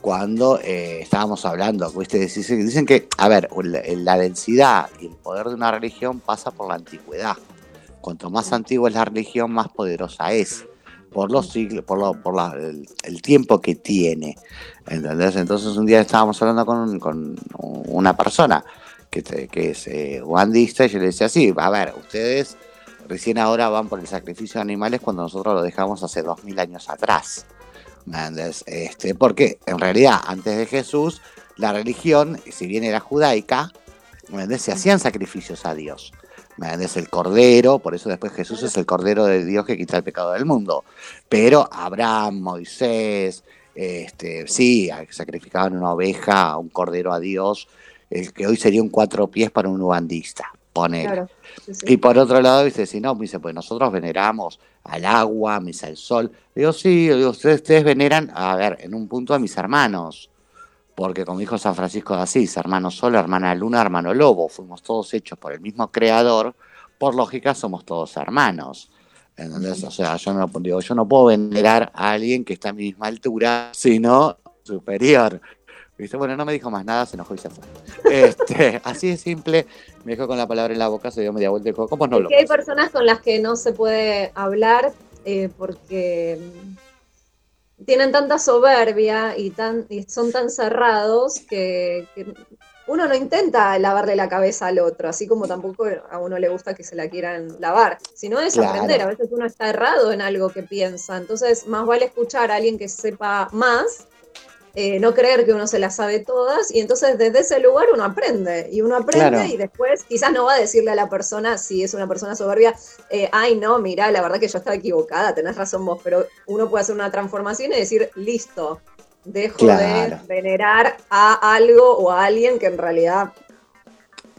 Speaker 5: cuando eh, estábamos hablando, ¿viste? Dicen, que, a ver, la, densidad y el poder de una religión pasa por la antigüedad. Cuanto más antigua es la religión, más poderosa es. Por los siglos, por, lo- por el, tiempo que tiene. ¿Entendés? Entonces un día estábamos hablando con, una persona que, es eh, y yo le decía así, a ver, ustedes recién ahora van por el sacrificio de animales cuando nosotros lo dejamos hace dos mil años atrás. Este, porque en realidad antes de Jesús la religión, si bien era judaica, se hacían sacrificios a Dios. ¿Me entendés? El cordero, por eso después Jesús es el cordero de Dios que quita el pecado del mundo. Pero Abraham, Moisés, este, sí, sacrificaban una oveja, un cordero a Dios, el que hoy sería un cuatro pies para un ugandista. Ponele.
Speaker 9: Claro. sí, sí.
Speaker 5: Y por otro lado, dice, si no, me dice, pues nosotros veneramos al agua, misa al sol. Digo, sí, digo, ustedes, ustedes veneran, a ver, en un punto a mis hermanos. Porque como dijo San Francisco de Asís, hermano sol, hermana luna, hermano lobo, fuimos todos hechos por el mismo creador, por lógica somos todos hermanos. ¿Entendés? O sea, yo no, digo, yo no puedo venerar a alguien que está a mi misma altura, sino superior. ¿Viste? Bueno, no me dijo más nada, se enojó y se fue. Este, así de simple, me dejó con la palabra en la boca, se dio media vuelta y dijo, ¿cómo no
Speaker 9: Es
Speaker 5: lo
Speaker 9: que hay personas con las que no se puede hablar eh, porque tienen tanta soberbia y, tan, y son tan cerrados que, que uno no intenta lavarle la cabeza al otro, así como tampoco a uno le gusta que se la quieran lavar, sino es
Speaker 5: Claro.
Speaker 9: aprender. A veces uno está errado en algo que piensa, entonces más vale escuchar a alguien que sepa más. Eh, no creer que uno se las sabe todas y entonces desde ese lugar uno aprende y uno aprende
Speaker 5: Claro.
Speaker 9: y después quizás no va a decirle a la persona si es una persona soberbia, eh, ay no, mira, la verdad que yo estaba equivocada, tenés razón vos, pero uno puede hacer una transformación y decir, listo, dejo
Speaker 5: Claro.
Speaker 9: de venerar a algo o a alguien que en realidad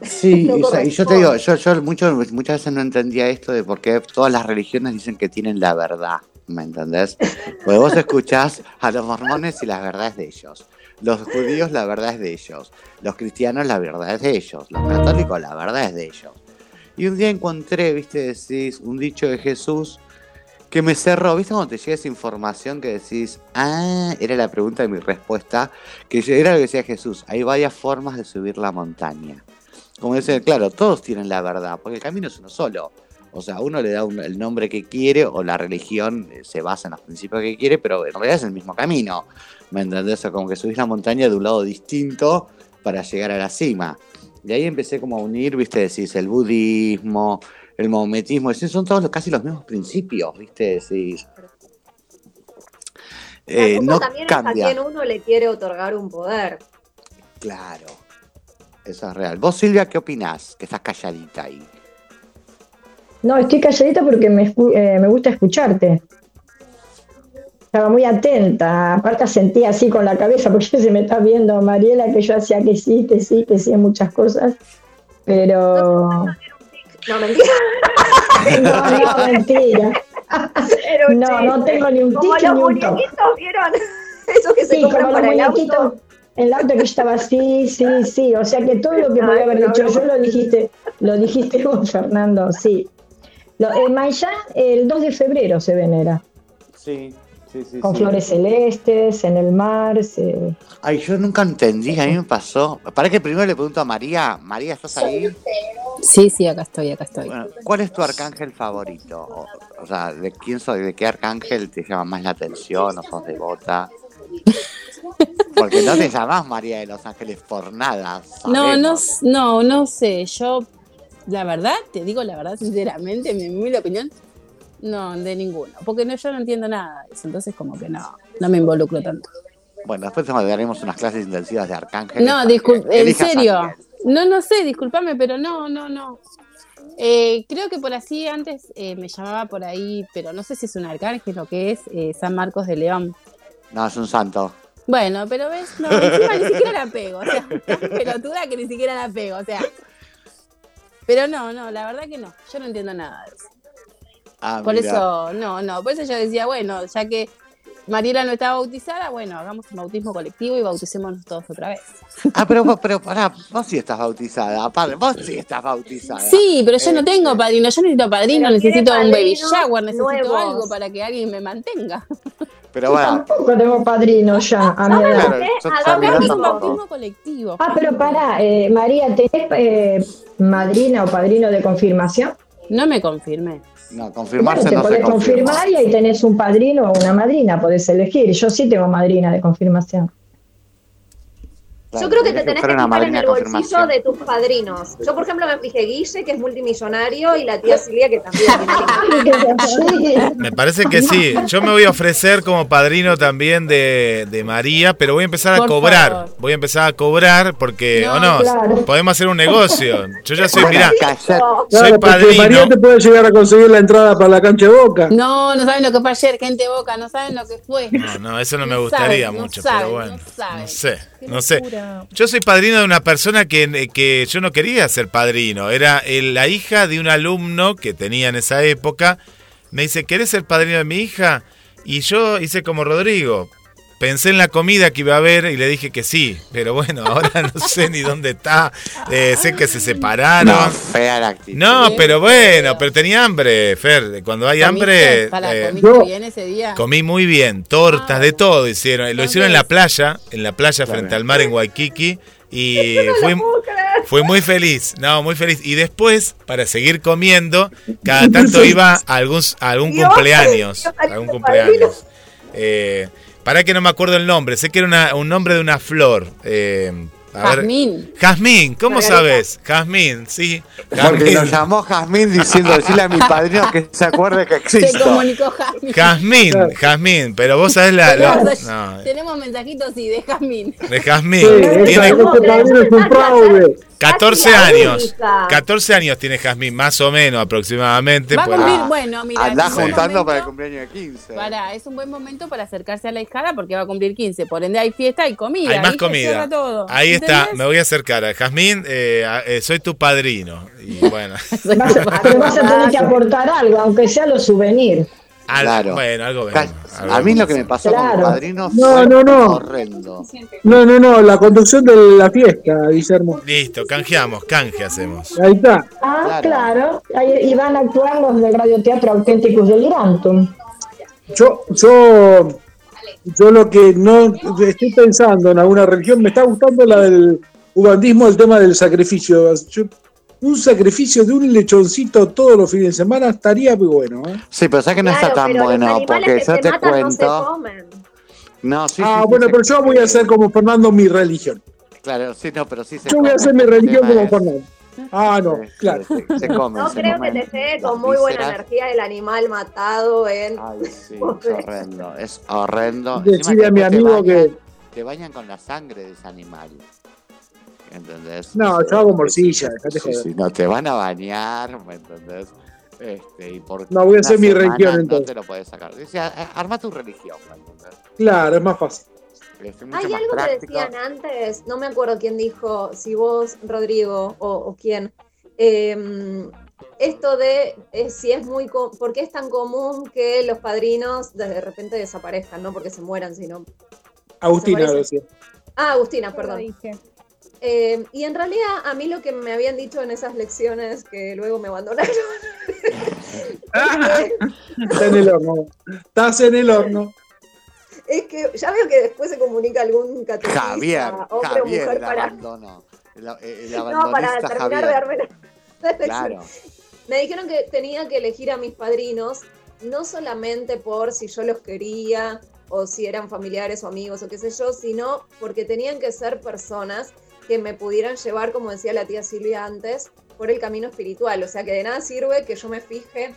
Speaker 5: Sí,
Speaker 9: no
Speaker 5: y, yo te digo, yo, yo mucho- muchas veces no entendía esto de por qué todas las religiones dicen que tienen la verdad, ¿me entendés? Porque vos escuchás a los mormones y la verdad es de ellos, los judíos la verdad es de ellos, los cristianos la verdad es de ellos, los católicos la verdad es de ellos. Y un día encontré, viste, decís, un dicho de Jesús que me cerró, viste cuando te llega esa información que decís, ah, era la pregunta de mi respuesta, que era lo que decía Jesús, hay varias formas de subir la montaña. Como dice, claro, todos tienen la verdad, porque el camino es uno solo. O sea, uno le da un- el nombre que quiere o la religión eh, se basa en los principios que quiere, pero en realidad es el mismo camino. ¿Me entendés? O sea, como que subís la montaña de un lado distinto para llegar a la cima. Y ahí empecé como a unir, viste, decís, el budismo, el maometismo, decís, son todos los- casi los mismos principios, viste, decís. Eh, no
Speaker 9: también
Speaker 5: cambia.
Speaker 9: es a quien uno le quiere otorgar un poder.
Speaker 5: Claro. Eso es real. Vos, Silvia, ¿qué opinás? Que estás calladita ahí.
Speaker 10: No, estoy calladita porque me, eh, me gusta escucharte. Estaba muy atenta, aparte sentía así con la cabeza, porque se me está viendo Mariela que yo hacía que sí, que sí, que sí en muchas cosas, pero
Speaker 9: No, mentira.
Speaker 10: no, no, mentira. No, no tengo ni un
Speaker 9: Como
Speaker 10: tic
Speaker 9: los
Speaker 10: ni un
Speaker 9: muñequitos, ¿vieron? Esos que se
Speaker 10: Sí,
Speaker 9: compran
Speaker 10: como los
Speaker 9: para el
Speaker 10: muñequitos,
Speaker 9: auto.
Speaker 10: En la auto que estaba así, sí, sí. O sea que todo lo que podía haber dicho yo lo dijiste, lo dijiste vos, Fernando, sí. Lo, en Mayán, el 2 de febrero se venera.
Speaker 5: Sí, sí, sí.
Speaker 10: Con
Speaker 5: sí.
Speaker 10: flores celestes, en el mar. se-
Speaker 5: Ay, yo nunca entendí, a mí me pasó. Para que primero le pregunto a María. María, ¿estás ahí?
Speaker 11: Sí, sí, acá estoy, acá estoy.
Speaker 5: Bueno, ¿Cuál es tu arcángel favorito? O, o sea, ¿de quién soy? ¿De qué arcángel te llama más la atención o sos devota? Porque no te llamás María de los Ángeles por nada.
Speaker 11: No, no, no, no sé. Yo, la verdad, te digo la verdad, sinceramente, mi humilde opinión, no, de ninguno. Porque no, yo no entiendo nada de eso. Entonces, como que no, no me involucro tanto.
Speaker 5: Bueno, después te daremos unas clases intensivas de arcángeles.
Speaker 11: No, en serio. No, no sé, discúlpame, pero no, no, no. Eh, creo que por así antes eh, me llamaba por ahí, pero no sé si es un arcángel o qué es, eh, San Marcos de León.
Speaker 5: No, es un santo.
Speaker 11: Bueno, pero ves, no, encima ni siquiera la pego, o sea, tan pelotuda que ni siquiera la pego, o sea. Pero no, no, la verdad que no, yo no entiendo nada de eso.
Speaker 5: Ah,
Speaker 11: Por
Speaker 5: mira.
Speaker 11: eso, no, no, por eso yo decía, bueno, ya que Mariela no estaba bautizada, bueno, hagamos un bautismo colectivo y bauticémonos todos otra vez.
Speaker 5: Ah, pero, vos- pero pará, vos sí estás bautizada. Aparte, vos sí estás bautizada.
Speaker 11: Sí, pero yo no tengo padrino, yo necesito padrino, necesito un baby shower, necesito
Speaker 9: nuevos.
Speaker 11: algo para que alguien me mantenga.
Speaker 5: Pero bueno,
Speaker 10: Tampoco tengo padrino ya, a mi edad.
Speaker 11: bautismo colectivo.
Speaker 10: Ah, pero pará, eh, María, ¿tenés eh, madrina o padrino de confirmación?
Speaker 11: No me confirmé.
Speaker 5: No,
Speaker 10: Bueno,
Speaker 5: confirmarse
Speaker 10: te
Speaker 5: no se
Speaker 10: podés
Speaker 5: confirma.
Speaker 10: confirmar y ahí tenés un padrino o una madrina, podés elegir. Yo sí tengo madrina de confirmación.
Speaker 5: Claro,
Speaker 9: Yo creo que te tenés que
Speaker 5: una
Speaker 9: fijar en el bolsillo de tus padrinos. Yo, por ejemplo, me fijé Guille, que es multimillonario, y la tía Silvia, que también tiene.
Speaker 4: Me parece que sí. Yo me voy a ofrecer como padrino también de, de María, pero voy a empezar a
Speaker 11: Por
Speaker 4: cobrar.
Speaker 11: favor.
Speaker 4: Voy a empezar a cobrar porque,
Speaker 11: No,
Speaker 4: o no,
Speaker 10: claro.
Speaker 4: podemos hacer un negocio. Yo ya soy, mirá, soy
Speaker 7: Claro, porque
Speaker 4: padrino.
Speaker 7: María te puede llegar a conseguir la entrada para la cancha de boca.
Speaker 11: No, no saben lo que fue ayer, gente boca, no saben lo que fue.
Speaker 4: No, no, eso no me gustaría
Speaker 11: no
Speaker 4: mucho, pero bueno.
Speaker 11: no
Speaker 4: sé, no sé. Yo soy padrino de una persona que, que yo no quería ser padrino. Era el- la hija de un alumno que tenía en esa época. Me dice, ¿querés ser padrino de mi hija? Y yo hice como Rodrigo. Pensé en la comida que iba a haber y le dije que sí. Pero bueno, ahora no sé ni dónde está. Eh, sé que se separaron.
Speaker 5: No,
Speaker 4: No,
Speaker 5: fea la actitud.
Speaker 4: pero bueno, pero tenía hambre, Fer. Cuando hay hambre...
Speaker 11: Para,
Speaker 4: eh,
Speaker 11: ¿comiste
Speaker 7: yo-
Speaker 11: bien ese día?
Speaker 4: Comí muy bien, tortas, de todo hicieron. Lo hicieron en la playa, en la playa frente al mar en Waikiki. Y fui, fui muy feliz, no, muy feliz. Y después, para seguir comiendo, cada tanto iba a algún, a algún cumpleaños. A algún cumpleaños. Eh, para que no me acuerdo el nombre, sé que era una- un nombre de una flor. eh, a ver.
Speaker 11: Jazmín.
Speaker 4: Jazmín, ¿cómo
Speaker 9: Margarita.
Speaker 4: sabes? Jazmín, sí.
Speaker 5: Porque
Speaker 4: Jazmín.
Speaker 5: nos llamó Jazmín diciendo, decirle a mi padrino que se acuerde que
Speaker 11: Se
Speaker 5: existo.
Speaker 11: comunicó Jazmín.
Speaker 4: Jazmín, Jazmín, pero vos sabés la... la-
Speaker 11: Tenemos,
Speaker 4: no,
Speaker 11: tenemos mensajitos sí, de Jazmín.
Speaker 4: de Jazmín.
Speaker 7: Sí,
Speaker 4: Tiene
Speaker 7: ese padrino es un fraude.
Speaker 4: 14
Speaker 9: Casi la
Speaker 4: años.
Speaker 9: única.
Speaker 4: 14 años tiene Jazmín, más o menos aproximadamente.
Speaker 11: Va a cumplir, bueno, mira.
Speaker 5: Andá juntando para el cumpleaños de 15.
Speaker 11: Para, es un buen momento para acercarse a la hijada porque va a cumplir 15. Por ende, hay fiesta y comida.
Speaker 4: Hay más comida.
Speaker 11: Todo.
Speaker 4: Ahí está, me voy a acercar a Jazmín. eh, eh, soy tu padrino. Y bueno,
Speaker 10: Vas a- pero vas a tener que aportar algo, aunque sea los souvenirs.
Speaker 4: Al-
Speaker 5: Claro.
Speaker 4: bueno, algo vemos. algo
Speaker 5: A mí lo que me pasó
Speaker 10: Claro.
Speaker 5: como padrino
Speaker 7: No,
Speaker 5: fue
Speaker 7: no, no.
Speaker 5: horrendo.
Speaker 7: No, no, no, la conducción de la fiesta, Guillermo.
Speaker 4: Listo, canjeamos, canje hacemos.
Speaker 7: Ahí está.
Speaker 10: Ah,
Speaker 5: Claro.
Speaker 10: claro. Ahí- y van a actuar los del radioteatro Auténticos Delirantum.
Speaker 7: Yo, yo, yo lo que no estoy pensando en alguna religión, me está gustando la del ubandismo, el tema del sacrificio. Yo- un sacrificio de un lechoncito todos los fines de semana estaría muy bueno. ¿eh?
Speaker 5: Sí, pero sabes que no
Speaker 9: Claro,
Speaker 5: está tan bueno, porque
Speaker 9: que
Speaker 5: yo
Speaker 9: se
Speaker 5: te
Speaker 9: no
Speaker 5: cuento.
Speaker 9: comen.
Speaker 5: No, sí,
Speaker 7: ah,
Speaker 5: sí,
Speaker 7: bueno,
Speaker 5: sí,
Speaker 7: pero
Speaker 5: se-
Speaker 7: yo voy a hacer como Fernando mi religión.
Speaker 5: Claro, sí, no, pero sí se
Speaker 7: Yo voy a hacer mi
Speaker 5: el
Speaker 7: religión como Fernando. Ah, no, claro.
Speaker 5: Se, se come
Speaker 9: No creo que te
Speaker 5: Las
Speaker 9: con muy buena energía el animal matado en.
Speaker 5: Ay, sí, es horrendo, es horrendo. Encima
Speaker 7: a mi
Speaker 5: te
Speaker 7: amigo que-
Speaker 5: Te bañan con la sangre de ese animal. ¿Entendés?
Speaker 7: No, yo hago morcilla, dejate
Speaker 5: sí,
Speaker 7: joder.
Speaker 5: sí, no te van a bañar, ¿me entendés? Este, y por
Speaker 7: No, voy a hacer mi religión,
Speaker 5: No
Speaker 7: entonces.
Speaker 5: te lo puedes sacar. Dice, "A- a- arma tu religión, ¿me entendés?
Speaker 7: Claro, es más fácil.
Speaker 5: Es mucho
Speaker 9: Hay algo que decían antes, no me acuerdo quién dijo, si vos, Rodrigo, o, o quién. eh, esto de eh, si es muy. ¿Por qué es tan común que los padrinos de repente desaparezcan? No porque se mueran, sino.
Speaker 7: Agustina lo decía.
Speaker 9: Ah, Agustina,
Speaker 8: Yo lo
Speaker 9: perdón.
Speaker 8: dije.
Speaker 9: Eh, y en realidad a mí lo que me habían dicho en esas lecciones que luego me abandonaron
Speaker 7: Está en el horno. Estás en el horno.
Speaker 9: es que ya veo que después se comunica algún catequista,
Speaker 5: Javier,
Speaker 9: hombre o
Speaker 5: Javier
Speaker 9: mujer
Speaker 5: el
Speaker 9: para,
Speaker 5: abandono. El, el
Speaker 9: no, para terminar de darme la.
Speaker 5: Claro.
Speaker 9: Me dijeron que tenía que elegir a mis padrinos, no solamente por si yo los quería o si eran familiares o amigos o qué sé yo, sino porque tenían que ser personas que me pudieran llevar, como decía la tía Silvia antes, por el camino espiritual. O sea que de nada sirve que yo me fije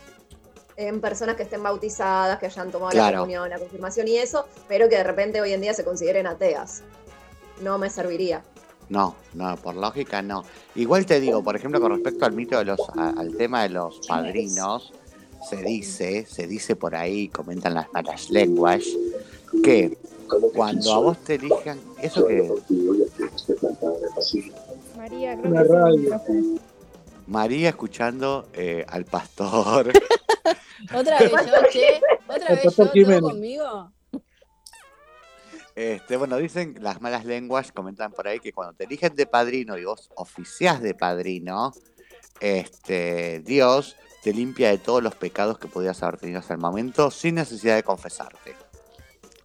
Speaker 9: en personas que estén bautizadas, que hayan tomado la comunión, la confirmación y eso, pero que de repente hoy en día se consideren ateas. No me serviría.
Speaker 5: No, no, por lógica no. Igual te digo, por ejemplo, con respecto al mito de los, a- al tema de los padrinos, se dice, se dice por ahí, comentan las malas lenguas, que cuando a vos te elijan, eso que
Speaker 8: María, creo
Speaker 7: Una
Speaker 8: que
Speaker 7: radio.
Speaker 5: María escuchando eh, al pastor,
Speaker 11: Otra vez yo, che. Otra
Speaker 7: El
Speaker 11: vez yo, todo conmigo.
Speaker 5: este, bueno, dicen las malas lenguas, comentan por ahí que cuando te eligen de padrino y vos oficiás de padrino, este, Dios te limpia de todos los pecados que podías haber tenido hasta el momento sin necesidad de confesarte.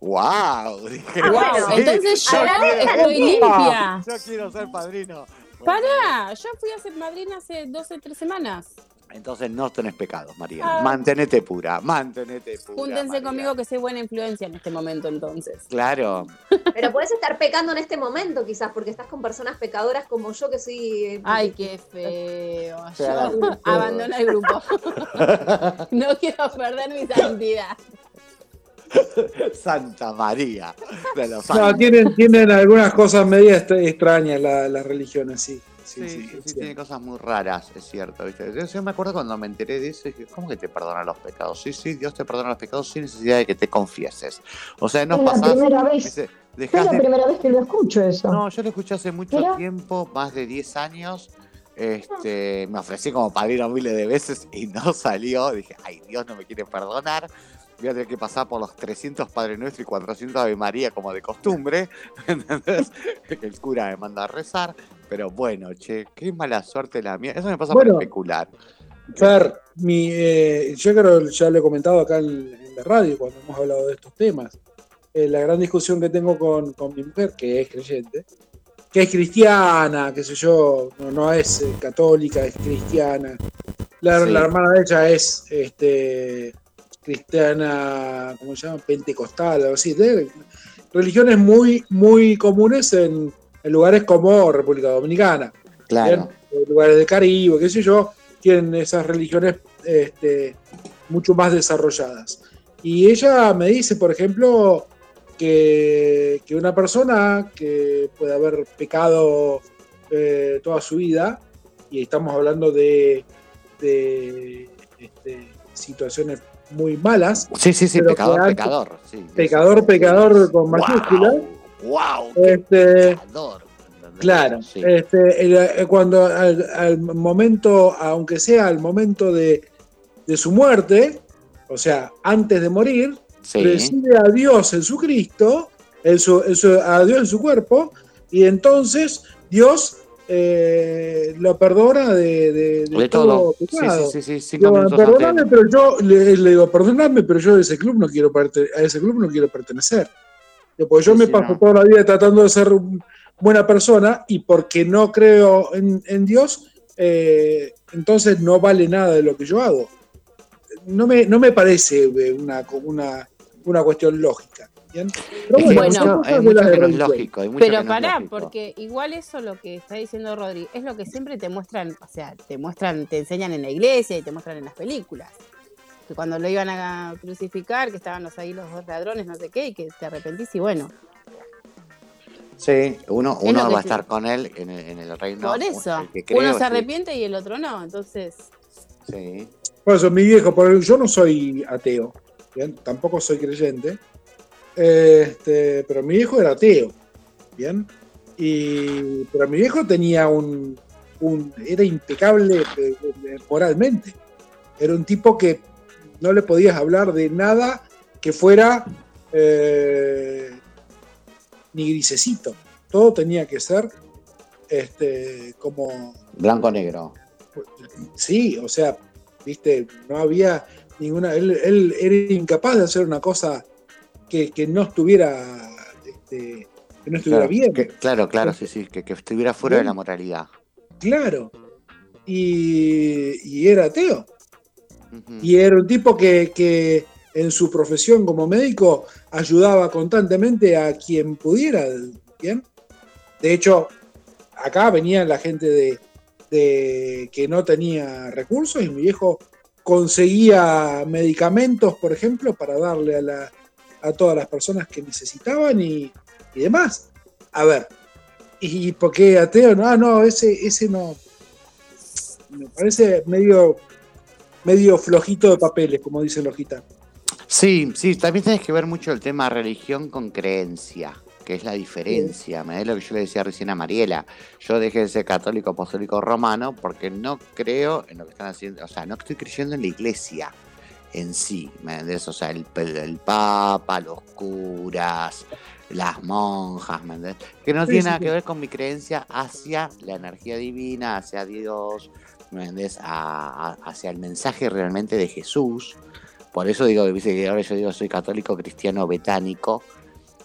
Speaker 5: ¡Wow! Dije,
Speaker 11: Wow,
Speaker 5: sí,
Speaker 11: entonces yo estoy limpia.
Speaker 5: Yo quiero ser padrino.
Speaker 11: Pará, yo fui a ser madrina hace 12, 3 semanas.
Speaker 5: Entonces no tenés pecados, María.
Speaker 11: Ah.
Speaker 5: Mantenete pura, mantenete pura.
Speaker 11: Júntense
Speaker 5: María.
Speaker 11: conmigo que soy buena influencia en este momento entonces.
Speaker 5: Claro.
Speaker 9: Pero puedes estar pecando en este momento, quizás, porque estás con personas pecadoras como yo, que soy. eh,
Speaker 11: Ay, qué feo. Yo abandono el grupo. No quiero perder mi santidad.
Speaker 5: Santa María. De los
Speaker 7: No, tienen, tienen algunas cosas medias extra- extrañas la- las religiones, sí. Sí,
Speaker 5: Sí, tiene cosas muy raras, es cierto. ¿viste? Yo, yo me acuerdo cuando me enteré de eso, dije, ¿cómo que te perdona los pecados? Sí, sí, Dios te perdona los pecados sin necesidad de que te confieses. O sea, no
Speaker 10: Es la
Speaker 5: pasás.
Speaker 10: primera vez. Es la primera vez que lo escucho eso.
Speaker 5: No, yo lo escuché hace mucho tiempo, más de 10 años. Este, me ofrecí como padrino miles de veces y no salió. Dije, ay, Dios no me quiere perdonar. Voy a tener que pasar por los 300 Padre Nuestro y 400 Ave María como de costumbre. ¿Entendés? El cura me manda a rezar. Pero bueno, che, qué mala suerte la mía. Eso me pasa
Speaker 7: Bueno.
Speaker 5: por especular.
Speaker 7: Fer, mi, eh, yo creo que ya lo he comentado acá en, en la radio cuando hemos hablado de estos temas. Eh, la gran discusión que tengo con, con mi mujer, que es creyente, que es cristiana, qué sé yo, no, no es eh, católica, es cristiana. La,
Speaker 5: Sí.
Speaker 7: la hermana de ella es este, cristiana, ¿cómo se llama? Pentecostal, algo así. De religiones muy, muy comunes en, en lugares como República Dominicana.
Speaker 5: Claro.
Speaker 7: En lugares del Caribe, qué sé yo, tienen esas religiones este, mucho más desarrolladas. Y ella me dice, por ejemplo, que, que una persona que puede haber pecado eh, toda su vida, y estamos hablando de, de, este, situaciones muy malas,
Speaker 5: Sí, sí, sí, pecador,
Speaker 7: antes-
Speaker 5: pecador. Sí,
Speaker 7: pecador, pecador con mayúscula,
Speaker 5: ¡Wow!
Speaker 7: este,
Speaker 5: Pecador.
Speaker 7: Claro,
Speaker 5: Sí.
Speaker 7: este, eh, cuando al, al momento, aunque sea al momento de, de su muerte, o sea, antes de morir,
Speaker 5: Sí.
Speaker 7: recibe a Dios en su Cristo, en su, en su- a Dios en su cuerpo, y entonces Dios eh, lo perdona de, de- de
Speaker 5: De
Speaker 7: todo
Speaker 5: todo. Sí, sí, sí, sí,
Speaker 7: Digo, perdóname, pero yo le, le digo, perdóname, pero yo a ese club no quiero perte- a ese club no quiero pertenecer. Porque yo
Speaker 5: Sí,
Speaker 7: me
Speaker 5: sí,
Speaker 7: paso
Speaker 5: no.
Speaker 7: toda la vida tratando de ser buena persona y porque no creo en, en Dios, eh, entonces no vale nada de lo que yo hago. No me, no me parece eh, una, una, una cuestión lógica. Pero
Speaker 5: Es
Speaker 7: bueno,
Speaker 11: Bueno,
Speaker 7: son
Speaker 5: mucho- hay que no es lógico. hay mucho
Speaker 11: Pero
Speaker 5: que no es
Speaker 11: pará,
Speaker 5: lógico.
Speaker 11: porque igual eso lo que está diciendo Rodri es lo que siempre te muestran, o sea, te muestran, te enseñan en la iglesia y te muestran en las películas. Que cuando lo iban a crucificar, que estaban los ahí los dos ladrones, no sé qué, y que te arrepentís y bueno.
Speaker 5: Sí, uno,
Speaker 11: Es
Speaker 5: uno va a estar con él en el, en el reino.
Speaker 11: Por eso,
Speaker 5: el que creo,
Speaker 11: uno se
Speaker 5: sí.
Speaker 11: arrepiente y el otro no, entonces...
Speaker 5: Sí.
Speaker 7: Por eso, mi viejo, por yo no soy ateo, ¿bien? tampoco soy creyente, este, pero mi viejo era ateo, ¿bien? Y, pero mi viejo tenía un, un- era impecable eh, eh, moralmente, era un tipo que no le podías hablar de nada que fuera eh, ni grisecito, todo tenía que ser este, como
Speaker 5: Blanco-negro.
Speaker 7: Sí, o sea, viste, no había ninguna. Él, él era incapaz de hacer una cosa que, que no estuviera. este, que no estuviera
Speaker 5: Claro,
Speaker 7: bien.
Speaker 5: que- claro, claro, sí, sí, que, que estuviera fuera de la moralidad.
Speaker 7: Claro. Y, y era ateo. Y era un tipo que, que en su profesión como médico ayudaba constantemente a quien pudiera. ¿Bien? De hecho, acá venía la gente de, de que no tenía recursos y mi viejo conseguía medicamentos, por ejemplo, para darle a, la- a todas las personas que necesitaban y, y demás. A ver, ¿y por qué ateo? No, ah, no, ese, ese no. Me parece medio, medio flojito de papeles, como dicen los gitanos.
Speaker 5: Sí, sí, también tienes que ver mucho el tema religión con creencia, que es la diferencia. Me da lo que yo le decía recién a Mariela. Yo dejé de ser católico apostólico romano porque no creo en lo que están haciendo, o sea, no estoy creyendo en la iglesia en sí, ¿me entendés? O sea, el, el- papa, los curas, las monjas, ¿me entendés? Que no
Speaker 7: Sí,
Speaker 5: tiene
Speaker 7: sí,
Speaker 5: nada
Speaker 7: sí.
Speaker 5: que ver con mi creencia hacia la energía divina, hacia Dios, ¿me entendés? A- a- hacia el mensaje realmente de Jesús. Por eso digo, que ahora yo digo soy católico cristiano betánico,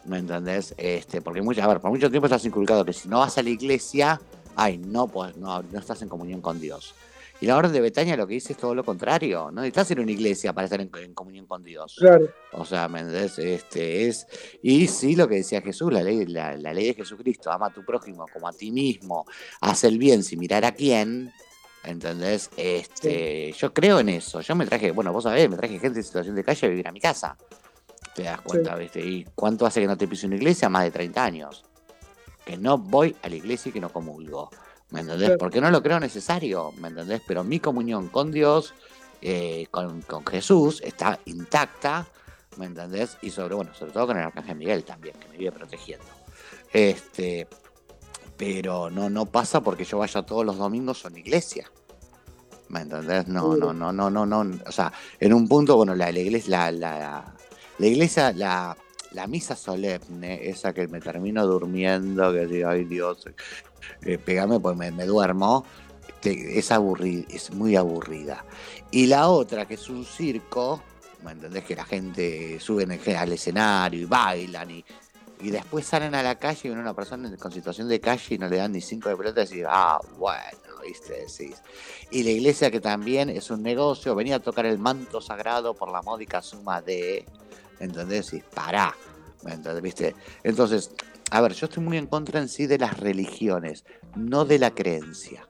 Speaker 5: ¿me entendés? Este, porque mucho, a ver, por mucho tiempo estás inculcado que si no vas a la iglesia, ay, no, pues no, no estás en comunión con Dios. Y la orden de Betania lo que dice es todo lo contrario, no necesitas ir a una iglesia para estar en, en comunión con Dios.
Speaker 7: Claro.
Speaker 5: O sea, ¿me entendés? Este es, y sí lo que decía Jesús, la ley, la, la ley de Jesucristo, ama a tu prójimo como a ti mismo, haz el bien sin mirar a quién, ¿entendés? Este, yo creo en eso. Yo me traje, bueno, vos sabés, me traje gente en situación de calle a vivir a mi casa. Te das cuenta, ¿viste? ¿Y cuánto hace que no te piso una iglesia? Más de 30 años. Que no voy a la iglesia y que no comulgo. ¿Me entendés?
Speaker 7: Claro.
Speaker 5: Porque no lo creo necesario, ¿me entendés? Pero mi comunión con Dios, eh, con, con Jesús, está intacta, ¿me entendés? Y sobre, bueno, sobre todo con el Arcángel Miguel también, que me vive protegiendo. Este, pero no, no pasa porque yo vaya todos los domingos a una iglesia. ¿Me entendés? No, no, no, no, no, no. O sea, en un punto, bueno, la, la iglesia, la, la, la iglesia, la, la misa solemne, esa que me termino durmiendo, que digo, ay Dios, eh, pegame pues me, me duermo, es aburrida, es muy aburrida. Y la otra, que es un circo, ¿me entendés? Que la gente sube al escenario y bailan y, y después salen a la calle y ven una persona con situación de calle y no le dan ni cinco de pelota y decís, ah, bueno, viste, decís. Y la iglesia que también es un negocio, venía a tocar el manto sagrado por la módica suma de, ¿entendés? Y pará, ¿me entendés? ¿Viste? Entonces, a ver, yo estoy muy en contra en sí de las religiones, no de la creencia.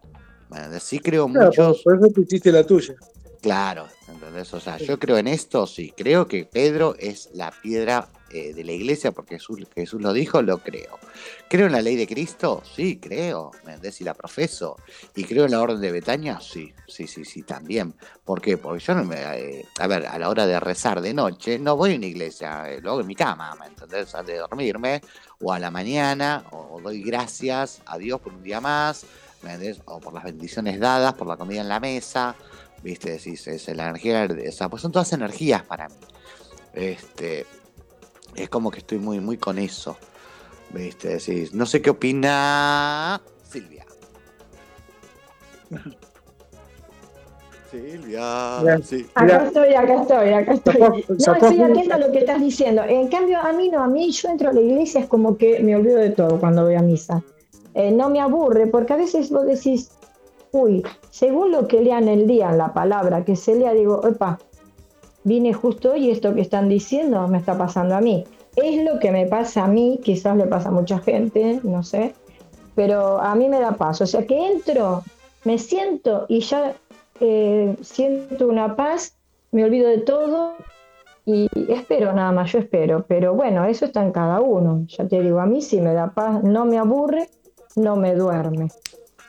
Speaker 5: ¿me entendés? Sí creo
Speaker 7: Claro,
Speaker 5: muchos...
Speaker 7: por eso tú hiciste la tuya.
Speaker 5: Claro, ¿entendés? O sea, yo creo en esto, sí. Creo que Pedro es la piedra eh, de la iglesia porque Jesús, lo dijo, lo creo. ¿Creo en la ley de Cristo? Sí, creo. ¿Me entendés? Y la profeso. ¿Y creo en la orden de Betania? Sí, sí, sí, sí, también. ¿Por qué? Porque yo no me. eh, a ver, a la hora de rezar de noche, no voy a una iglesia, eh, lo en mi cama, ¿me entendés? Antes de dormirme, o a la mañana, o, doy gracias a Dios por un día más, ¿me? O por las bendiciones dadas, por la comida en la mesa. ¿viste? Decís, es la energía, o sea, pues son todas energías para mí. Este, es como que estoy muy, muy con eso. ¿Viste? Decís, no sé qué opina Silvia. Silvia, sí.
Speaker 10: Acá estoy, acá estoy, acá estoy. No, estoy atenta a lo que estás diciendo. En cambio, a mí no, a mí yo entro a la iglesia, es como que me olvido de todo cuando voy a misa. Eh, no me aburre, porque a veces vos decís, uy, según lo que lean el día en la palabra que se lea, digo, opa, vine justo hoy y esto que están diciendo me está pasando a mí. Es lo que me pasa a mí, quizás le pasa a mucha gente, no sé, pero a mí me da paz. O sea que entro, me siento y ya eh, siento una paz, me olvido de todo y espero nada más, yo espero. Pero bueno, eso está en cada uno. Ya te digo, a mí sí me da paz, no me aburre, no me duerme.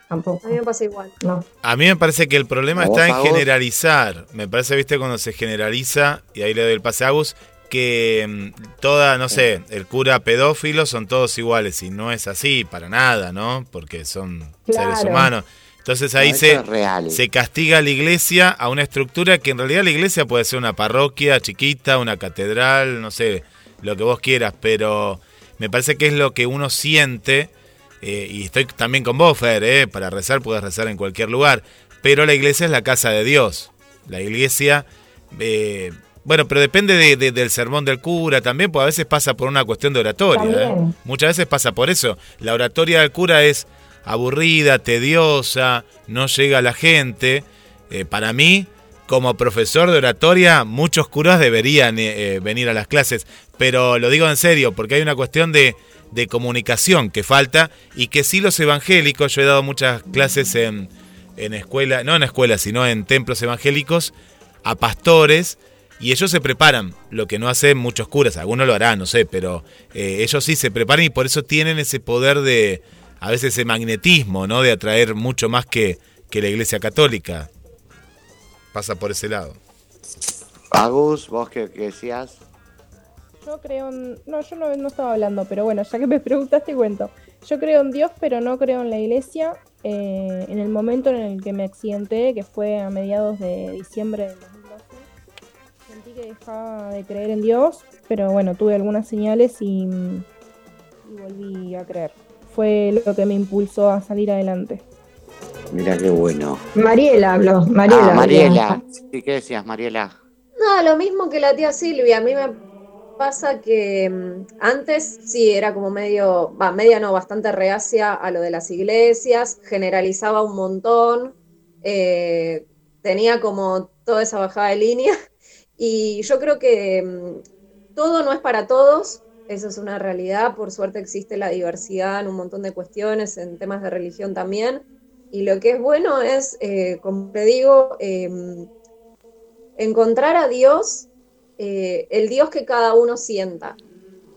Speaker 10: Tampoco.
Speaker 9: A mí me pasa igual.
Speaker 10: No.
Speaker 4: A mí me parece que el problema
Speaker 5: ¿A vos,
Speaker 4: está en generalizar. Me parece, viste, cuando se generaliza, y ahí le doy el pase a Agus, que mm, toda, no sé, el cura pedófilo son todos iguales. Y no es así, para nada, ¿no? Porque son seres humanos. Entonces ahí
Speaker 5: No,
Speaker 4: se, se castiga a la iglesia a una estructura que en realidad la iglesia puede ser una parroquia chiquita, una catedral, no sé, lo que vos quieras, pero, me parece que es lo que uno siente, eh, y estoy también con vos, Fer, eh, para rezar puedes rezar en cualquier lugar, pero la iglesia es la casa de Dios. La iglesia, eh, bueno, pero depende de- de- del sermón del cura también, pues a veces pasa por una cuestión de oratoria. Muchas veces pasa por eso. La oratoria del cura es aburrida, tediosa, no llega a la gente. Para mí, como profesor de oratoria, muchos curas deberían venir a las clases, pero lo digo en serio, porque hay una cuestión de, de comunicación que falta y que sí los evangélicos, yo he dado muchas clases en, en escuela, no en escuelas, sino en templos evangélicos, a pastores, y ellos se preparan, lo que no hacen muchos curas, algunos lo harán, no sé, pero eh, ellos sí se preparan y por eso tienen ese poder de, a veces ese magnetismo, ¿no? De atraer mucho más que, que la iglesia católica. Pasa por ese lado.
Speaker 5: Agus, vos decías.
Speaker 8: Yo creo en... No, yo no, no estaba hablando, pero bueno, ya que me preguntaste cuento. Yo creo en Dios, pero no creo en la iglesia. Eh, en el momento en el que me accidenté, que fue a mediados de diciembre del 2012, sentí que dejaba de creer en Dios, pero bueno, tuve algunas señales y, y volví a creer. Fue lo que me impulsó a salir adelante.
Speaker 5: Mira qué bueno.
Speaker 10: Mariela habló. Mariela.
Speaker 5: Ah, Mariela.
Speaker 10: habló.
Speaker 5: Sí, ¿Qué decías, Mariela?
Speaker 9: No, lo mismo que la tía Silvia. A mí me pasa que mm, antes sí era como medio, va, media no, bastante reacia a lo de las iglesias, generalizaba un montón, eh, tenía como toda esa bajada de línea. Y yo creo que mm, todo no es para todos, eso es una realidad. Por suerte existe la diversidad en un montón de cuestiones, en temas de religión también. Y lo que es bueno es, eh, como te digo, em, encontrar a Dios, eh, el Dios que cada uno sienta,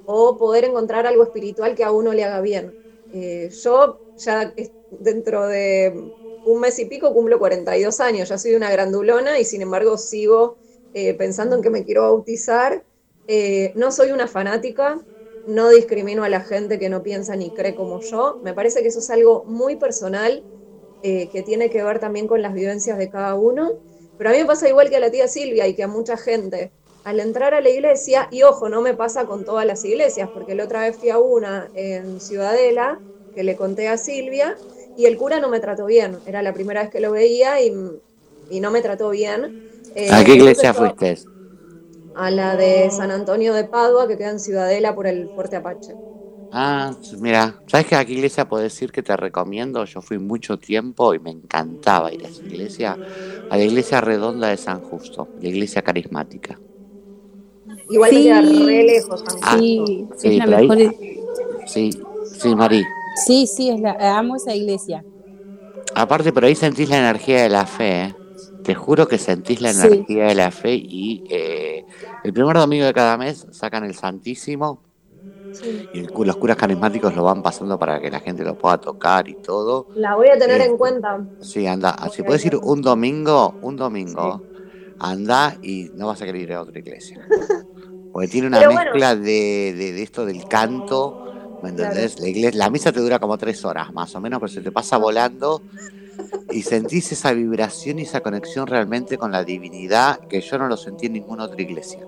Speaker 9: o poder encontrar algo espiritual que a uno le haga bien. Eh, yo ya dentro de un mes y pico cumplo 42 años, ya soy una grandulona y sin embargo sigo eh, pensando en que me quiero bautizar. No soy una fanática, no discrimino a la gente que no piensa ni cree como yo. Me parece que eso es algo muy personal que tiene que ver también con las vivencias de cada uno. Pero a mí me pasa igual que a la tía Silvia y que a mucha gente. Al entrar a la iglesia, y ojo, no me pasa con todas las iglesias, porque la otra vez fui a una en Ciudadela, que le conté a Silvia, y el cura no me trató bien. Era la primera vez que lo veía y, y no me trató bien. Eh,
Speaker 5: ¿A qué iglesia fuiste?
Speaker 9: A la de San Antonio de Padua, que queda en Ciudadela por el Fuerte Apache.
Speaker 5: Ah, mira, ¿sabes que a qué iglesia puedo decir que te recomiendo? Yo fui mucho tiempo y me encantaba ir a esa iglesia, a la iglesia redonda de San Justo, la iglesia carismática.
Speaker 9: Igual
Speaker 11: Sí.
Speaker 9: queda re lejos.
Speaker 5: Ah,
Speaker 11: Sí,
Speaker 5: sí,
Speaker 11: es la mejor.
Speaker 5: Sí, sí, Mari.
Speaker 11: Sí, sí, es la, amo esa iglesia.
Speaker 5: Aparte, pero ahí sentís la energía de la fe, ¿eh? Te juro que sentís la
Speaker 11: Sí.
Speaker 5: energía de la fe y eh, el primer domingo de cada mes sacan el Santísimo y el cu- los curas carismáticos lo van pasando para que la gente lo pueda tocar y todo.
Speaker 9: La voy a tener
Speaker 5: Eh,
Speaker 9: en cuenta.
Speaker 5: Sí, anda. Si puedes ir un domingo, un domingo, anda y no vas a querer ir a otra iglesia. Porque tiene una
Speaker 9: Pero bueno.
Speaker 5: mezcla de, de- de esto del canto, ¿me entendés? La, iglesia, la misa te dura como tres horas más o menos, pero se te pasa volando y sentís esa vibración y esa conexión realmente con la divinidad que yo no lo sentí en ninguna otra iglesia.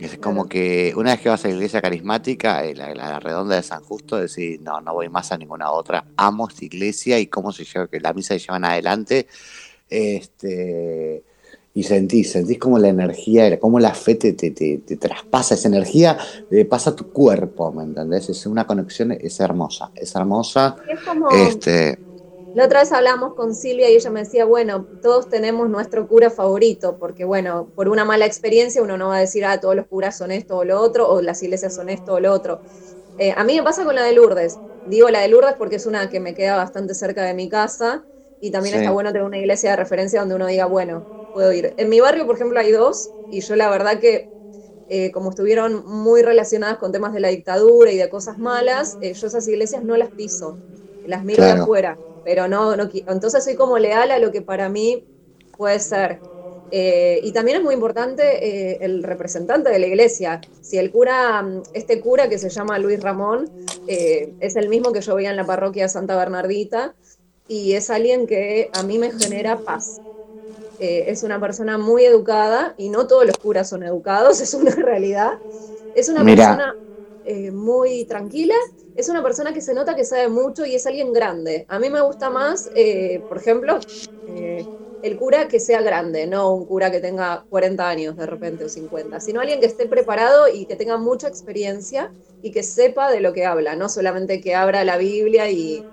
Speaker 5: Es como que una vez que vas a la iglesia carismática, eh, la, la redonda de San Justo, decís, no, no voy más a ninguna otra. Amo esta iglesia y cómo se lleva, que la misa se llevan adelante. Este, y sentís, sentís como la energía, como la fe te, te, te- te traspasa, esa energía eh, pasa a tu cuerpo, ¿me entendés? Es una conexión, es hermosa, es hermosa.
Speaker 9: Es como,
Speaker 5: Este,
Speaker 9: la otra vez hablamos con Silvia y ella me decía, bueno, todos tenemos nuestro cura favorito, porque bueno, por una mala experiencia uno no va a decir, ah, todos los curas son esto o lo otro, o las iglesias son esto o lo otro. Eh, a mí me pasa con la de Lourdes. Digo la de Lourdes porque es una que me queda bastante cerca de mi casa y también
Speaker 5: Sí.
Speaker 9: está bueno tener una iglesia de referencia donde uno diga, bueno, puedo ir. En mi barrio, por ejemplo, hay dos y yo la verdad que eh, como estuvieron muy relacionadas con temas de la dictadura y de cosas malas, eh, yo esas iglesias no las piso, las miro de afuera, pero no, no, entonces soy como leal a lo que para mí puede ser. Eh, y también es muy importante el representante de la iglesia. Si el cura, este cura que se llama Luis Ramón, es el mismo que yo veía en la parroquia de Santa Bernardita y es alguien que a mí me genera paz. Eh, es una persona muy educada y no todos los curas son educados, es una realidad. Es una
Speaker 5: Mira.
Speaker 9: persona eh, muy tranquila, es una persona que se nota que sabe mucho y es alguien grande. A mí me gusta más, eh, por ejemplo, el cura que sea grande, no un cura que tenga 40 años de repente o 50, sino alguien que esté preparado y que tenga mucha experiencia y que sepa de lo que habla, no solamente que abra la Biblia y...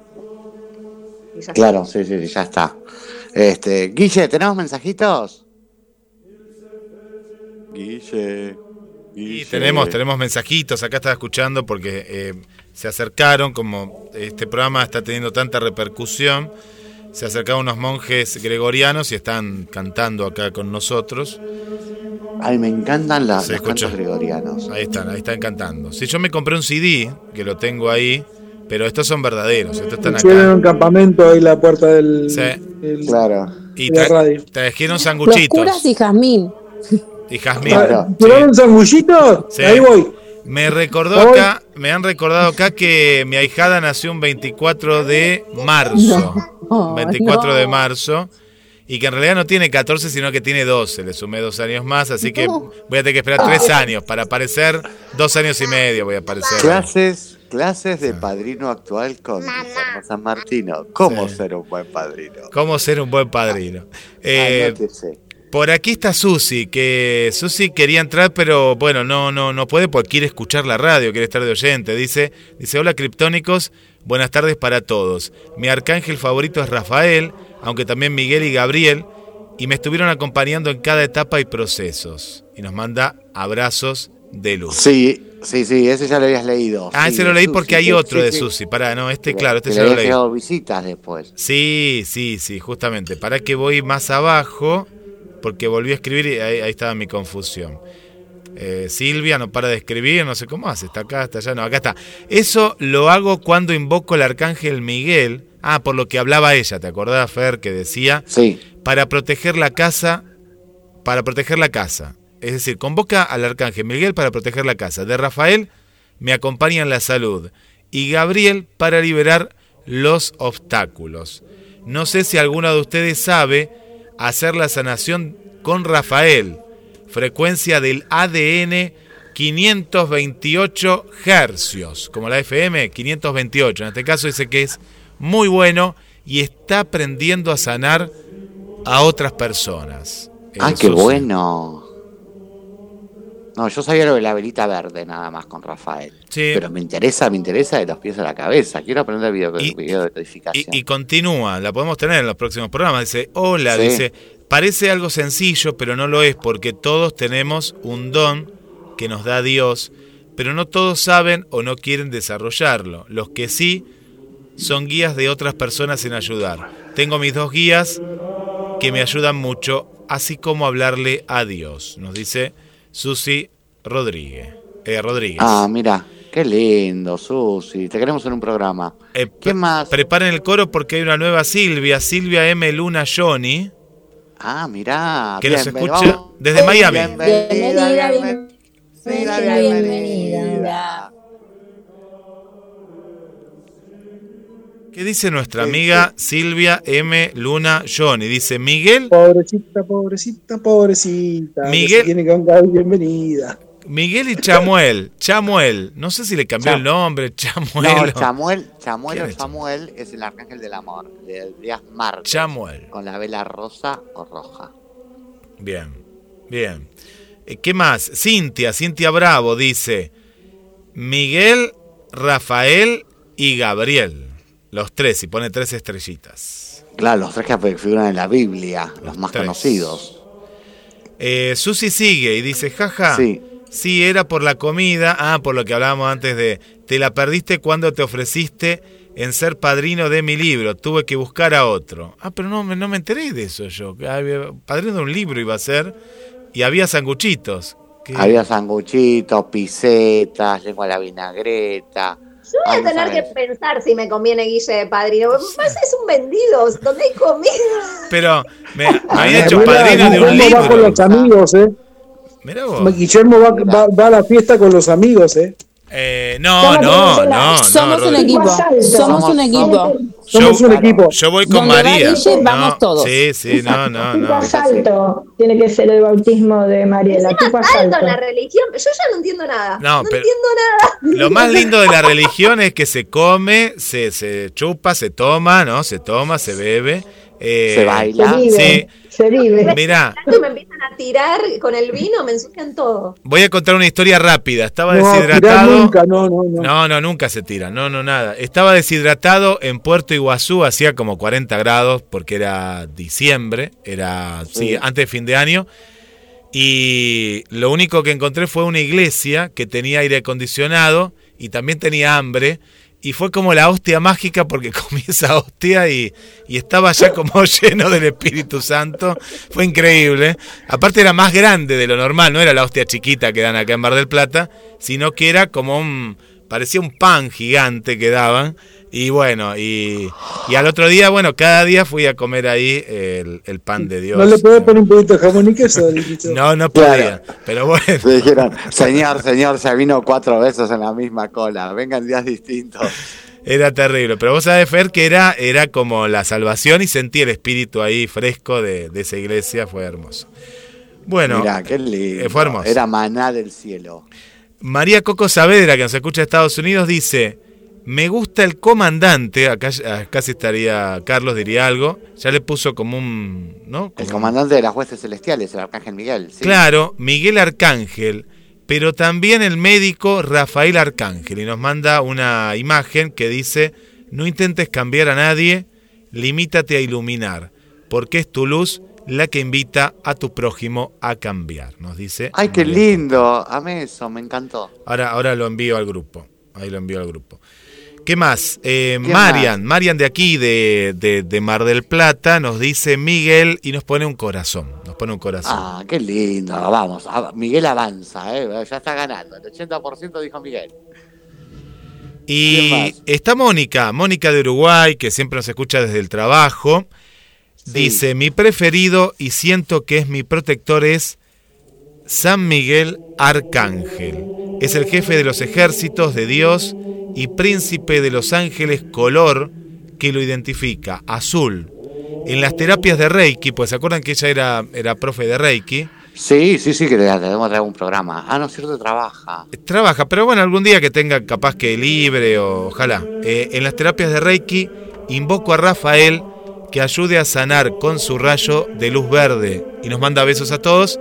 Speaker 5: Claro, sí, sí, sí, ya está. Este, Guille, ¿tenemos mensajitos? Guille.
Speaker 4: Y tenemos, tenemos mensajitos, acá estaba escuchando porque eh, se acercaron, como este programa está teniendo tanta repercusión, se acercaron unos monjes gregorianos y están cantando acá con nosotros.
Speaker 5: Ay, me encantan las, los cantos gregorianos.
Speaker 4: Ahí están, ahí están cantando. Si yo me compré un CD, que lo tengo ahí, pero estos son verdaderos, estos están acá.
Speaker 7: un campamento ahí en la puerta del,
Speaker 4: Sí.
Speaker 7: del-
Speaker 5: Claro.
Speaker 4: Y tra-
Speaker 7: radio.
Speaker 4: trajeron
Speaker 11: Los
Speaker 4: sanguchitos
Speaker 11: curas y Jazmín.
Speaker 4: y jazmín.
Speaker 7: ¿Tiraron un sangullito?
Speaker 4: Sí.
Speaker 7: Ahí voy.
Speaker 4: Me recordó
Speaker 7: Voy.
Speaker 4: acá, me han recordado acá que mi ahijada nació un 24 de marzo.
Speaker 11: No,
Speaker 4: 24
Speaker 11: no.
Speaker 4: de marzo. Y que en realidad no tiene 14, sino que tiene 12. Le sumé dos años más, así que voy a tener que esperar tres años para aparecer. Dos años y medio voy a aparecer.
Speaker 5: Clases, clases de padrino actual con San Martino. ¿Cómo
Speaker 4: Sí.
Speaker 5: ser un buen padrino?
Speaker 4: ¿Cómo ser un buen padrino? Eh,
Speaker 5: Anótese.
Speaker 4: por aquí está Susi, que Susi quería entrar, pero bueno, no, no, no puede porque quiere escuchar la radio, quiere estar de oyente. Dice, dice, hola criptónicos, buenas tardes para todos. Mi arcángel favorito es Rafael, aunque también Miguel y Gabriel, y me estuvieron acompañando en cada etapa y procesos. Y nos manda abrazos de luz.
Speaker 5: Sí, sí, sí, ese ya lo habías leído.
Speaker 4: Ah,
Speaker 5: Sí,
Speaker 4: ese lo leí
Speaker 5: Susi,
Speaker 4: porque hay otro
Speaker 5: sí,
Speaker 4: de. Susi. Pará, no, este, claro, este ya lo leí.
Speaker 5: visitas después.
Speaker 4: Sí, sí, sí, justamente. Para que voy más abajo, porque volví a escribir y ahí, ahí estaba mi confusión. Eh, Silvia no para de escribir, no sé cómo hace, está acá, está allá, no, acá está. Eso lo hago cuando invoco al arcángel Miguel. Ah, por lo que hablaba ella, ¿te acordás, Fer, que decía?
Speaker 5: Sí.
Speaker 4: Para proteger la casa, para proteger la casa. Es decir, convoca al arcángel Miguel para proteger la casa. De Rafael me acompaña en la salud. Y Gabriel para liberar los obstáculos. No sé si alguno de ustedes sabe hacer la sanación con Rafael. Frecuencia del ADN 528 hercios. Como la FM 528. En este caso dice que es muy bueno y está aprendiendo a sanar a otras personas.
Speaker 5: Ah, qué bueno. No, yo sabía lo de la velita verde nada más con Rafael.
Speaker 4: Sí.
Speaker 5: Pero me interesa, me interesa de los pies a la cabeza. Quiero aprender video, video de codificación.
Speaker 4: Y, y continúa, la podemos tener en los próximos programas. Dice, hola,
Speaker 5: Sí.
Speaker 4: dice, parece algo sencillo, pero no lo es, porque todos tenemos un don que nos da Dios, pero no todos saben o no quieren desarrollarlo. Los que sí son guías de otras personas en ayudar. Tengo mis dos guías que me ayudan mucho, así como hablarle a Dios, nos dice Susi Rodríguez. Eh, Rodríguez.
Speaker 5: Ah, mira, qué lindo, Susi. Te queremos en un programa.
Speaker 4: Eh,
Speaker 5: ¿Qué más?
Speaker 4: Preparen el coro porque hay una nueva Silvia, Silvia M. Luna Johnny.
Speaker 5: Ah, mirá.
Speaker 4: Que nos escucha desde Miami.
Speaker 5: Bienvenida,
Speaker 11: Bienvenida,
Speaker 5: bienvenida, bienvenida.
Speaker 4: ¿Qué dice nuestra amiga Silvia M. Luna Johnny? Dice Miguel,
Speaker 7: Pobrecita, pobrecita, pobrecita.
Speaker 4: Miguel-
Speaker 7: tiene que dar bienvenida.
Speaker 4: Miguel y Chamuel. Chamuel. No sé si le cambió
Speaker 5: Cham-
Speaker 4: el nombre. Chamuel.
Speaker 5: No,
Speaker 4: o-
Speaker 5: Chamuel, Chamuel
Speaker 4: ¿Quién
Speaker 5: o
Speaker 4: es
Speaker 5: Samuel es el arcángel del amor, del día martes.
Speaker 4: Chamuel.
Speaker 5: Con la vela rosa o roja.
Speaker 4: Bien, bien. Eh, ¿Qué más? Cintia, Cintia Bravo dice Miguel, Rafael y Gabriel. Los tres, y pone tres estrellitas.
Speaker 5: Claro, los tres que figuran en la Biblia, los más
Speaker 4: tres.
Speaker 5: conocidos.
Speaker 4: Eh, Susi sigue y dice, jaja.
Speaker 5: Sí.
Speaker 4: Sí, era por la comida. Ah, por lo que hablábamos antes de. Te la perdiste cuando te ofreciste en ser padrino de mi libro. Tuve que buscar a otro. Ah, pero no, me- no me enteré de eso yo. Padrino de un libro iba a ser. Y había sanguchitos. ¿Qué?
Speaker 5: Había sanguchitos, pisetas, lengua a la vinagreta.
Speaker 9: Yo voy
Speaker 5: Ay,
Speaker 9: a tener que
Speaker 5: sabes.
Speaker 9: pensar si me conviene Guille de padrino. Más es un vendido, donde hay comida.
Speaker 4: Pero me, me había hecho padrino de un
Speaker 7: Guillermo va con
Speaker 4: libro.
Speaker 7: los amigos, ¿eh?
Speaker 4: Mirá vos.
Speaker 7: Guillermo va, va- va a la fiesta con los amigos, ¿eh?
Speaker 4: Eh, no, no, no, no.
Speaker 11: Somos un equipo. Somos un equipo.
Speaker 12: Somos
Speaker 4: yo,
Speaker 12: un equipo.
Speaker 4: Yo voy con
Speaker 11: Donde va
Speaker 4: María.
Speaker 11: Guille,
Speaker 4: No,
Speaker 11: vamos todos.
Speaker 4: Sí, sí, no, no,
Speaker 10: tipo
Speaker 4: no.
Speaker 10: asalto tiene que ser el bautismo de Mariela.
Speaker 9: Asalto
Speaker 10: asalto.
Speaker 9: en la religión. Yo ya no entiendo nada.
Speaker 4: No,
Speaker 9: No,
Speaker 4: pero-
Speaker 9: entiendo nada.
Speaker 4: Lo más lindo de la religión es que se come, se, se chupa, se toma, ¿no? Se toma, se bebe. Eh,
Speaker 5: Se baila.
Speaker 10: Se vive.
Speaker 4: Sí.
Speaker 10: Se vive.
Speaker 4: Mirá,
Speaker 9: me empiezan a tirar con el vino, me ensucian todo.
Speaker 4: voy a contar una historia rápida. Estaba
Speaker 7: No,
Speaker 4: deshidratado.
Speaker 7: nunca, no, no, no.
Speaker 4: No, no, nunca se tira, no, no, nada. Estaba deshidratado en Puerto Iguazú, hacía como 40 grados porque era diciembre, era, sí,
Speaker 5: Sí.
Speaker 4: antes de fin de año. Y lo único que encontré fue una iglesia que tenía aire acondicionado y también tenía hambre. Y fue como la hostia mágica porque comí esa hostia y, y estaba ya como lleno del Espíritu Santo. Fue increíble. Aparte era más grande de lo normal, no era la hostia chiquita que dan acá en Mar del Plata, sino que era como un... parecía un pan gigante que daban. Y bueno, y, y al otro día, bueno, cada día fui a comer ahí el, el pan de Dios.
Speaker 7: No le podés poner un poquito de jamón y queso.
Speaker 4: No, no
Speaker 5: Claro.
Speaker 4: podía. Pero bueno.
Speaker 5: Le dijeron, señor, señor, se vino cuatro veces en la misma cola, vengan días distintos.
Speaker 4: Era terrible, pero vos sabés, Fer, que era, era como la salvación y sentí el espíritu ahí fresco de, de esa iglesia, fue hermoso. Bueno,
Speaker 5: Mirá, qué lindo.
Speaker 4: eh, fue hermoso.
Speaker 5: Era maná del cielo.
Speaker 4: María Coco Saavedra, que nos escucha de Estados Unidos, dice, me gusta el comandante, acá, acá sí estaría Carlos, diría algo, ya le puso como un... ¿no?
Speaker 5: El comandante de las huestes celestiales, el arcángel Miguel. sí.
Speaker 4: Claro, Miguel Arcángel, pero también el médico Rafael Arcángel. Y nos manda una imagen que dice, no intentes cambiar a nadie, limítate a iluminar, porque es tu luz la que invita a tu prójimo a cambiar, nos dice.
Speaker 5: Ay, qué lindo. Amé eso, me encantó.
Speaker 4: Ahora, ahora lo envío al grupo, ahí lo envío al grupo. ¿Qué más? Eh,
Speaker 5: ¿Quién
Speaker 4: Marian, Marian de aquí, de, de- de Mar del Plata, nos dice Miguel y nos pone un corazón, nos pone un corazón.
Speaker 5: Ah, qué lindo. Vamos, a- Miguel avanza, ¿eh? ya está ganando. El 80% dijo Miguel. ¿Quién
Speaker 4: Y está Mónica, Mónica de Uruguay, que siempre nos escucha desde el trabajo. Dice, mi preferido y siento que es mi protector es San Miguel Arcángel. Es el jefe de los ejércitos de Dios y príncipe de los ángeles color que lo identifica, azul. En las terapias de Reiki, pues se acuerdan que ella era, era profe de Reiki,
Speaker 5: Sí, sí, sí, que le debemos traer un programa. Ah, no, es cierto, trabaja.
Speaker 4: Trabaja, pero bueno, algún día que tenga capaz que libre, o, ojalá. Eh, en las terapias de Reiki, invoco a Rafael que ayude a sanar con su rayo de luz verde. Y nos manda besos a todos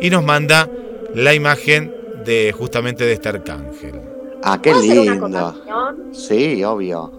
Speaker 4: y nos manda la imagen de justamente de este arcángel.
Speaker 5: Ah, qué
Speaker 9: ¿Puedo hacer una
Speaker 5: lindo. Sí, obvio.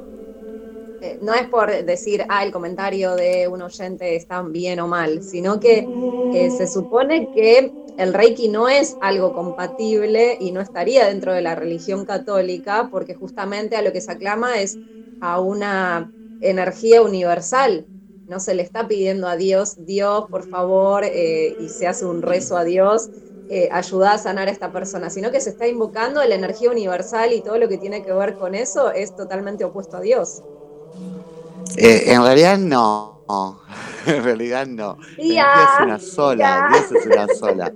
Speaker 9: Eh, no es por decir, ah, el comentario de un oyente está bien o mal, sino que eh, se supone que el Reiki no es algo compatible y no estaría dentro de la religión católica, porque justamente a lo que se aclama es a una energía universal. No se le está pidiendo a Dios, Dios, por favor, eh, y se hace un rezo a Dios, eh, ayuda a sanar a esta persona, sino que se está invocando la energía universal y todo lo que tiene que ver con eso es totalmente opuesto a Dios.
Speaker 5: Eh, en realidad no. En realidad no. Energía es una sola. Dios es una sola.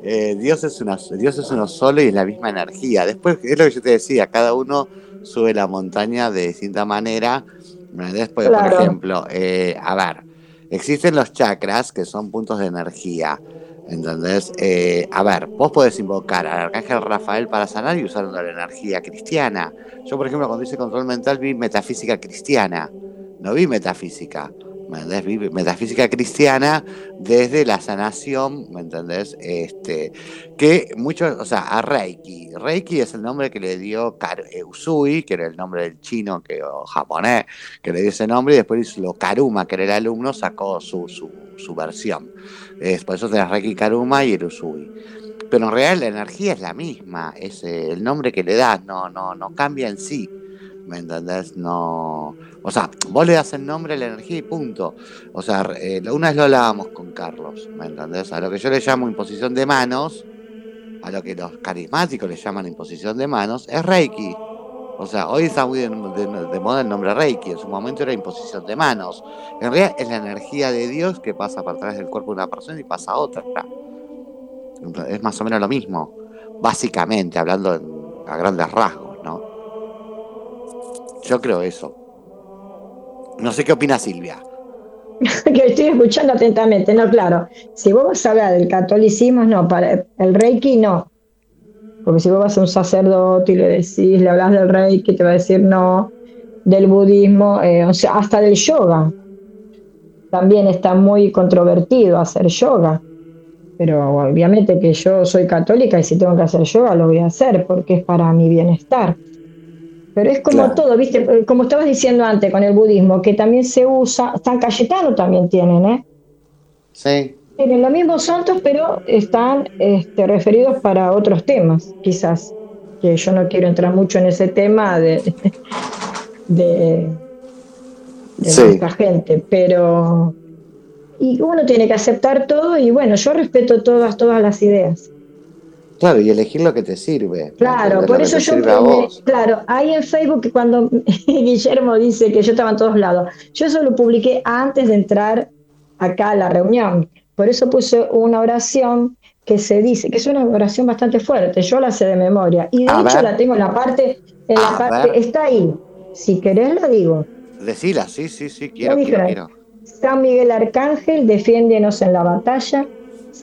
Speaker 5: Eh, Dios, es una, Dios es uno solo y es la misma energía. Después, es lo que yo te decía, cada uno sube la montaña de distinta manera. Después,
Speaker 10: Claro.
Speaker 5: por ejemplo, eh, a ver, existen los chakras que son puntos de energía. ¿Entendés? Eh, a ver, vos podés invocar al arcángel Rafael para sanar y usar la energía cristiana. Yo, por ejemplo, cuando hice control mental vi metafísica cristiana, no vi metafísica. Metafísica cristiana desde la sanación, ¿me entendés? Este, que muchos, o sea, a Reiki. Reiki es el nombre que le dio Kar- eh, Usui, que era el nombre del chino que, o japonés, que le dio ese nombre, y después lo Karuma, que era el alumno, sacó su, su, su versión. Es, por eso tenés Reiki Karuma y el Usui. Pero en realidad la energía es la misma, es eh, el nombre que le das, no, no, no cambia en sí. ¿Me entendés? No. O sea, vos le das el nombre la energía y punto. O sea, eh, una vez lo hablábamos con Carlos, ¿me entendés? A lo que yo le llamo imposición de manos, a lo que los carismáticos le llaman imposición de manos, es Reiki. O sea, hoy está muy de, moda el nombre Reiki, en su momento era imposición de manos. En realidad es la energía de Dios que pasa por través del cuerpo de una persona y pasa a otra. Es más o menos lo mismo, básicamente, hablando
Speaker 13: a grandes rasgos. Yo creo eso. No sé qué opina Silvia.
Speaker 10: que estoy escuchando atentamente, no, claro. Si vos vas a hablar del catolicismo, no, para el reiki no. Porque si vos vas a un sacerdote y le decís, le hablas del reiki, te va a decir no, del budismo, eh, o sea, hasta del yoga. También está muy controvertido hacer yoga. Pero obviamente que yo soy católica y si tengo que hacer yoga lo voy a hacer porque es para mi bienestar. Pero es como
Speaker 13: Claro.
Speaker 10: todo, ¿viste? Eh, Como estabas diciendo antes con el budismo, que también se usa, San Cayetano también tienen, ¿eh?
Speaker 13: Sí.
Speaker 10: Tienen los mismos santos, pero están este, referidos para otros temas, quizás. Que yo no quiero entrar mucho en ese tema de, de, de
Speaker 13: Sí.
Speaker 10: nuestra gente, pero. Y uno tiene que aceptar todo, y bueno, yo respeto todas, todas las ideas.
Speaker 13: Claro, y elegir lo que te sirve.
Speaker 10: Claro, por eso yo, me- claro, ahí en Facebook cuando Guillermo dice que yo estaba en todos lados, yo eso lo publiqué antes de entrar acá a la reunión. Por eso puse una oración que se dice, que es una oración bastante fuerte, yo la sé de memoria, y de
Speaker 13: A
Speaker 10: hecho
Speaker 13: ver.
Speaker 10: la tengo en la parte, en la parte,
Speaker 13: ver.
Speaker 10: está ahí. Si querés la digo.
Speaker 13: Decila, sí, sí, sí, quiero, quiero, quiero.
Speaker 10: San Miguel Arcángel, defiéndenos en la batalla.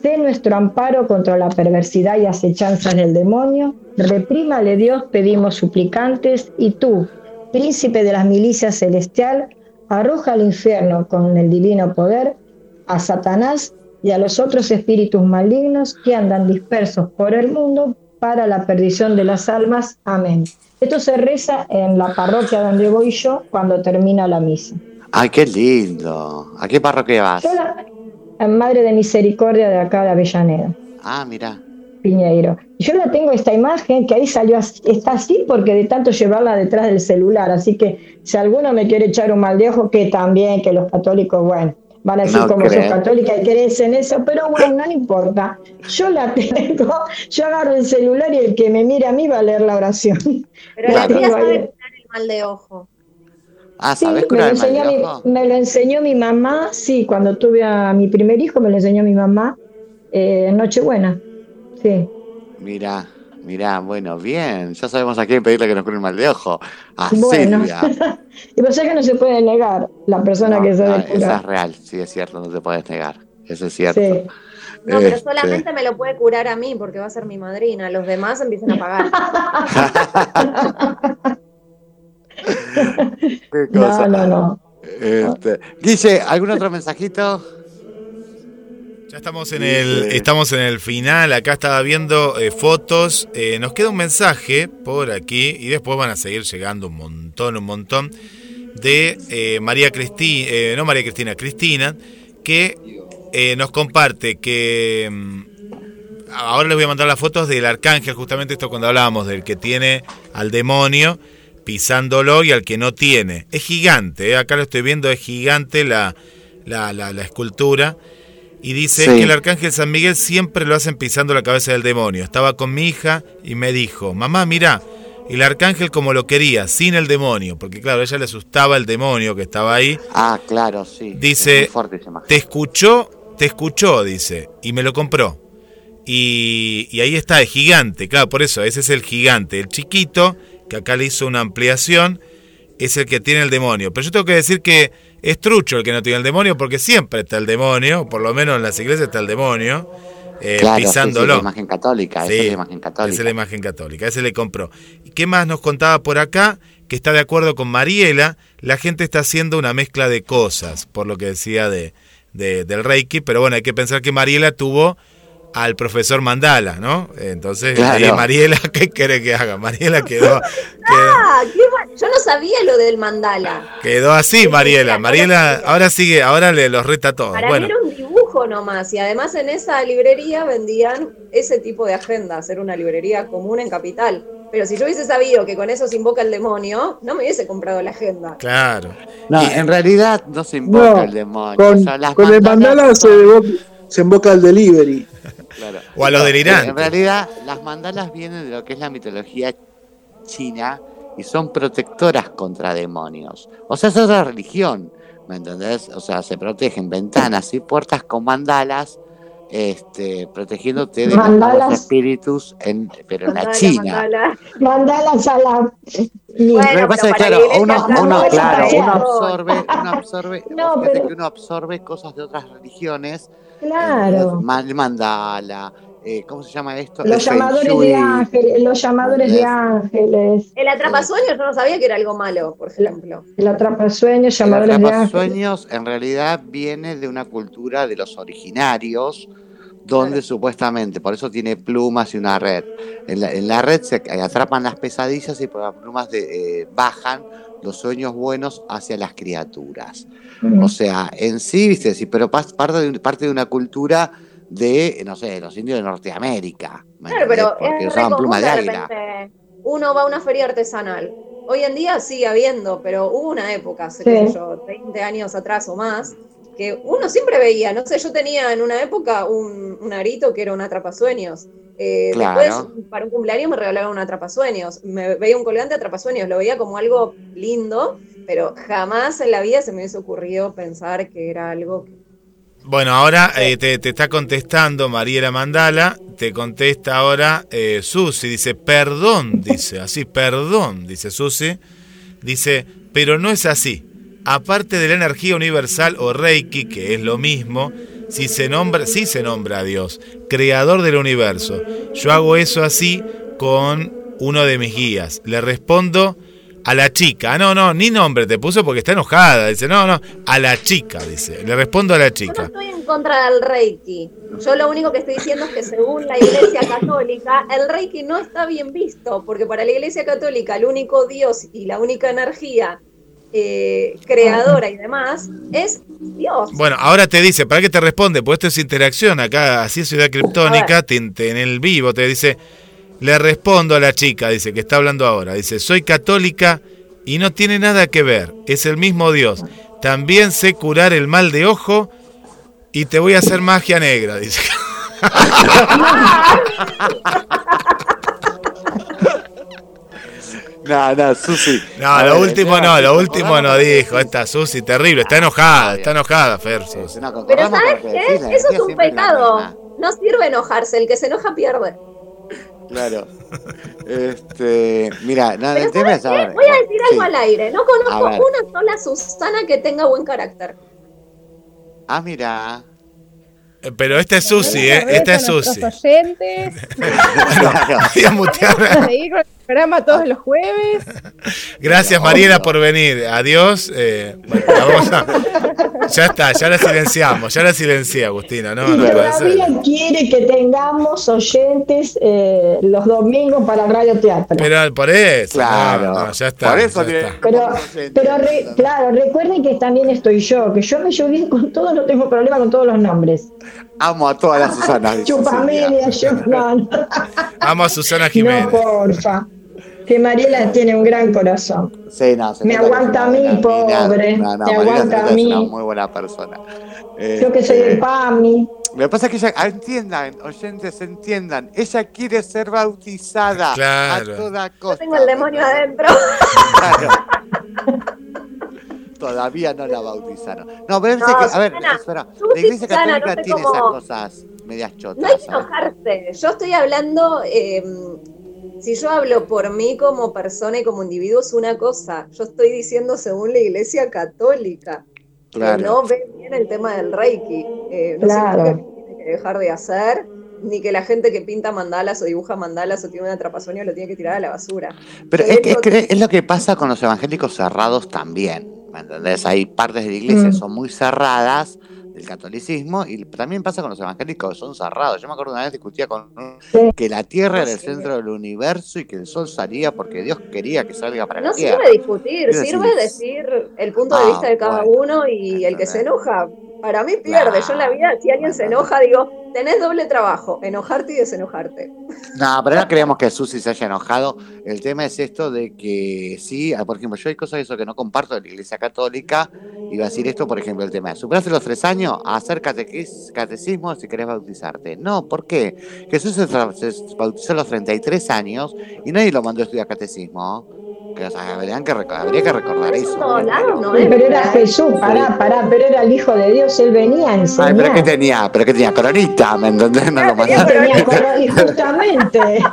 Speaker 10: Sé nuestro amparo contra la perversidad y acechanzas del demonio. Reprímale Dios, pedimos suplicantes. Y tú, príncipe de las milicias celestial, arroja al infierno con el divino poder a Satanás y a los otros espíritus malignos que andan dispersos por el mundo para la perdición de las almas. Amén. Esto se reza en la parroquia donde voy yo cuando termina la misa.
Speaker 13: Ay, qué lindo. ¿A qué parroquia vas?
Speaker 10: Yo la, en Madre de Misericordia de acá de Avellaneda,
Speaker 13: Ah, mira.
Speaker 10: Piñeiro. Yo la tengo esta imagen que ahí salió, así- está así porque de tanto llevarla detrás del celular. Así que si alguno me quiere echar un mal de ojo, que también, que los católicos, bueno, van a decir
Speaker 13: No
Speaker 10: como sos
Speaker 13: creo.
Speaker 10: católica y crees en eso, pero bueno, no importa. Yo la tengo, yo agarro el celular y el que me mire a mí va a leer la oración.
Speaker 9: Pero
Speaker 10: La
Speaker 9: la tía
Speaker 10: tengo ahí.
Speaker 9: el mal de ojo.
Speaker 13: Ah,
Speaker 10: Sí,
Speaker 13: ¿sabés
Speaker 10: me lo,
Speaker 13: curar el mal
Speaker 10: enseñó mi,
Speaker 13: ojo?
Speaker 10: me lo enseñó mi mamá, sí, cuando tuve a mi primer hijo me lo enseñó mi mamá eh, en Nochebuena. Sí.
Speaker 13: Mira, mira, bueno, bien. Ya sabemos a quién pedirle que nos cure el mal de ojo. A
Speaker 10: Bueno.
Speaker 13: Silvia.
Speaker 10: y pues es que no se puede negar la persona
Speaker 13: No,
Speaker 10: que
Speaker 13: no,
Speaker 10: sabe
Speaker 13: esa es real, sí es cierto, no te puedes negar. Eso es cierto.
Speaker 10: Sí.
Speaker 9: No, pero
Speaker 13: Este,
Speaker 9: solamente me lo puede curar a mí porque va a ser mi madrina. Los demás empiezan a pagar.
Speaker 13: qué
Speaker 10: No,
Speaker 13: cosa.
Speaker 10: no, no.
Speaker 13: Este, Guille, ¿algún otro mensajito?
Speaker 4: Ya estamos en el, estamos en el final. Acá estaba viendo eh, fotos. Eh, nos queda un mensaje por aquí y después van a seguir llegando un montón, un montón de eh, María Cristina, no María Cristina, Cristina, que eh, nos comparte que mm, ahora les voy a mandar las fotos del arcángel, justamente esto cuando hablábamos del que tiene al demonio pisándolo y al que no tiene. Es gigante, ¿eh? acá lo estoy viendo, es gigante la, la, la- la escultura. Y dice
Speaker 13: Sí.
Speaker 4: que el arcángel San Miguel siempre lo hacen pisando la cabeza del demonio. Estaba con mi hija y me dijo, mamá, mira, el arcángel como lo quería, sin el demonio, porque claro, ella le asustaba el demonio que estaba ahí.
Speaker 13: Ah, claro, sí.
Speaker 4: Dice,
Speaker 13: Es fuerte
Speaker 4: te escuchó, te escuchó, dice, y me lo compró. Y, y ahí está, es gigante, claro, por eso, ese es el gigante. El chiquito, que acá le hizo una ampliación, es el que tiene el demonio. Pero yo tengo que decir que es trucho el que no tiene el demonio, porque siempre está el demonio, por lo menos en las iglesias está el demonio, eh,
Speaker 13: Claro, sí,
Speaker 4: pisándolo.
Speaker 13: la imagen católica, esa
Speaker 4: Sí,
Speaker 13: es la imagen católica.
Speaker 4: Esa es la imagen católica, ese le compró. ¿Y qué más nos contaba por acá? Que está de acuerdo con Mariela, la gente está haciendo una mezcla de cosas, por lo que decía de, de- del Reiki, pero bueno, hay que pensar que Mariela tuvo al profesor Mandala, ¿no? Entonces,
Speaker 13: Claro.
Speaker 4: Mariela, ¿qué quiere que haga? Mariela quedó, quedó,
Speaker 9: Ah, qué ma- Yo no sabía lo del mandala.
Speaker 4: quedó así, Mariela. Mariela ahora sigue, ahora le los reta todo.
Speaker 9: Para
Speaker 4: Bueno,
Speaker 9: mí era un dibujo nomás. Y además en esa librería vendían ese tipo de agendas. Era una librería común en Capital. Pero si yo hubiese sabido que con eso se invoca el demonio, no me hubiese comprado la agenda.
Speaker 4: claro.
Speaker 13: No, en realidad no se invoca
Speaker 7: No,
Speaker 13: el demonio.
Speaker 7: con,
Speaker 13: o sea, las
Speaker 7: con el mandala se, se invoca el delivery.
Speaker 13: claro.
Speaker 4: O a los
Speaker 13: No,
Speaker 4: delirantes.
Speaker 13: En realidad, las mandalas vienen de lo que es la mitología china y son protectoras contra demonios. O sea, es otra religión, ¿me entendés? O sea, se protegen ventanas y puertas con mandalas
Speaker 5: este, protegiéndote de los
Speaker 10: Mandalas.
Speaker 5: espíritus, en, pero en la
Speaker 10: Mandala,
Speaker 5: China.
Speaker 10: Mandalas a la.
Speaker 5: Pasa que, claro, uno, uno,
Speaker 10: católica
Speaker 5: claro, uno absorbe, uno absorbe,
Speaker 10: No, pero-
Speaker 5: que uno absorbe cosas de otras religiones,
Speaker 10: Claro.
Speaker 5: el mandala, eh, ¿cómo se llama esto?
Speaker 10: Los
Speaker 5: El
Speaker 10: llamadores
Speaker 5: shui.
Speaker 10: de ángeles, los llamadores de ángeles,
Speaker 9: El atrapasueños yo no sabía que era algo malo, por ejemplo.
Speaker 10: el atrapasueños,
Speaker 5: El
Speaker 10: llamadores de ángeles.
Speaker 5: atrapasueños en realidad viene de una cultura de los originarios, donde supuestamente, por eso tiene plumas y una red. En la, en la red se atrapan las pesadillas y por las plumas de- eh, bajan los sueños buenos hacia las criaturas. O sea, en sí, viste, sí, pero pas- parte de, parte de una cultura de, no sé, los indios de Norteamérica. ¿me
Speaker 9: Claro, pero
Speaker 5: Porque
Speaker 9: es
Speaker 5: usaban
Speaker 9: común
Speaker 5: de
Speaker 9: de
Speaker 5: águila.
Speaker 9: repente. Uno va a una feria artesanal. Hoy en día sigue habiendo, pero hubo una época, hace
Speaker 10: Sí.
Speaker 9: qué sé yo, 20 años atrás o más, que uno siempre veía, no sé, yo tenía en una época un, un arito que era un atrapasueños. Eh,
Speaker 5: Claro.
Speaker 9: Después, para un cumpleaños me regalaron un atrapasueños. Me veía un colgante atrapasueños, lo veía como algo lindo, pero jamás en la vida se me hubiese ocurrido pensar que era algo que
Speaker 4: Bueno, ahora eh, te, te está contestando Mariela Mandala, te contesta ahora eh, Susi, dice, perdón, dice, así, perdón, dice Susi, dice, pero no es así. Aparte de la energía universal o Reiki, que es lo mismo, si se nombra, sí se nombra a Dios, creador del universo. Yo hago eso así con uno de mis guías. Le respondo a la chica. No, no, ni nombre te puso porque está enojada. Dice, no, no, a la chica, dice. Le respondo a la chica.
Speaker 9: estoy en contra del Reiki. Yo lo único que estoy diciendo es que según la Iglesia Católica, el Reiki no está bien visto, porque para la Iglesia Católica el único Dios y la única energía eh, creadora y demás es Dios.
Speaker 4: Bueno, ahora te dice, ¿para qué te responde? Pues esto es interacción acá, así es Ciudad Criptónica, en el vivo te dice, le respondo a la chica, dice, que está hablando ahora, dice, soy católica y no tiene nada que ver, es el mismo Dios. También sé curar el mal de ojo y te voy a hacer magia negra, dice.
Speaker 5: No, no, Susi.
Speaker 4: No,
Speaker 5: A
Speaker 4: lo
Speaker 5: ver,
Speaker 4: último no, lo último no dijo, esta Susi, terrible, está enojada, está enojada, Fer. Susi.
Speaker 9: Pero ¿sabes qué? Eso es un pecado. No sirve enojarse, el que se enoja pierde.
Speaker 5: Claro. Este, mira, no,
Speaker 9: Pero
Speaker 5: el tema saber.
Speaker 9: Voy a decir algo
Speaker 5: Sí.
Speaker 9: al aire. No conozco una sola Susana que tenga buen carácter.
Speaker 5: Ah, mira.
Speaker 4: Eh, Pero esta es Susi, ¿eh? Esta es Susi.
Speaker 8: oyentes.
Speaker 4: Voy a mutear.
Speaker 8: Seguir con el programa todos los jueves.
Speaker 4: Gracias Mariela por venir. Adiós. Eh, bueno, vamos a- Ya está, ya la silenciamos, ya la silencié, Agustina. No,
Speaker 10: y
Speaker 4: no
Speaker 10: todavía quiere que tengamos oyentes eh, los domingos para Radio Teatro.
Speaker 4: Pero por eso.
Speaker 5: Claro.
Speaker 4: no, no, ya está.
Speaker 5: Por eso
Speaker 4: ya
Speaker 5: tiene-
Speaker 4: está.
Speaker 10: Pero, pero re- claro, recuerden que también estoy yo, que yo me llevo bien con todos, no tengo problema con todos los nombres.
Speaker 5: Amo a todas las Susanas. dice
Speaker 10: Chupamedia, yo no, no,
Speaker 4: Amo a Susana
Speaker 10: no,
Speaker 4: Jiménez.
Speaker 10: porfa. Que Mariela tiene un gran corazón.
Speaker 5: Sí, no, se
Speaker 10: Me aguanta a mí, pobre.
Speaker 5: No, no,
Speaker 10: Me
Speaker 5: Mariela
Speaker 10: aguanta a
Speaker 5: que es una
Speaker 10: mí.
Speaker 5: muy buena persona.
Speaker 10: Yo que soy
Speaker 5: Este,
Speaker 10: el PAMI.
Speaker 5: Lo que pasa es que ella, entiendan, oyentes, entiendan, ella quiere ser bautizada
Speaker 4: Claro.
Speaker 5: a toda
Speaker 9: Yo
Speaker 5: costa.
Speaker 9: tengo el demonio adentro.
Speaker 5: Claro. Todavía no la bautizaron. No, pero es
Speaker 9: No,
Speaker 5: que, a ver,
Speaker 9: Susana,
Speaker 5: espera, la iglesia
Speaker 9: Susana,
Speaker 5: católica
Speaker 9: no sé
Speaker 5: tiene
Speaker 9: cómo-
Speaker 5: esas cosas medias chotas.
Speaker 9: No hay que
Speaker 5: ¿sabes?
Speaker 9: enojarse. Yo estoy hablando, eh, si yo hablo por mí como persona y como individuo es una cosa. Yo estoy diciendo según la Iglesia Católica. que
Speaker 5: Claro.
Speaker 9: no ve bien el tema del Reiki. Eh, no
Speaker 10: Claro.
Speaker 9: que tiene que dejar de hacer, ni que la gente que pinta mandalas o dibuja mandalas o tiene un atrapasueño lo tiene que tirar a la basura.
Speaker 5: Pero que- que es lo que pasa con los evangélicos cerrados también. ¿Me entendés? Hay partes de la iglesia que
Speaker 10: Mm.
Speaker 5: son muy cerradas del catolicismo y también pasa con los evangélicos que son cerrados. Yo me acuerdo una vez discutía con un-
Speaker 10: Sí.
Speaker 5: que la tierra era el centro del universo y que el sol salía porque Dios quería que salga para
Speaker 9: No
Speaker 5: la tierra.
Speaker 9: sirve discutir, sirve
Speaker 5: decir-
Speaker 9: el punto de
Speaker 5: Ah,
Speaker 9: vista de cada
Speaker 5: bueno.
Speaker 9: uno y el que se enoja, para mí pierde. Yo en la vida, si alguien se enoja, digo, tenés doble trabajo, enojarte y desenojarte.
Speaker 5: No, pero no creemos que Susi se haya enojado. El tema es esto de que sí, ah, por ejemplo, yo hay cosas de eso que no comparto de la iglesia católica. Iba a decir esto, por ejemplo, el tema de superaste los tres años, hacer catecismo si querés bautizarte. No, ¿por qué? Jesús se, se bautizó a los 33 años y nadie lo mandó a estudiar catecismo. Que, o sea, habrían que habría que recordar eso.
Speaker 10: Pero era Jesús, pará, pará, pero era el Hijo de Dios, él venía a
Speaker 5: Ay,
Speaker 10: enseñar.
Speaker 5: pero ¿qué tenía? ¿Pero qué tenía? Coronita, ¿me entendés? No lo
Speaker 10: Él
Speaker 5: mandaron.
Speaker 10: tenía y justamente.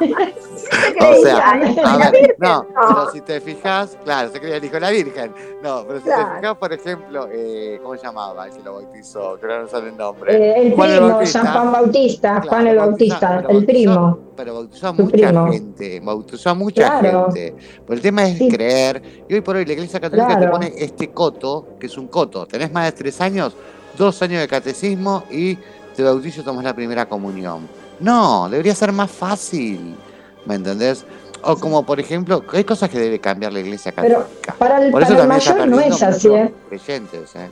Speaker 5: O sea, a ver, no, pero si te fijas, claro, se creía el hijo de la Virgen. No, pero si
Speaker 9: Claro.
Speaker 5: te fijas, por ejemplo, eh, ¿cómo se llamaba el que lo bautizó? Que ahora no sale el nombre.
Speaker 10: Eh, el
Speaker 5: Juan
Speaker 10: primo, San Juan Bautista,
Speaker 5: Claro,
Speaker 10: Juan el
Speaker 5: bautizó-
Speaker 10: Bautista,
Speaker 5: pero
Speaker 10: el
Speaker 5: bautizó-
Speaker 10: primo.
Speaker 5: Pero bautizó a mucha
Speaker 10: primo.
Speaker 5: gente, bautizó a mucha
Speaker 10: Claro.
Speaker 5: gente. Pero el tema es creer. Y hoy por hoy la Iglesia Católica te pone este coto, que es un coto. Tenés más de tres años, dos años de catecismo y te bautizo y tomas la primera comunión. No, debería ser más fácil. ¿Me entendés? O como por ejemplo, hay cosas que debe cambiar la Iglesia
Speaker 10: Pero
Speaker 5: Católica.
Speaker 10: para el,
Speaker 5: Por eso
Speaker 10: para el mayor no es así, ¿eh?
Speaker 5: creyentes, ¿eh?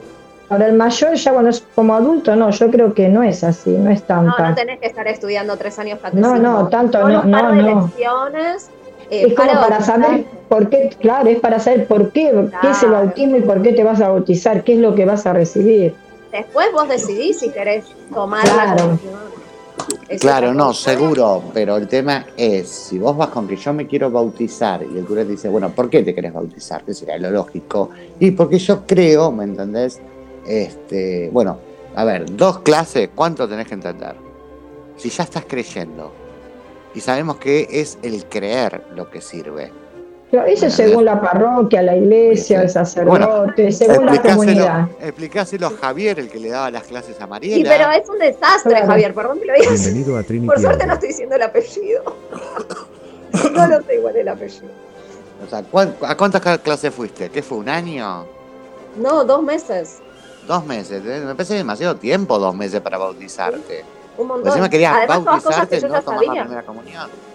Speaker 10: Para el mayor, ya cuando es como adulto, no, yo creo que no es así, no es
Speaker 9: No,
Speaker 10: tanta.
Speaker 9: no tenés que estar estudiando tres años catecismo.
Speaker 10: No, no, tanto no, no,
Speaker 9: de
Speaker 10: no.
Speaker 9: lecciones, eh,
Speaker 10: Es como para
Speaker 9: bautizar.
Speaker 10: saber por qué, claro, es para saber por qué, qué es el
Speaker 9: Claro.
Speaker 10: bautismo y por qué te vas a bautizar, qué es lo que vas a recibir.
Speaker 9: Después vos decidís si querés tomar
Speaker 10: Claro.
Speaker 9: la
Speaker 5: Claro, no, seguro, pero el tema es, si vos vas con que yo me quiero bautizar y el cura te dice, bueno, ¿por qué te querés bautizar? ¿Qué sería lo lógico? Y porque yo creo, ¿me entendés? Este, bueno, a ver, dos clases, ¿cuánto tenés que entender? Si ya estás creyendo y sabemos que es el creer lo que sirve.
Speaker 10: Pero eso es según la parroquia, la iglesia, el sacerdote, según la comunidad.
Speaker 5: Explicáselo a Javier, el que le daba las clases a Mariela.
Speaker 9: pero es un desastre,
Speaker 10: Claro.
Speaker 9: Javier, perdón que lo digas.
Speaker 14: Bienvenido a Trinity
Speaker 9: Por suerte no estoy diciendo el apellido. No lo sé igual el apellido.
Speaker 5: O sea, ¿cuán- ¿a cuántas clases fuiste? ¿Qué fue, un año?
Speaker 9: No, dos meses.
Speaker 5: Dos meses, ¿eh? me parece demasiado tiempo dos meses para bautizarte.
Speaker 9: Un montón.
Speaker 5: Encima querías
Speaker 9: Además, todas cosas
Speaker 5: bautizarte
Speaker 9: que yo
Speaker 5: no
Speaker 9: ya
Speaker 5: tomar la
Speaker 9: sabía.
Speaker 5: primera comunión.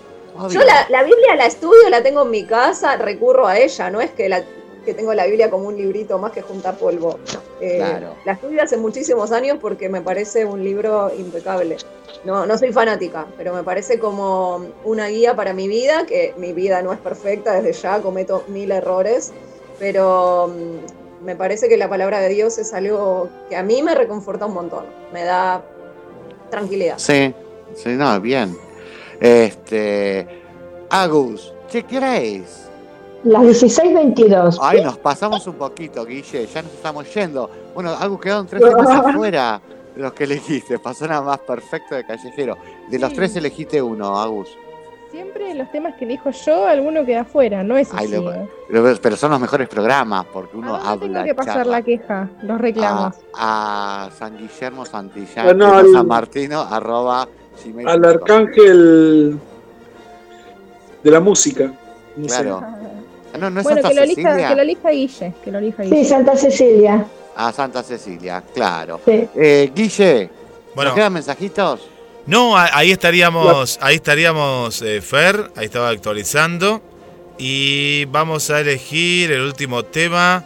Speaker 9: Yo la, la Biblia la estudio, la tengo en mi casa, recurro a ella, no es que, la, que tengo la Biblia como un librito más que juntar polvo. Eh,
Speaker 5: Claro.
Speaker 9: La estudio hace muchísimos años porque me parece un libro impecable. No, no soy fanática, pero me parece como una guía para mi vida, que mi vida no es perfecta, desde ya cometo mil errores, pero mm, me parece que la palabra de Dios es algo que a mí me reconforta un montón, me da tranquilidad.
Speaker 5: Sí, sí, no, bien. Este. Agus, che, ¿qué hora es?
Speaker 10: Las 16.22.
Speaker 5: Ay, nos pasamos un poquito, Guille, ya nos estamos yendo. Bueno, Agus, quedaron tres temas afuera de los que elegiste. Pasó nada más perfecto de callejero. De los
Speaker 8: Sí.
Speaker 5: tres elegiste uno, Agus.
Speaker 8: Siempre los temas que elijo yo, alguno queda afuera, no es
Speaker 5: Ay,
Speaker 8: así.
Speaker 5: lo-
Speaker 8: ¿eh?
Speaker 5: Lo- Pero son los mejores programas porque uno
Speaker 8: ¿A dónde
Speaker 5: habla.
Speaker 8: tengo que pasar
Speaker 5: charla.
Speaker 8: la queja, los reclamos?
Speaker 5: a, a San Guillermo Santillán,
Speaker 7: Ah, no,
Speaker 5: San Martino, arroba
Speaker 7: Al arcángel de la música. No.
Speaker 5: Claro. Ah, No, no es
Speaker 8: bueno,
Speaker 5: Santa
Speaker 8: que lo, elija,
Speaker 5: Cecilia.
Speaker 8: que lo elija Guille, que lo elija
Speaker 10: Sí. Santa Cecilia.
Speaker 5: A Santa Cecilia, claro.
Speaker 10: Sí.
Speaker 5: Eh, Guille,
Speaker 4: Bueno.
Speaker 5: ¿nos quedan mensajitos?
Speaker 4: No, ahí estaríamos, ahí estaríamos, eh, Fer, ahí estaba actualizando. Y vamos a elegir el último tema.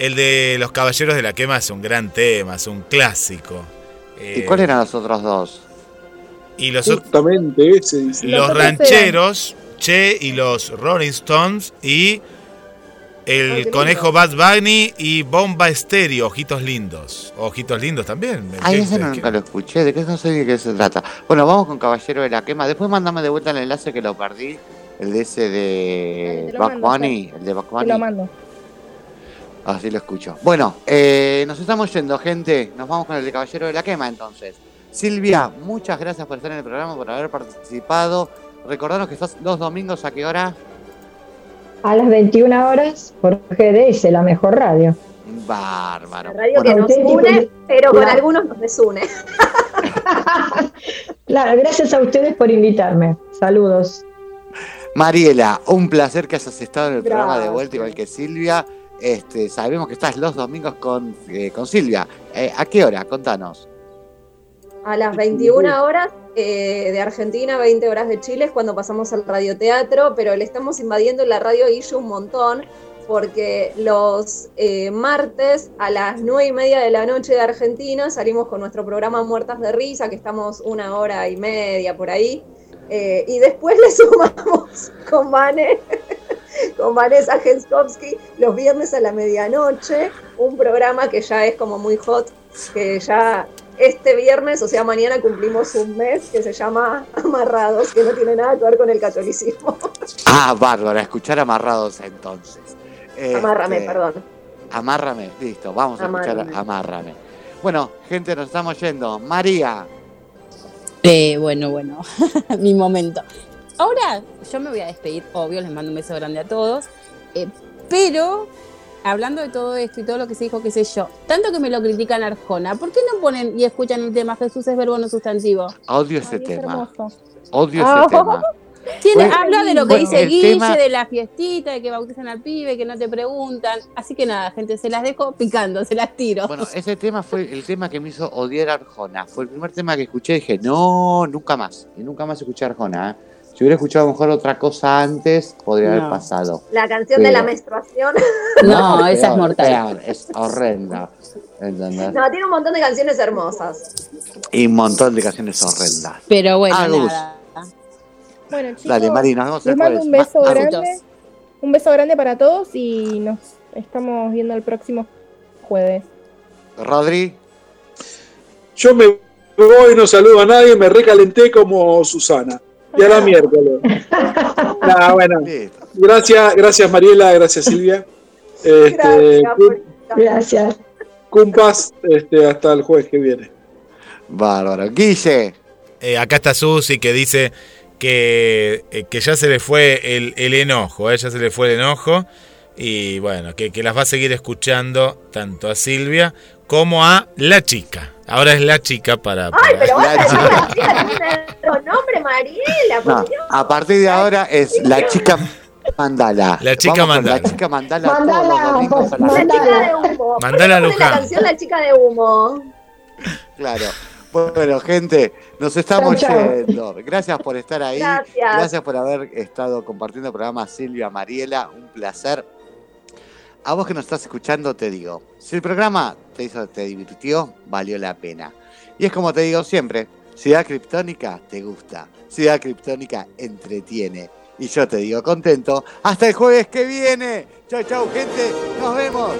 Speaker 4: El de los Caballeros de la Quema es un gran tema, es un clásico.
Speaker 5: ¿Y
Speaker 4: Eh,
Speaker 5: cuáles eran los otros dos?
Speaker 4: Y los,
Speaker 7: Justamente ese dice.
Speaker 4: los rancheros, Che y los Rolling Stones y el
Speaker 9: Ay,
Speaker 4: conejo Bad Bunny y Bomba Estéreo, Ojitos Lindos. Ojitos Lindos también.
Speaker 5: Ay,
Speaker 4: ¿Qué-
Speaker 5: ese
Speaker 4: qué-
Speaker 5: nunca lo escuché, ¿de qué no sé de qué se trata? Bueno, vamos con Caballero de la Quema. Después mándame de vuelta el enlace que lo perdí. El de ese de
Speaker 8: te lo
Speaker 5: Back Bunny. El de Back
Speaker 8: Te
Speaker 5: Bunny.
Speaker 8: lo mando.
Speaker 5: Así lo escucho. Bueno, eh, nos estamos yendo, gente. Nos vamos con el de Caballero de la Quema, entonces. Silvia, muchas gracias por estar en el programa, por haber participado. Recordanos que estás los domingos a qué hora.
Speaker 10: A las 21 horas por GDS, la mejor radio.
Speaker 5: Bárbaro.
Speaker 9: La radio
Speaker 5: Bueno,
Speaker 9: que nos une, pero con
Speaker 10: Claro.
Speaker 9: algunos nos desune.
Speaker 10: Claro, gracias a ustedes por invitarme. Saludos.
Speaker 5: Mariela, un placer que hayas estado en el programa de vuelta, igual que Silvia. Este, sabemos que estás los domingos con, eh, con Silvia. Eh, ¿A qué hora? Contanos.
Speaker 9: A las 21 horas eh, de Argentina, 20 horas de Chile es cuando pasamos al radioteatro, pero le estamos invadiendo la radio Guille un montón, porque los eh, martes a las 9 y media de la noche de Argentina salimos con nuestro programa Muertas de Risa, que estamos una hora y media por ahí, eh, y después le sumamos con Vane, con Vanessa Genskowski los viernes a la medianoche, un programa que ya es como muy hot, que ya este viernes, o sea, mañana cumplimos un mes que se llama Amarrados, que no tiene nada que ver con el catolicismo.
Speaker 5: Ah, bárbara, escuchar amarrados entonces.
Speaker 9: Amárrame,
Speaker 5: Este,
Speaker 9: perdón.
Speaker 5: Amárrame, listo, vamos a
Speaker 9: Amárrame.
Speaker 5: escuchar Amárrame. Bueno, gente, nos estamos yendo. María,
Speaker 11: Eh, bueno, bueno, mi momento. Ahora yo me voy a despedir, obvio, les mando un beso grande a todos. eh, pero, hablando de todo esto y todo lo que se dijo, qué sé yo, tanto que me lo critican Arjona, ¿por qué no ponen y escuchan el tema Jesús es verbo no sustantivo?
Speaker 5: odio ese
Speaker 8: Ay, es
Speaker 5: tema.
Speaker 8: hermoso.
Speaker 5: Odio
Speaker 11: Ah.
Speaker 5: ese tema.
Speaker 11: Tiene,
Speaker 5: Bueno,
Speaker 11: habla de lo que dice Guille,
Speaker 5: tema-
Speaker 11: de la fiestita, de que bautizan al pibe, que no te preguntan. Así que nada, gente, se las dejo picando, se las tiro.
Speaker 5: Bueno, ese tema fue el tema que me hizo odiar a Arjona. Fue el primer tema que escuché y dije, no, nunca más. Y nunca más escuché a Arjona. ¿eh? Si hubiera escuchado a lo mejor otra cosa antes, podría haber pasado.
Speaker 9: La canción de la menstruación.
Speaker 11: no, esa es mortal.
Speaker 5: peor, es horrenda. ¿entendés?
Speaker 9: No, tiene un montón de canciones hermosas.
Speaker 5: Y un montón de canciones horrendas.
Speaker 11: Pero bueno,
Speaker 5: Agus.
Speaker 11: nada.
Speaker 8: Bueno, chicos,
Speaker 5: Dale, Mari, nos vemos
Speaker 8: les mando
Speaker 5: jueves.
Speaker 8: un beso
Speaker 5: Ma-
Speaker 8: grande. Un beso grande para todos y nos estamos viendo el próximo jueves.
Speaker 5: Rodri,
Speaker 7: Yo me voy, no saludo a nadie, me recalenté como Susana. Y a la miércoles. Nah, bueno, gracias, gracias Mariela, gracias Silvia. Este,
Speaker 9: Gracias.
Speaker 7: cumpas este, hasta el jueves que viene.
Speaker 5: Bárbaro. Guille,
Speaker 4: Eh, acá está Susi que dice que, eh, que ya se le fue el, el enojo, eh, ya se le fue el enojo. Y bueno, que, que las va a seguir escuchando tanto a Silvia como a la chica. Ahora es la chica para.
Speaker 9: Ay,
Speaker 4: para-
Speaker 9: pero vos
Speaker 5: La
Speaker 9: te
Speaker 5: chica.
Speaker 9: otro nombre, Mariela,
Speaker 5: no, a partir de ahora es la chica mandala.
Speaker 4: La chica
Speaker 5: Vamos
Speaker 4: mandala.
Speaker 5: La chica mandala. todos los
Speaker 10: Mandala,
Speaker 9: La chica
Speaker 10: Mandala.
Speaker 9: de humo. ¿Por qué
Speaker 4: Mandala, Luján.
Speaker 9: la canción La chica de humo.
Speaker 5: Claro. Bueno, gente, nos estamos yendo. Gracias por estar ahí.
Speaker 9: Gracias.
Speaker 5: Gracias por haber estado compartiendo el programa Silvia Mariela. Un placer. A vos que nos estás escuchando, te digo, si el programa te hizo, te divirtió, valió la pena. Y es como te digo siempre, Ciudad Criptónica te gusta, Ciudad Criptónica entretiene. Y yo te digo contento, hasta el jueves que viene. Chau, chau, gente, nos vemos.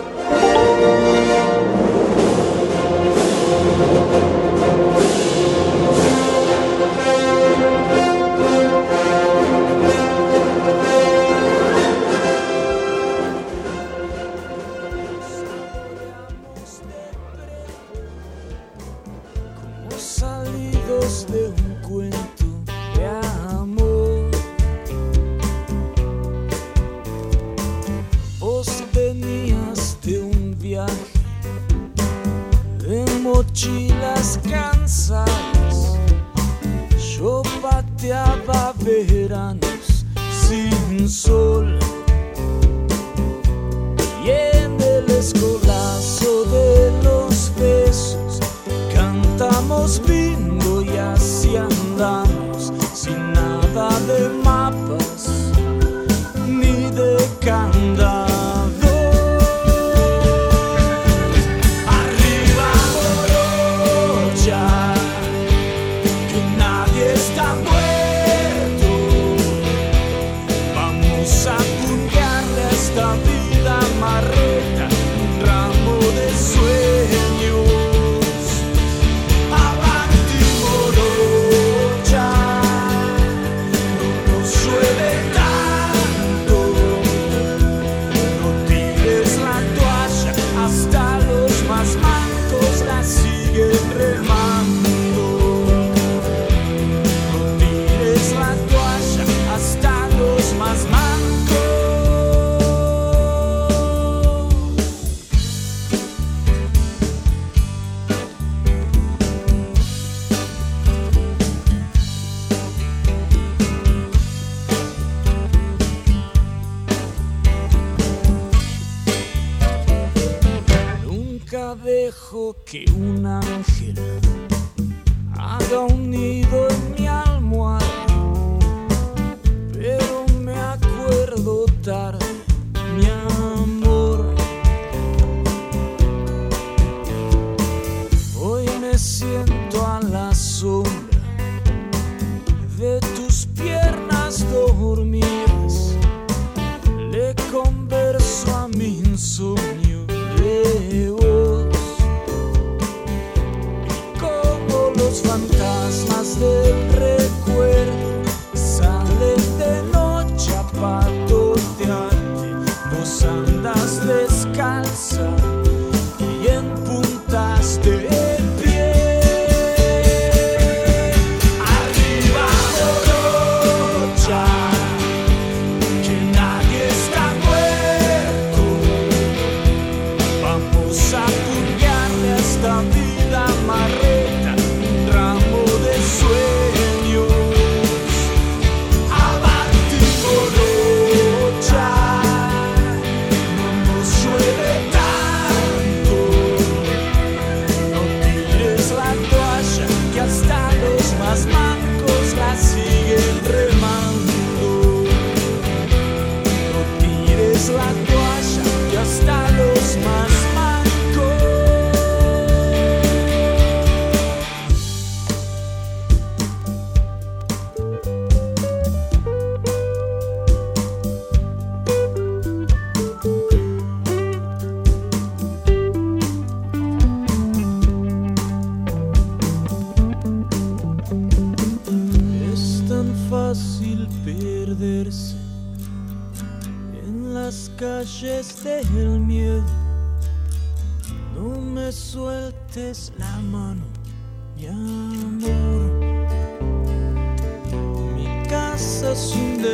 Speaker 3: Mochilas cansadas. Yo pateaba veranos sin sol. Y en el escolazo de los besos cantamos bingo y así andamos sin nada de mapas ni de candado.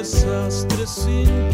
Speaker 3: desastre sin